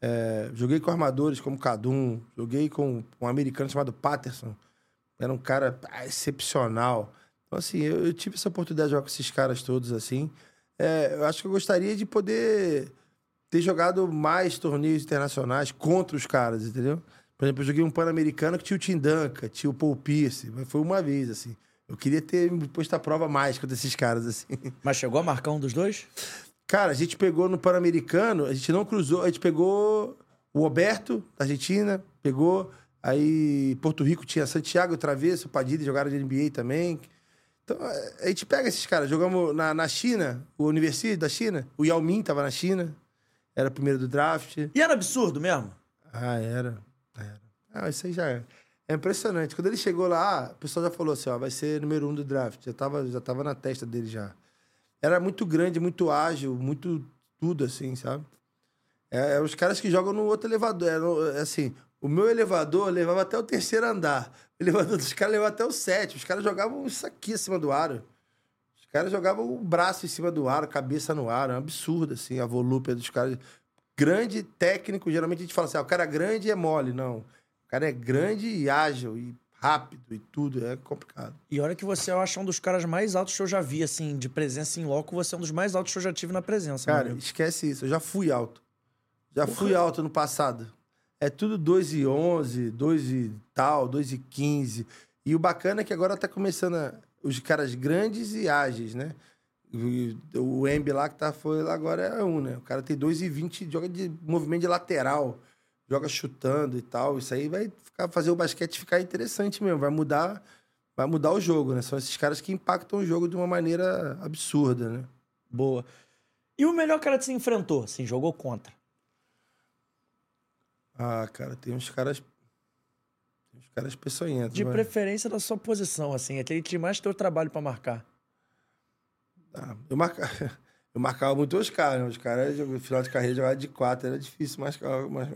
S2: É, joguei com armadores como Cadum, joguei com um americano chamado Patterson. Era um cara ah, excepcional. Então, assim, eu, eu tive essa oportunidade de jogar com esses caras todos, assim. É, eu acho que eu gostaria de poder ter jogado mais torneios internacionais contra os caras, entendeu? Por exemplo, eu joguei um Pan-Americano que tinha o Tim Duncan, tinha o Paul Pierce, mas foi uma vez, assim. Eu queria ter posto a prova mais contra esses caras, assim.
S4: Mas chegou a marcar um dos dois?
S2: Cara, a gente pegou no Pan-Americano, a gente não cruzou, a gente pegou o Roberto, da Argentina, pegou. Aí Porto Rico tinha Santiago Travesso, Padilha, jogaram de NBA também. Então, a gente pega esses caras. Jogamos na, na China, o Universidade da China. O Yao Ming tava na China. Era primeiro do draft.
S4: E era absurdo mesmo?
S2: Ah, era. Era. Ah, isso aí já é. É impressionante. Quando ele chegou lá, o pessoal já falou assim, ó, vai ser número um do draft. Já tava, já tava na testa dele já. Era muito grande, muito ágil, muito tudo, assim, sabe? É, é os caras que jogam no outro elevador. É, no- é assim, o meu elevador levava até o terceiro andar. O elevador dos caras levava até o sétimo. Os caras jogavam isso aqui acima do aro. Os caras jogavam o braço em cima do aro, a cabeça no aro. É um absurdo, assim, a volúpia dos caras. Grande, técnico, geralmente a gente fala assim, ah, o cara grande é mole. Não. O cara é grande e ágil e rápido e tudo. É complicado.
S4: E olha que você eu acho um dos caras mais altos que eu já vi, assim, de presença em loco. Você é um dos mais altos que eu já tive na presença.
S2: Cara,
S4: meu amigo.
S2: esquece isso. Eu já fui alto. Já fui alto no passado. É tudo 2 e 11, 2 e tal, 2 e 15. E o bacana é que agora tá começando a- os caras grandes e ágeis, né? O Embi lá que tá, foi lá agora é um, né? O cara tem 2 e 20, joga de movimento de lateral, joga chutando e tal. Isso aí vai ficar, fazer o basquete ficar interessante mesmo. Vai mudar, vai mudar o jogo, né? São esses caras que impactam o jogo de uma maneira absurda, né?
S4: Boa. E o melhor cara que você enfrentou, assim, jogou contra?
S2: Ah, cara, tem uns caras. Uns caras peçonhentos.
S4: De
S2: mas-
S4: preferência da sua posição, assim, aquele que mais teu trabalho pra marcar.
S2: Ah, eu, marca... eu marcava muito os caras, né? Os caras, no final de carreira, jogavam de quatro, era difícil marcar. Mas...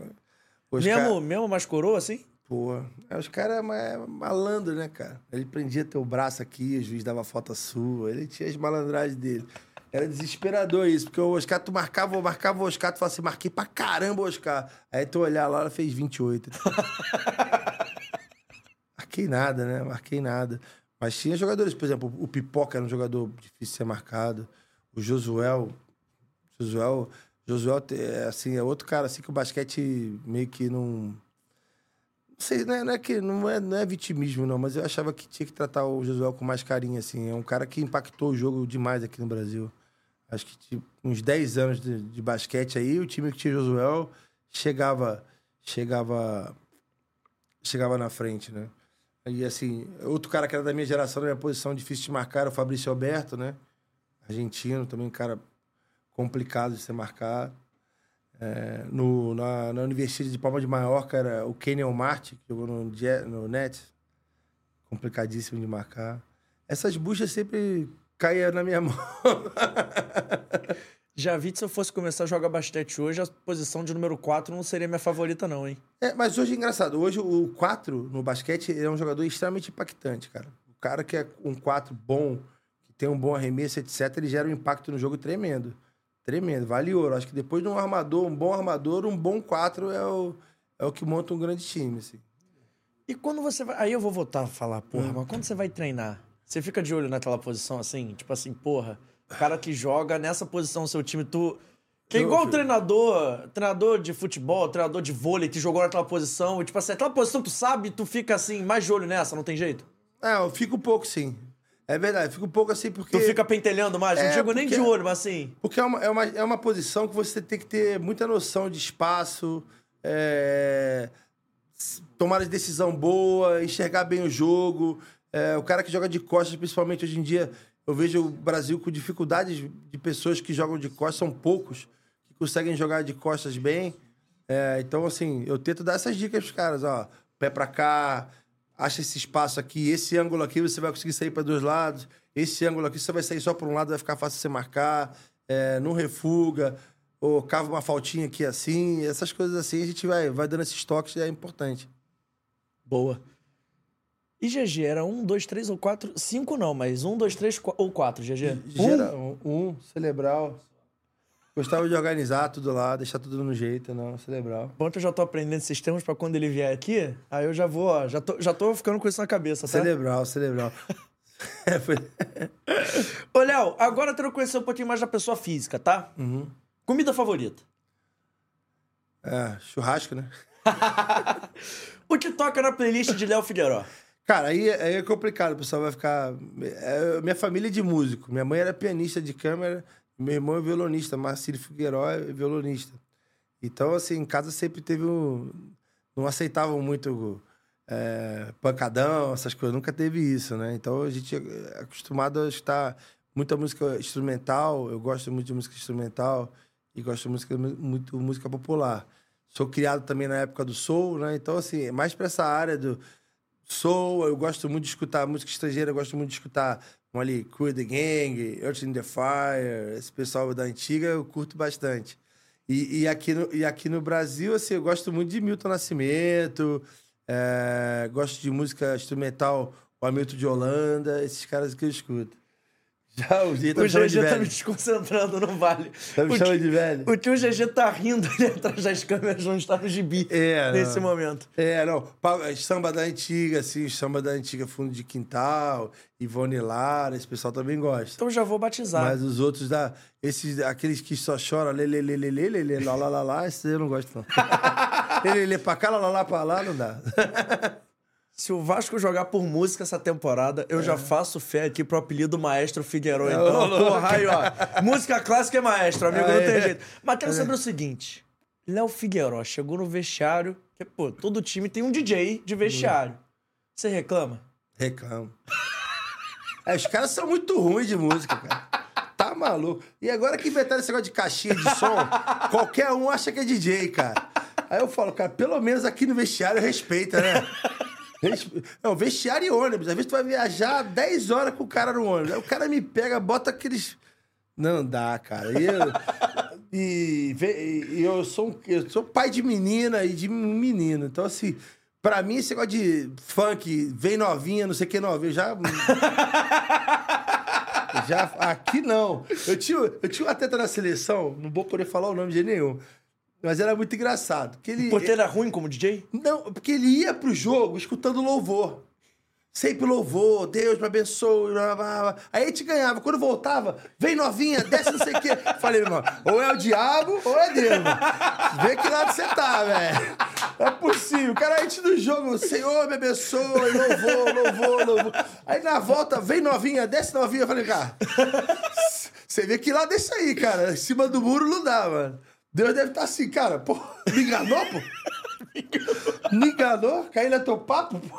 S2: Os
S4: mesmo,
S2: cara-
S4: mesmo mais coroa, assim?
S2: Pô, é, os caras é ma- malandro, né, cara? Ele prendia teu braço aqui, o juiz dava falta sua, ele tinha as malandragens dele. Era desesperador isso, porque o Oscar, tu marcava, marcava o Oscar, tu falava assim, marquei pra caramba o Oscar. Aí tu olhar lá, ela fez 28. marquei nada, né? Marquei nada. Mas tinha jogadores, por exemplo, o Pipoca era um jogador difícil de ser marcado. O Josuel, Josuel, Josuel é, assim, é outro cara assim que o basquete meio que não não sei, não é, não é que não é, não é vitimismo, não, mas eu achava que tinha que tratar o Josuel com mais carinho, assim. É um cara que impactou o jogo demais aqui no Brasil. Acho que tipo, uns 10 anos de, de basquete aí, o time que tinha Josuel chegava, chegava, chegava na frente, né? E assim, outro cara que era da minha geração, da minha posição, difícil de marcar, era o Fabrício Alberto, né? Argentino, também um cara complicado de ser marcado. É, no, na, na Universidade de Palma de Maiorca era o Kenyon Martin, que jogou no, no Nets. Complicadíssimo de marcar. Essas buchas sempre caíam na minha mão.
S4: Já vi que se eu fosse começar a jogar basquete hoje, a posição de número 4 não seria minha favorita, não, hein?
S2: É, mas hoje é engraçado. Hoje o 4 no basquete é um jogador extremamente impactante, cara. O cara que é um 4 bom, que tem um bom arremesso, etc., ele gera um impacto no jogo tremendo. Tremendo, vale ouro. Acho que depois de um armador, um bom armador, um bom 4 é o, é o que monta um grande time, assim.
S4: E quando você vai. Aí eu vou voltar a falar, porra,
S2: Hum.
S4: mas quando você vai treinar, você fica de olho naquela posição assim? Tipo assim, porra, cara que joga nessa posição no seu time, tu. Que é igual o treinador, treinador de futebol, treinador de vôlei que jogou naquela posição. E, tipo assim, aquela posição tu sabe, tu fica assim, mais de olho nessa, não tem jeito?
S2: Ah, eu fico um pouco, sim. É verdade, eu fico um pouco assim porque...
S4: Tu fica pentelhando mais, não
S2: É,
S4: digo nem de
S2: porque-
S4: olho, mas assim.
S2: Porque é uma, é, uma, é uma posição que você tem que ter muita noção de espaço, é, de decisão boa, enxergar bem o jogo. É, o cara que joga de costas, principalmente hoje em dia, eu vejo o Brasil com dificuldades de pessoas que jogam de costas, são poucos que conseguem jogar de costas bem. É, então, assim, eu tento dar essas dicas pros caras, ó. Pé pra cá, acha esse espaço aqui, esse ângulo aqui você vai conseguir sair para dois lados, esse ângulo aqui você vai sair só por um lado, vai ficar fácil você marcar, é, não refuga, ou cava uma faltinha aqui assim, essas coisas assim, a gente vai, vai dando esses toques e é importante.
S4: Boa. E GG era um, dois, três ou quatro. Cinco não, mas um, dois, três qu- ou quatro, GG.
S2: Gera um, um, cerebral. Gostava de organizar tudo lá, deixar tudo no jeito, não, cerebral.
S4: Que eu já tô aprendendo esses termos pra quando ele vier aqui, aí eu já vou, ó, já tô, já tô ficando com isso na cabeça, tá?
S2: Cerebral, cerebral. É, foi-
S4: Ô, Léo, agora eu quero conhecer um pouquinho mais da pessoa física, tá?
S2: Uhum.
S4: Comida favorita.
S2: é, churrasco, né?
S4: O que toca na playlist de Léo Figueiró?
S2: Cara, aí, aí é complicado, o pessoal vai ficar. é, minha família é de músico. Minha mãe era pianista de câmera, meu irmão é violonista, Marcílio Figueiró é violonista. Então, assim, em casa sempre teve um. Não aceitavam muito é, pancadão, essas coisas. Nunca teve isso, né? Então a gente é acostumado a escutar muita música instrumental. Eu gosto muito de música instrumental e gosto de música, muito música popular. Sou criado também na época do soul, né? Então, assim, é mais para essa área do soul. Eu gosto muito de escutar música estrangeira, eu gosto muito de escutar ali, Cool the Gang, Earth in the Fire, esse pessoal da antiga, eu curto bastante. E, e, aqui, no, e aqui no Brasil, assim, eu gosto muito de Milton Nascimento, é, gosto de música instrumental, o Hamilton de Holanda, esses caras que eu escuto. O Gê tá
S4: O
S2: me de
S4: GG tá me desconcentrando, não vale.
S2: Tá me chamando de velho.
S4: O tio GG tá rindo ali atrás das câmeras, não está no gibi
S2: É,
S4: nesse
S2: não.
S4: momento.
S2: É, não. Samba da antiga, assim, samba da antiga Fundo de Quintal, Ivone Lara, esse pessoal também gosta.
S4: Então já vou batizar.
S2: Mas os outros da. Esses, aqueles que só choram, lê, lê, lê, lê, lê, lê, lê, lá, lá, lá, lá, esses eu não gosto, não. lê, lê, lê pra cá, lá, lá, lá, pra lá, não dá.
S4: Se o Vasco jogar por música essa temporada, eu
S2: É.
S4: já faço fé aqui pro apelido Maestro Figueiredo. Então, porra, aí, ó. Música clássica é maestro, amigo, não tem jeito. Mas quero saber o seguinte: Léo Figueiró chegou no vestiário, que, pô, todo time tem um DJ de vestiário. Você reclama?
S2: Reclamo. É, os caras são muito ruins de música, cara. Tá maluco. E agora que inventaram esse negócio de caixinha de som, qualquer um acha que é DJ, cara. Aí eu falo, cara, pelo menos aqui no vestiário respeita, né? Não, vestiário e ônibus. Às vezes tu vai viajar 10 horas com o cara no ônibus. Aí o cara me pega, bota aqueles. Não dá, cara. E eu, e, e eu, sou, eu sou pai de menina e de menino. Então, assim, pra mim, esse negócio de funk, vem novinha, não sei o que novinha, já. já aqui não. Eu tinha, eu tinha um atleta na seleção, não vou poder falar o nome de nenhum. Mas era muito engraçado. Que ele,
S4: Porque ele era ruim como DJ?
S2: não, porque ele ia pro jogo escutando louvor. Sempre louvor, Deus me abençoe. blá, blá, blá. Aí a gente ganhava. Quando voltava, vem novinha, desce não sei o quê. Falei, meu irmão, ou é o diabo ou é Deus. mano. Vê que lado você tá, velho. Não é possível. O cara, a gente no jogo, Senhor me abençoe, louvor, louvor, louvor. Aí na volta, vem novinha, desce novinha. Eu falei, cara, você vê que lado é isso aí, cara. Em cima do muro não dá, mano. Deus deve estar assim, cara, pô, me enganou, pô? Me enganou? Caiu no teu papo? pô?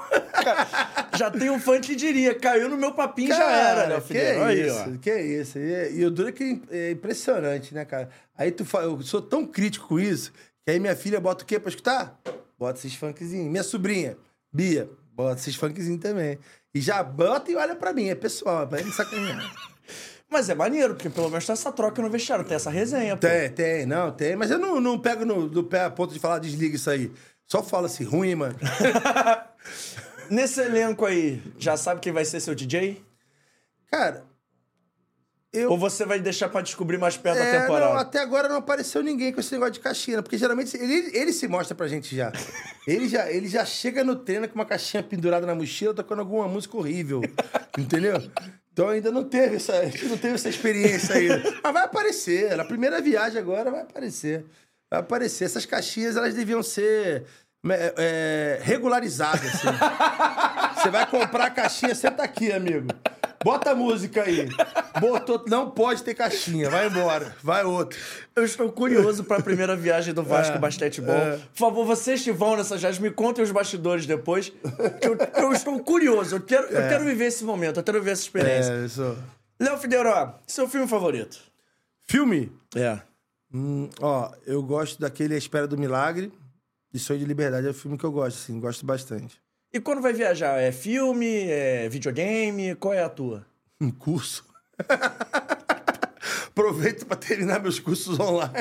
S4: Já tem um fã que diria, caiu no meu papinho já
S2: Cara,
S4: era, Léo
S2: que
S4: Figueiredo. Aí,
S2: isso,
S4: ó.
S2: que isso. E, e o duro é que é impressionante, né, cara? Aí tu fala, eu sou tão crítico com isso, que aí minha filha bota o quê pra escutar? Bota esses funkzinhos. Minha sobrinha, Bia, bota esses funkzinhos também. E já bota e olha pra mim, é pessoal, é pra ele me sacanear.
S4: Mas é maneiro, porque pelo menos tem essa troca no vestiário, tem essa resenha, pô.
S2: Tem, tem, não, tem. Mas eu não, não pego no, do pé a ponto de falar, desliga isso aí. Só fala assim, ruim, mano.
S4: Nesse elenco aí, já sabe quem vai ser seu DJ?
S2: Cara, eu.
S4: Ou você vai deixar pra descobrir mais perto da
S2: É,
S4: temporada?
S2: não, até agora não apareceu ninguém com esse negócio de caixinha, porque geralmente ele, ele se mostra pra gente já. Ele já, ele já chega no treino com uma caixinha pendurada na mochila, tocando alguma música horrível. entendeu? Então ainda não teve essa, a gente não teve essa experiência ainda. Mas vai aparecer. Na primeira viagem agora vai aparecer. Vai aparecer. Essas caixinhas, elas deviam ser é, é, regularizadas. assim. Você vai comprar a caixinha, senta aqui, amigo. Bota a música aí. Botou, não pode ter caixinha, vai embora. Vai outro.
S4: Eu estou curioso pra primeira viagem do Vasco
S2: É,
S4: Basquetebol.
S2: é.
S4: Por favor, vocês que vão nessas viagens, me contem os bastidores depois. Eu, eu estou curioso, eu quero, eu quero viver esse momento, eu quero viver essa experiência.
S2: É, isso.
S4: Léo Figueiró, seu filme favorito?
S2: Filme?
S4: É.
S2: Hum, ó, eu gosto daquele A Espera do Milagre e Sonho de Liberdade. É o filme que eu gosto, assim, gosto bastante.
S4: E quando vai viajar? É filme? É videogame? Qual é a tua?
S2: Um curso. Aproveito pra terminar meus cursos online.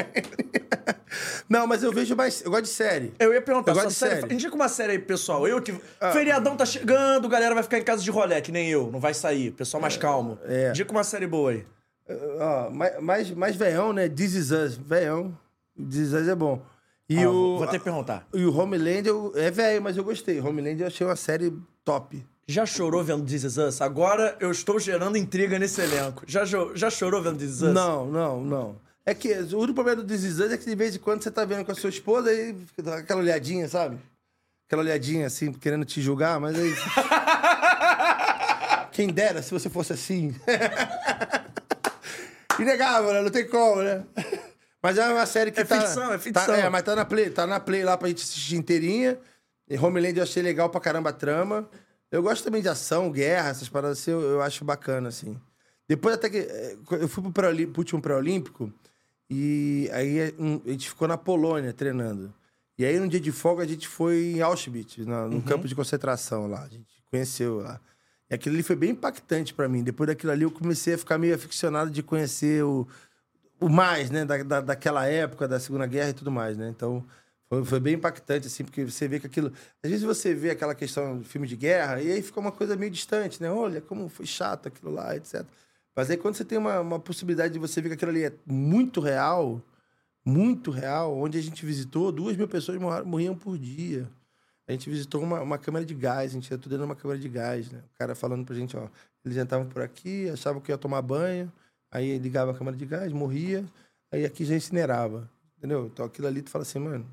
S2: Não, mas eu vejo mais. Eu gosto de série.
S4: Eu ia perguntar,
S2: Eu gosto de
S4: série.
S2: série.
S4: Indica uma série aí, pessoal. Eu que. Feriadão tá chegando, galera vai ficar em casa de rolê, que nem eu. Não vai sair. Pessoal mais calmo.
S2: é.
S4: Indica uma série boa aí.
S2: Ó, mais, mais, mais veião, né? This Is Us. Veião. This Is Us é bom. E
S4: Ah,
S2: o.
S4: vou- até perguntar.
S2: E o Homeland eu, é velho, mas eu gostei. Homeland eu achei uma série top.
S4: Já chorou vendo This Is Us? Agora eu estou gerando intriga nesse elenco. Já, já chorou vendo This Is Us?
S2: Não, não, não. É que o único problema do This Is Us é que de vez em quando você tá vendo com a sua esposa e dando aquela olhadinha, sabe? Aquela olhadinha assim, querendo te julgar, mas aí. Quem dera se você fosse assim. Inegável, né? Não tem como, né? Mas é uma série que
S4: É
S2: tá.
S4: ficção, é ficção.
S2: Tá, é, mas tá na Play, tá na Play lá pra gente assistir inteirinha. E Homeland eu achei legal pra caramba a trama. Eu gosto também de ação, guerra, essas paradas assim, eu, eu acho bacana, assim. Depois até que... eh, Eu fui pro, pré pro último pré-olímpico e aí um, a gente ficou na Polônia treinando. E aí, no dia de folga, a gente foi em Auschwitz, na- no campo de concentração lá. A gente conheceu lá. E aquilo ali foi bem impactante pra mim. Depois daquilo ali, eu comecei a ficar meio aficionado de conhecer o, o mais, né? Da, da, daquela época, da Segunda Guerra e tudo mais, né? Então, foi, foi bem impactante, assim, porque você vê que aquilo... Às vezes você vê aquela questão de filme de guerra e aí fica uma coisa meio distante, né? Olha como foi chato aquilo lá, etc. Mas aí, quando você tem uma, uma possibilidade de você ver que aquilo ali é muito real, muito real, onde a gente visitou, duas mil pessoas morra- morriam por dia. A gente visitou uma, uma câmara de gás, a gente ia tudo dentro de uma câmara de gás, né? O cara falando pra gente, ó, eles entravam por aqui, achavam que ia tomar banho, aí ligava a câmara de gás, morria, aí aqui já incinerava, entendeu? Então aquilo ali tu fala assim, mano,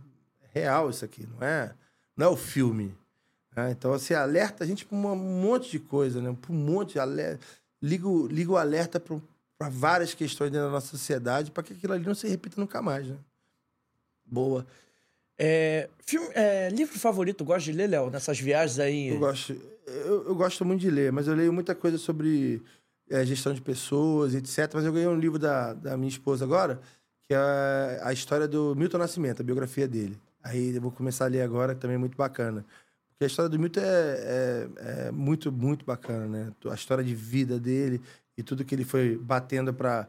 S2: é real isso aqui, não é, não é o filme. né? Então, assim, alerta a gente pra um monte de coisa, né? Pra um monte de alerta. Liga, o- liga o alerta para várias questões dentro da nossa sociedade para que aquilo ali não se repita nunca mais, né?
S4: Boa. É, filme, é, livro favorito, gosta de ler, Léo? Nessas viagens aí.
S2: Eu gosto, eu, eu gosto muito de ler, mas eu leio muita coisa sobre eh, gestão de pessoas, etc. Mas eu ganhei um livro da, da minha esposa agora, que é a história do Milton Nascimento, a biografia dele. Aí eu vou começar a ler agora, que também é muito bacana. Porque a história do Milton é, é, é muito, muito bacana, né? A história de vida dele e tudo que ele foi batendo para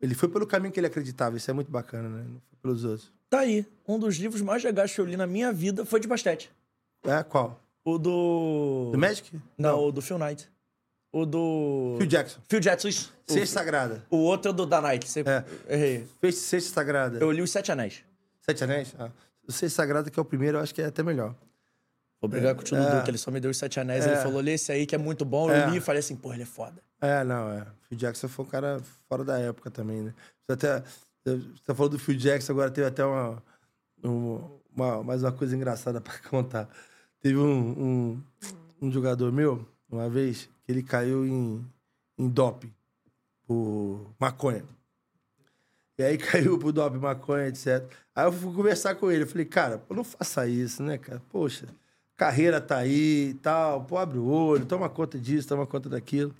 S2: Ele foi pelo caminho que ele acreditava, isso é muito bacana, né? Não foi pelos outros.
S4: Tá aí. Um dos livros mais legais que eu li na minha vida foi de basquete.
S2: É, qual?
S4: O do.
S2: Do Magic?
S4: Não, o do Phil Knight. O do.
S2: Phil Jackson.
S4: Phil Jackson, isso.
S2: Sexta Sagrada.
S4: O outro é do da Nike. Você...
S2: É.
S4: Errei.
S2: Fez Sexta Sagrada.
S4: Eu li os Sete Anéis.
S2: Sete Anéis? Ah. O Sexta Sagrada, que é o primeiro, eu acho que é até melhor.
S4: Vou brigar com o tio
S2: É.
S4: Ele só me deu os Sete Anéis.
S2: É.
S4: Ele falou, lê esse aí que é muito bom.
S2: É.
S4: Eu li e falei assim, pô, ele é foda.
S2: É, não, é. Phil Jackson foi um cara fora da época também, né? Você até. Você falou do Phil Jackson, agora teve até uma. um- uma mais uma coisa engraçada pra contar. Teve um, um, um jogador meu, uma vez, ele caiu em, em doping por maconha. E aí caiu pro doping, maconha, etc. Aí eu fui conversar com ele. Eu falei, cara, pô, não faça isso, né, cara? Poxa, carreira tá aí e tal. Pô, abre o olho, toma conta disso, toma conta daquilo.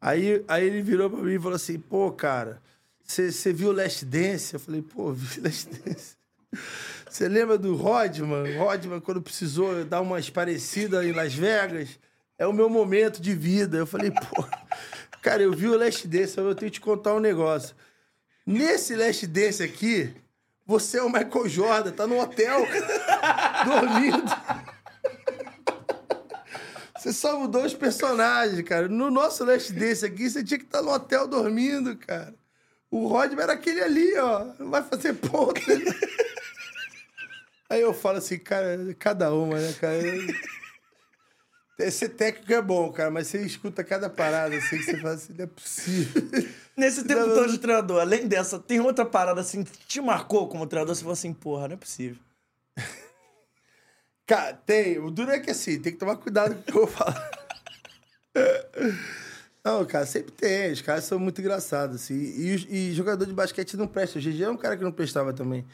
S2: Aí, aí ele virou pra mim e falou assim, pô, cara, você viu Last Dance? Eu falei, pô, vi Last Dance. Você lembra do Rodman? Rodman, quando precisou dar umas parecidas em Las Vegas, é o meu momento de vida. Eu falei, pô, cara, eu vi o Last Dance, eu tenho que te contar um negócio. Nesse Last Dance aqui, você é o Michael Jordan, tá no hotel, dormindo. Você só mudou os personagens, cara. No nosso Last Dance aqui, você tinha que estar no hotel dormindo, cara. O Rodman era aquele ali, ó. Não vai fazer ponta. Aí eu falo assim, cara, cada uma, né, cara? Ser técnico é bom, cara, mas você escuta cada parada assim que você fala assim, não é possível.
S4: Nesse tempo
S2: Não,
S4: todo de treinador, além dessa, tem outra parada assim que te marcou como treinador? Você falou assim, porra, não é possível.
S2: Cara, tem. O duro é que assim, tem que tomar cuidado com o que eu vou falar. Não, cara, sempre tem. Os caras são muito engraçados, assim. E, e jogador de basquete não presta. O GG é um cara que não prestava também.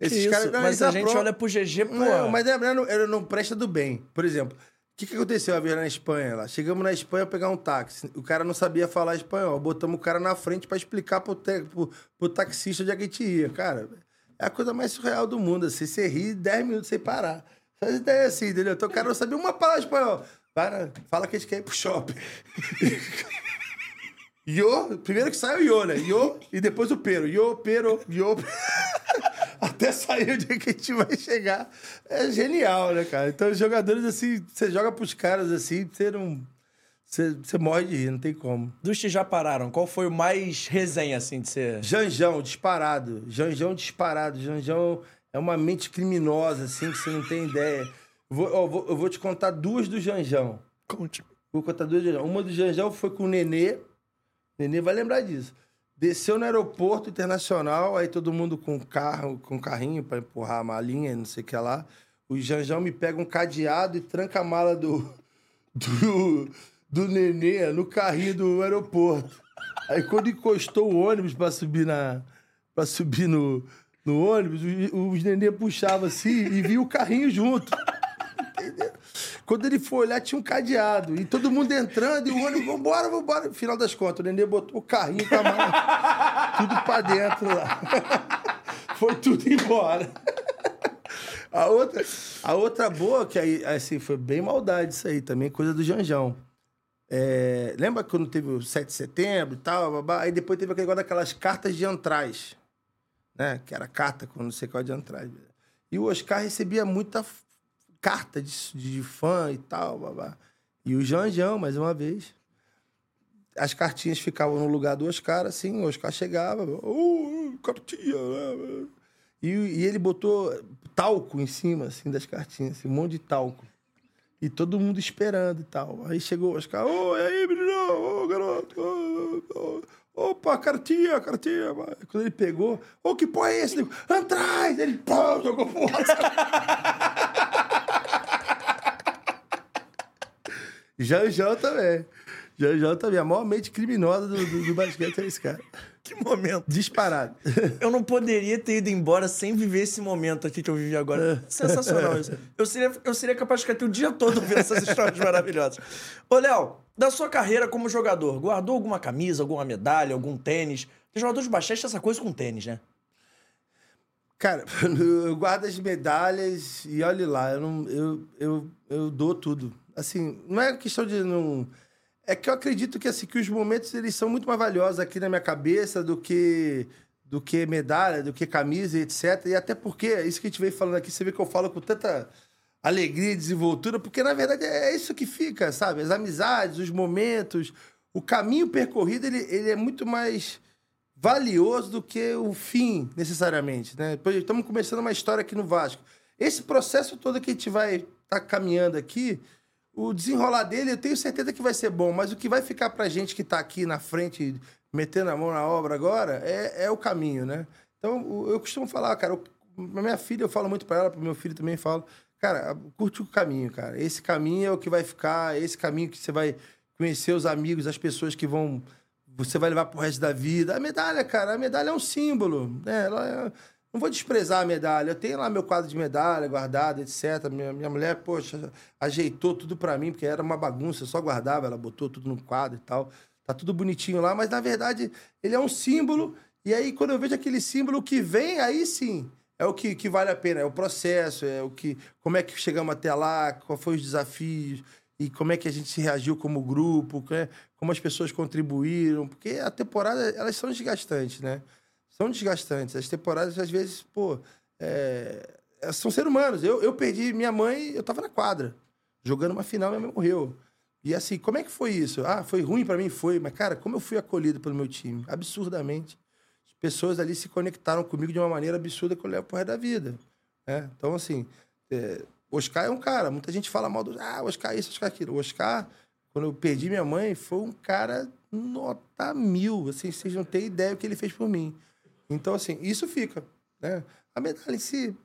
S2: Esses caras.
S4: mas a gente
S2: apro-
S4: olha pro GG, pô.
S2: Não, mas é, não, ele não presta do bem. Por exemplo, que, que aconteceu a vez na Espanha lá? Chegamos na Espanha pegar um táxi. O cara não sabia falar espanhol. Botamos o cara na frente pra explicar pro, te, pro, pro taxista onde é que a gente ia. Cara, é a coisa mais surreal do mundo. Assim, você ri 10 minutos sem parar. Faz ideia assim, entendeu? Então o cara não sabia uma palavra espanhol. Para, fala que a gente quer ir pro shopping. Yo, primeiro que sai o Yo, né? Yo e depois o Pero. Yo, Pero, Yo. Até sair onde é que a gente vai chegar. É genial, né, cara? Então, os jogadores, assim, você joga pros caras assim, você não. Você, você morre de rir, não tem como.
S4: Dos que já pararam, qual foi o mais resenha, assim, de ser...
S2: Janjão, disparado. Janjão disparado. Janjão é uma mente criminosa, assim, que você não tem ideia. Vou, ó, vou- eu vou te contar duas do Janjão.
S4: Conte.
S2: Vou contar duas do Janjão. Uma do Janjão foi com o Nenê. O Nenê vai lembrar disso. Desceu no aeroporto internacional, aí todo mundo com carro, com carrinho para empurrar a malinha, não sei o que lá. O Janjão me pega um cadeado e tranca a mala do, do, do Nenê no carrinho do aeroporto. Aí quando encostou o ônibus para subir na para subir no, no ônibus, os Nenê puxava assim e via o carrinho junto. Quando ele foi olhar, tinha um cadeado. E todo mundo entrando, e o ônibus, vambora, vambora. Final das contas, o Nenê botou o carrinho com a tudo pra dentro lá. Foi tudo embora. A outra, a outra boa, que aí, assim, foi bem maldade isso aí também, coisa do Janjão. É, lembra quando teve o 7 de setembro e tal, babá? aí depois teve aquele negócio daquelas cartas de antrais, né? Que era carta com não sei qual de antrais. E o Oscar recebia muita carta de, de fã e tal, babá. E o Janjão, mais uma vez. As cartinhas ficavam no lugar do Oscar, assim, o Oscar chegava, oh, cartinha, né? E, e ele botou talco em cima, assim, das cartinhas, assim, um monte de talco. E todo mundo esperando e tal. Aí chegou o Oscar, ô, e aí, menino, ô, garoto, ô, ô, opa, cartinha, cartinha. Quando ele pegou, ô, que porra é esse? Ele! Ele, pô, jogou fora. Janjão também. Janjão também. A maior mente criminosa do, do, do basquete é esse cara.
S4: Que momento.
S2: Disparado.
S4: Eu não poderia ter ido embora sem viver esse momento aqui que eu vivi agora. Sensacional isso. Eu seria, eu seria capaz de ficar aqui o dia todo ouvindo essas histórias maravilhosas. Ô, Léo, da sua carreira como jogador, guardou alguma camisa, alguma medalha, algum tênis? Porque jogador de basquete tem essa coisa com tênis, né?
S2: Cara, eu guardo as medalhas e olhe lá, eu, não, eu, eu, eu dou tudo. Assim, não é questão de não. É que eu acredito que, assim, que os momentos eles são muito mais valiosos aqui na minha cabeça do que do que medalha, do que camisa etc. E até porque, isso que a gente veio falando aqui, você vê que eu falo com tanta alegria e desenvoltura, porque na verdade é isso que fica, sabe? As amizades, os momentos, o caminho percorrido, ele, ele é muito mais valioso do que o fim, necessariamente, né? Estamos começando uma história aqui no Vasco. Esse processo todo que a gente vai estar caminhando aqui, o desenrolar dele, eu tenho certeza que vai ser bom, mas o que vai ficar pra gente que tá aqui na frente, metendo a mão na obra agora, é, é o caminho, né? Então, eu costumo falar, cara, pra minha filha, eu falo muito pra ela, pro meu filho também falo, cara, curte o caminho, cara. Esse caminho é o que vai ficar, esse caminho que você vai conhecer os amigos, as pessoas que vão você vai levar pro resto da vida. A medalha, cara, a medalha é um símbolo, né? Ela é- Não vou desprezar a medalha. Eu tenho lá meu quadro de medalha guardado, etc. Minha, minha mulher, poxa, ajeitou tudo pra mim, porque era uma bagunça, eu só guardava, ela botou tudo no quadro e tal. Tá tudo bonitinho lá, mas na verdade ele é um símbolo. E aí, quando eu vejo aquele símbolo que vem, aí sim, é o que, que vale a pena, é o processo, é o que. Como é que chegamos até lá, qual foi os desafios, e como é que a gente reagiu como grupo, né? como as pessoas contribuíram, porque a temporada, elas são desgastantes, né? São desgastantes. As temporadas, às vezes, pô, é, é- são seres humanos. Eu, eu perdi minha mãe, eu tava na quadra, jogando uma final, minha mãe morreu. E assim, como é que foi isso? Ah, foi ruim pra mim? Foi. Mas, cara, como eu fui acolhido pelo meu time? Absurdamente. As pessoas ali se conectaram comigo de uma maneira absurda que eu levo pro resto da vida. né? Então, assim, é, Oscar é um cara. Muita gente fala mal do. Ah, Oscar isso, Oscar aquilo. O Oscar, quando eu perdi minha mãe, foi um cara nota mil. Assim, vocês não têm ideia do que ele fez por mim. Então, assim, isso fica. Né? A medalha em si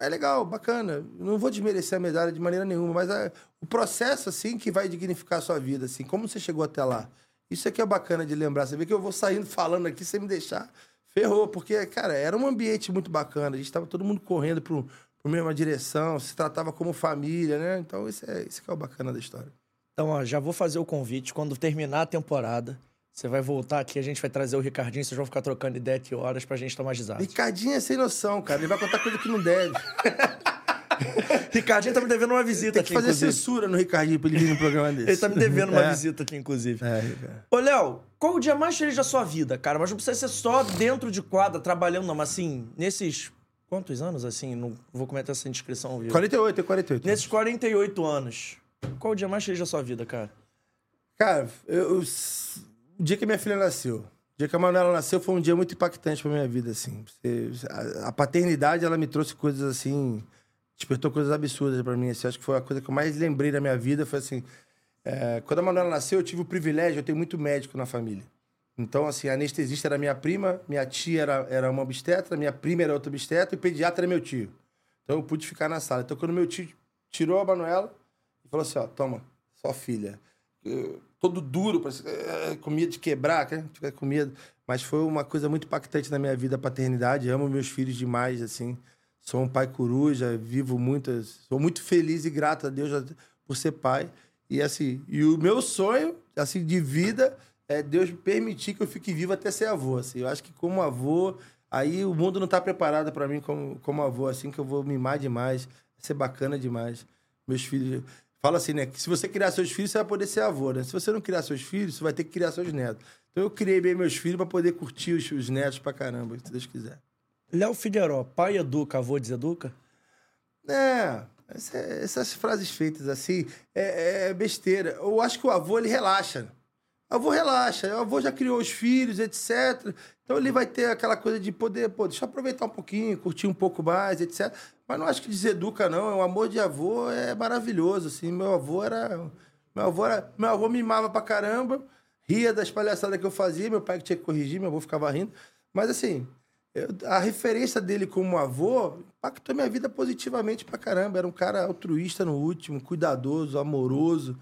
S2: é legal, bacana. Não vou desmerecer a medalha de maneira nenhuma, mas a- o processo, assim, que vai dignificar a sua vida, assim, como você chegou até lá. Isso é que é bacana de lembrar. Você vê que eu vou saindo falando aqui sem me deixar. Ferrou, porque, cara, era um ambiente muito bacana. A gente tava todo mundo correndo pro, pro mesma direção, se tratava como família, né? Então, isso é, isso que é o bacana da história.
S4: Então, ó, já vou fazer o convite. Quando terminar a temporada, você vai voltar aqui, a gente vai trazer o Ricardinho, vocês vão ficar trocando ideia aqui horas pra gente tomar risada.
S2: Ricardinho é sem noção, cara. Ele vai contar coisa que não deve.
S4: Ricardinho tá me devendo uma visita
S2: Tem
S4: aqui,
S2: que fazer
S4: inclusive.
S2: censura no Ricardinho pra ele vir num programa desse.
S4: Ele tá me devendo uma
S2: É.
S4: visita aqui, inclusive.
S2: É, Ricardo.
S4: Ô, Léo, qual o dia mais feliz da sua vida, cara? Mas não precisa ser só dentro de quadra, trabalhando, não. Mas assim, nesses. Quantos anos, assim? Não vou cometer essa indiscrição, viu?
S2: 48, é 48.
S4: Nesses 48 anos, qual o dia mais feliz da sua vida, cara?
S2: Cara, eu- o dia que minha filha nasceu, o dia que a Manuela nasceu foi um dia muito impactante pra minha vida, assim. A, a paternidade, ela me trouxe coisas assim, despertou coisas absurdas pra mim, assim. Acho que foi a coisa que eu mais lembrei da minha vida, foi assim, é, quando a Manuela nasceu, eu tive o privilégio, eu tenho muito médico na família. Então, assim, a anestesista era minha prima, minha tia era, era uma obstetra, minha prima era outra obstetra e o pediatra era meu tio. Então, eu pude ficar na sala. Então, quando meu tio tirou a Manuela e falou assim, ó, toma, sua filha. Eu- todo duro, eh, com medo de quebrar, né? Ficar com medo. Mas foi uma coisa muito impactante na minha vida, a paternidade. Amo meus filhos demais, assim. Sou um pai coruja, vivo muitas... Sou muito feliz e grato a Deus por ser pai. E assim, e o meu sonho, assim, de vida é Deus permitir que eu fique vivo até ser avô, assim. Eu acho que como avô, aí o mundo não tá preparado para mim como, como avô, assim, que eu vou mimar demais, ser bacana demais. Meus filhos... Fala assim, né? Que se você criar seus filhos, você vai poder ser avô, né? Se você não criar seus filhos, você vai ter que criar seus netos. Então eu criei bem meus filhos para poder curtir os, os netos pra caramba, se Deus quiser.
S4: Léo Figueiró, pai educa, avô deseduca?
S2: É, essa- essas frases feitas assim é, é besteira. Eu acho que o avô ele relaxa. Avô relaxa, o avô já criou os filhos, etc. Então ele vai ter aquela coisa de poder, pô, deixa eu aproveitar um pouquinho, curtir um pouco mais, etc. Mas não acho que deseduca, não. O amor de avô é maravilhoso, assim. Meu avô era. Meu avô, era, meu avô mimava pra caramba, ria das palhaçadas que eu fazia, meu pai que tinha que corrigir, meu avô ficava rindo. Mas assim, a referência dele como avô impactou minha vida positivamente pra caramba. Era um cara altruísta no último, cuidadoso, amoroso.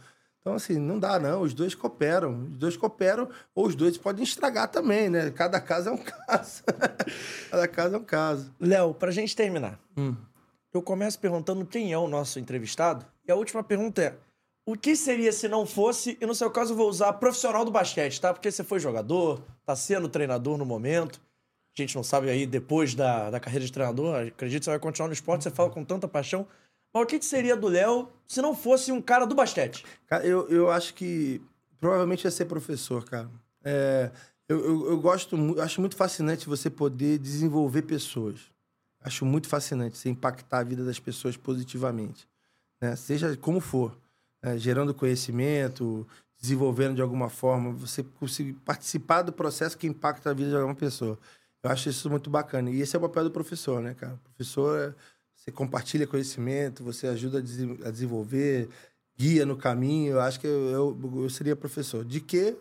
S2: Então, assim, não dá, não. Os dois cooperam. Os dois cooperam, ou os dois podem estragar também, né? Cada caso é um caso. Cada caso é um caso.
S4: Léo, pra gente terminar,
S2: Hum.
S4: eu começo perguntando quem é o nosso entrevistado. E a última pergunta é: o que seria se não fosse, e no seu caso eu vou usar profissional do basquete, tá? Porque você foi jogador, tá sendo treinador no momento. A gente não sabe aí, depois da, da carreira de treinador, acredito que você vai continuar no esporte, você fala com tanta paixão. Mas o que, que seria do Léo se não fosse um cara do basquete?
S2: Eu, eu acho que provavelmente ia ser professor, cara. É, eu, eu, eu gosto, acho muito fascinante você poder desenvolver pessoas. Acho muito fascinante você impactar a vida das pessoas positivamente, né? Seja como for, né? gerando conhecimento, desenvolvendo de alguma forma, você conseguir participar do processo que impacta a vida de alguma pessoa. Eu acho isso muito bacana. E esse é o papel do professor, né, cara? O professor, é- você compartilha conhecimento, você ajuda a, desen- a desenvolver, guia no caminho. Eu acho que eu, eu, eu seria professor. De quê?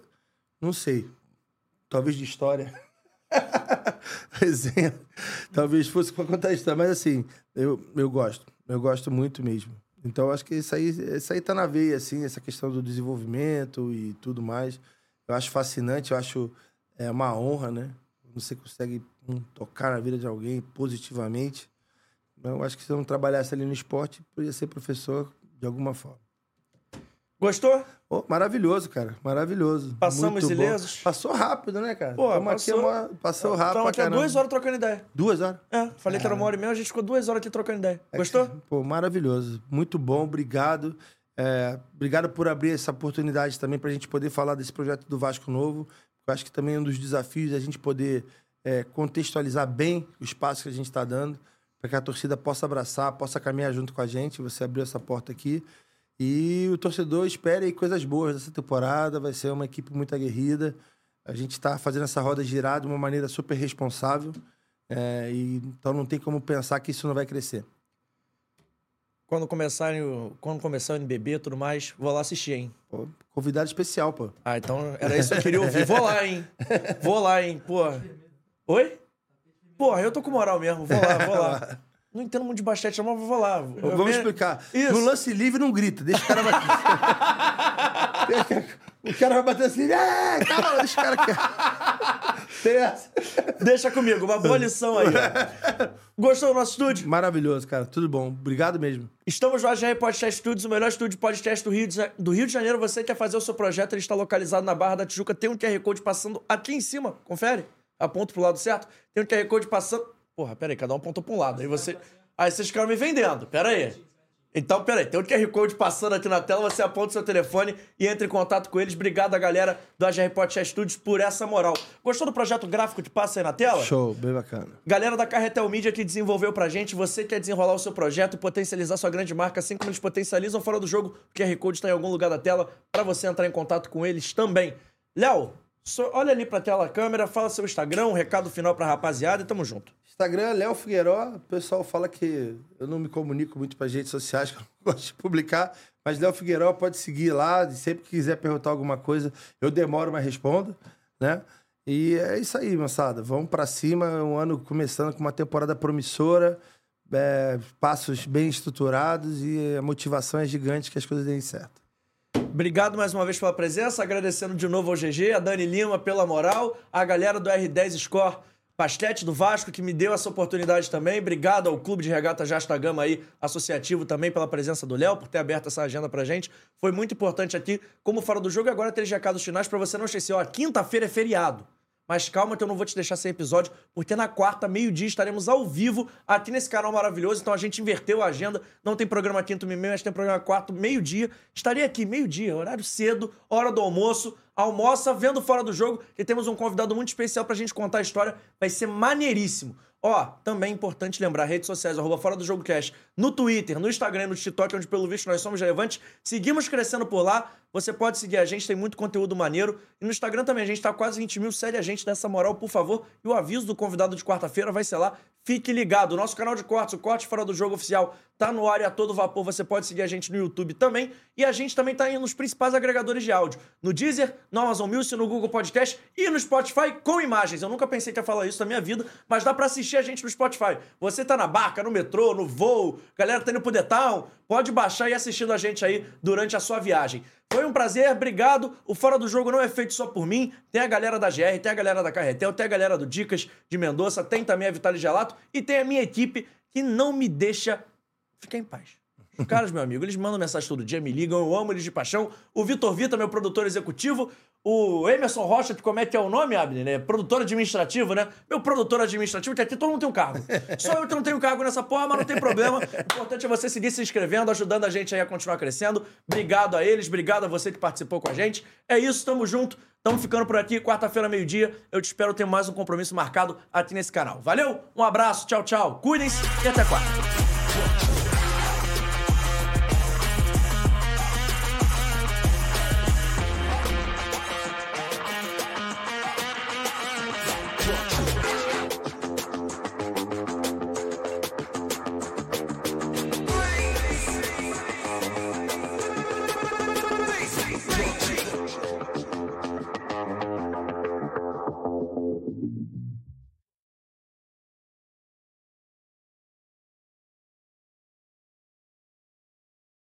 S2: Não sei. Talvez de história. Resenha. Talvez fosse para contar história. Mas assim, eu, eu gosto. Eu gosto muito mesmo. Então, acho que isso aí, isso aí tá na veia, assim, essa questão do desenvolvimento e tudo mais. Eu acho fascinante, eu acho é uma honra, né? Você consegue hum, tocar na vida de alguém positivamente. Eu acho que se eu não trabalhasse ali no esporte, podia ser professor de alguma forma.
S4: Gostou?
S2: Pô, maravilhoso, cara. Maravilhoso.
S4: Passamos
S2: Muito bom.
S4: ilesos?
S2: Passou rápido, né, cara?
S4: Pô, passou-
S2: uma- passou rápido
S4: Estamos aqui há
S2: caramba.
S4: duas horas trocando ideia.
S2: Duas horas?
S4: É, falei que era uma hora e meia, a gente ficou duas horas aqui trocando ideia. Gostou?
S2: Pô, maravilhoso. Muito bom, obrigado. É, obrigado por abrir essa oportunidade também para a gente poder falar desse projeto do Vasco Novo. Eu acho que também é um dos desafios é a gente poder é, contextualizar bem o espaço que a gente está dando, para que a torcida possa abraçar, possa caminhar junto com a gente. Você abriu essa porta aqui. E o torcedor espere aí coisas boas dessa temporada. Vai ser uma equipe muito aguerrida. A gente está fazendo essa roda girar de uma maneira super responsável. É, e, então não tem como pensar que isso não vai crescer.
S4: Quando começarem o, quando começar o NBB e tudo mais, vou lá assistir, hein?
S2: Pô, convidado especial, pô.
S4: Ah, então era isso que eu queria ouvir. Vou lá, hein? Vou lá, hein? Pô. Oi? Porra, eu tô com moral mesmo. Vou lá, vou lá. Não entendo muito de basquete, mas vou lá. Eu
S2: Vamos
S4: me-
S2: explicar.
S4: Isso.
S2: No lance livre não grita, deixa o cara bater. O cara vai bater assim, é, calma, deixa o cara quieto. Tem essa.
S4: Deixa comigo, uma boa lição aí. ó. Gostou do nosso estúdio?
S2: Maravilhoso, cara. Tudo bom. Obrigado mesmo.
S4: Estamos no AGR Podcast Studios, o melhor estúdio de podcast do Rio, de, do Rio de Janeiro. Você quer fazer o seu projeto, ele está localizado na Barra da Tijuca. Tem um QR Code passando aqui em cima. Confere. Aponta pro lado certo. Tem um QR Code passando. Porra, pera aí, cada um apontou pra um lado. Aí você. Aí vocês ficaram me vendendo. Pera aí. Então, pera aí, tem um QR Code passando aqui na tela, você aponta o seu telefone e entra em contato com eles. Obrigado a galera do AGR Podcast Studios por essa moral. Gostou do projeto gráfico que passa aí na tela?
S2: Show, bem bacana.
S4: Galera da Carretel Media que desenvolveu pra gente, você quer desenrolar o seu projeto e potencializar sua grande marca, assim como eles potencializam fora do jogo, o QR Code está em algum lugar da tela pra você entrar em contato com eles também. Léo, só- olha ali pra tela a câmera, fala seu Instagram, um recado final pra rapaziada e tamo junto.
S2: Instagram, Léo Figueiró. O pessoal fala que eu não me comunico muito para redes sociais, que eu não gosto de publicar. Mas Léo Figueiró pode seguir lá. Sempre que quiser perguntar alguma coisa, eu demoro, mas respondo, né? E é isso aí, moçada. Vamos para cima. Um ano começando com uma temporada promissora, é, passos bem estruturados e a motivação é gigante que as coisas deem certo.
S4: Obrigado mais uma vez pela presença, agradecendo de novo ao GG, a Dani Lima pela moral, a galera do R10 Score Basquete do Vasco, que me deu essa oportunidade também. Obrigado ao Clube de Regata Jasta Gama aí, associativo também, pela presença do Léo, por ter aberto essa agenda pra gente. Foi muito importante aqui, como fora do jogo. Agora três recados finais pra você não esquecer. Ó, quinta-feira é feriado. Mas calma que eu não vou te deixar sem episódio, porque na quarta, meio-dia, estaremos ao vivo aqui nesse canal maravilhoso. Então a gente inverteu a agenda. Não tem programa quinto e meio, mas tem programa quarto, meio-dia. Estarei aqui, meio-dia, horário cedo, hora do almoço. Almoça vendo fora do jogo, que temos um convidado muito especial pra gente contar a história. Vai ser maneiríssimo. Ó, também é importante lembrar, redes sociais, arroba Fora do Jogo Cash, no Twitter, no Instagram, no TikTok, onde pelo visto nós somos relevantes. Seguimos crescendo por lá. Você pode seguir a gente, tem muito conteúdo maneiro. E no Instagram também, a gente tá quase 20 mil. Segue a gente nessa moral, por favor. E o aviso do convidado de quarta-feira vai ser lá. Fique ligado. O nosso canal de cortes, o Corte Fora do Jogo Oficial, tá no ar e a todo vapor. Você pode seguir a gente no YouTube também. E a gente também tá indo nos principais agregadores de áudio. No Deezer, no Amazon Music, no Google Podcast e no Spotify com imagens. Eu nunca pensei que ia falar isso na minha vida, mas dá pra assistir a gente no Spotify. Você tá na barca, no metrô, no voo, galera tá indo pro Town, pode baixar e ir assistindo a gente aí durante a sua viagem. Foi um prazer, obrigado. O Fora do Jogo não é feito só por mim. Tem a galera da GR, tem a galera da Carretel, tem a galera do Dicas de Mendonça, tem também a Vitale Gelato e tem a minha equipe que não me deixa ficar em paz. Os caras, meu amigo, eles mandam mensagem todo dia, me ligam, eu amo eles de paixão. O Vitor Vita, meu produtor executivo. O Emerson Rocha, como é que é o nome, Abner? Né? Produtor administrativo, né? Meu produtor administrativo, que aqui todo mundo tem um cargo. Só eu que não tenho cargo nessa porra, mas não tem problema. O importante é você seguir se inscrevendo, ajudando a gente aí a continuar crescendo. Obrigado a eles, obrigado a você que participou com a gente. É isso, tamo junto. Tamo ficando por aqui, quarta-feira, meio-dia. Eu te espero ter mais um compromisso marcado aqui nesse canal. Valeu, um abraço, tchau, tchau. Cuidem-se e até quarta.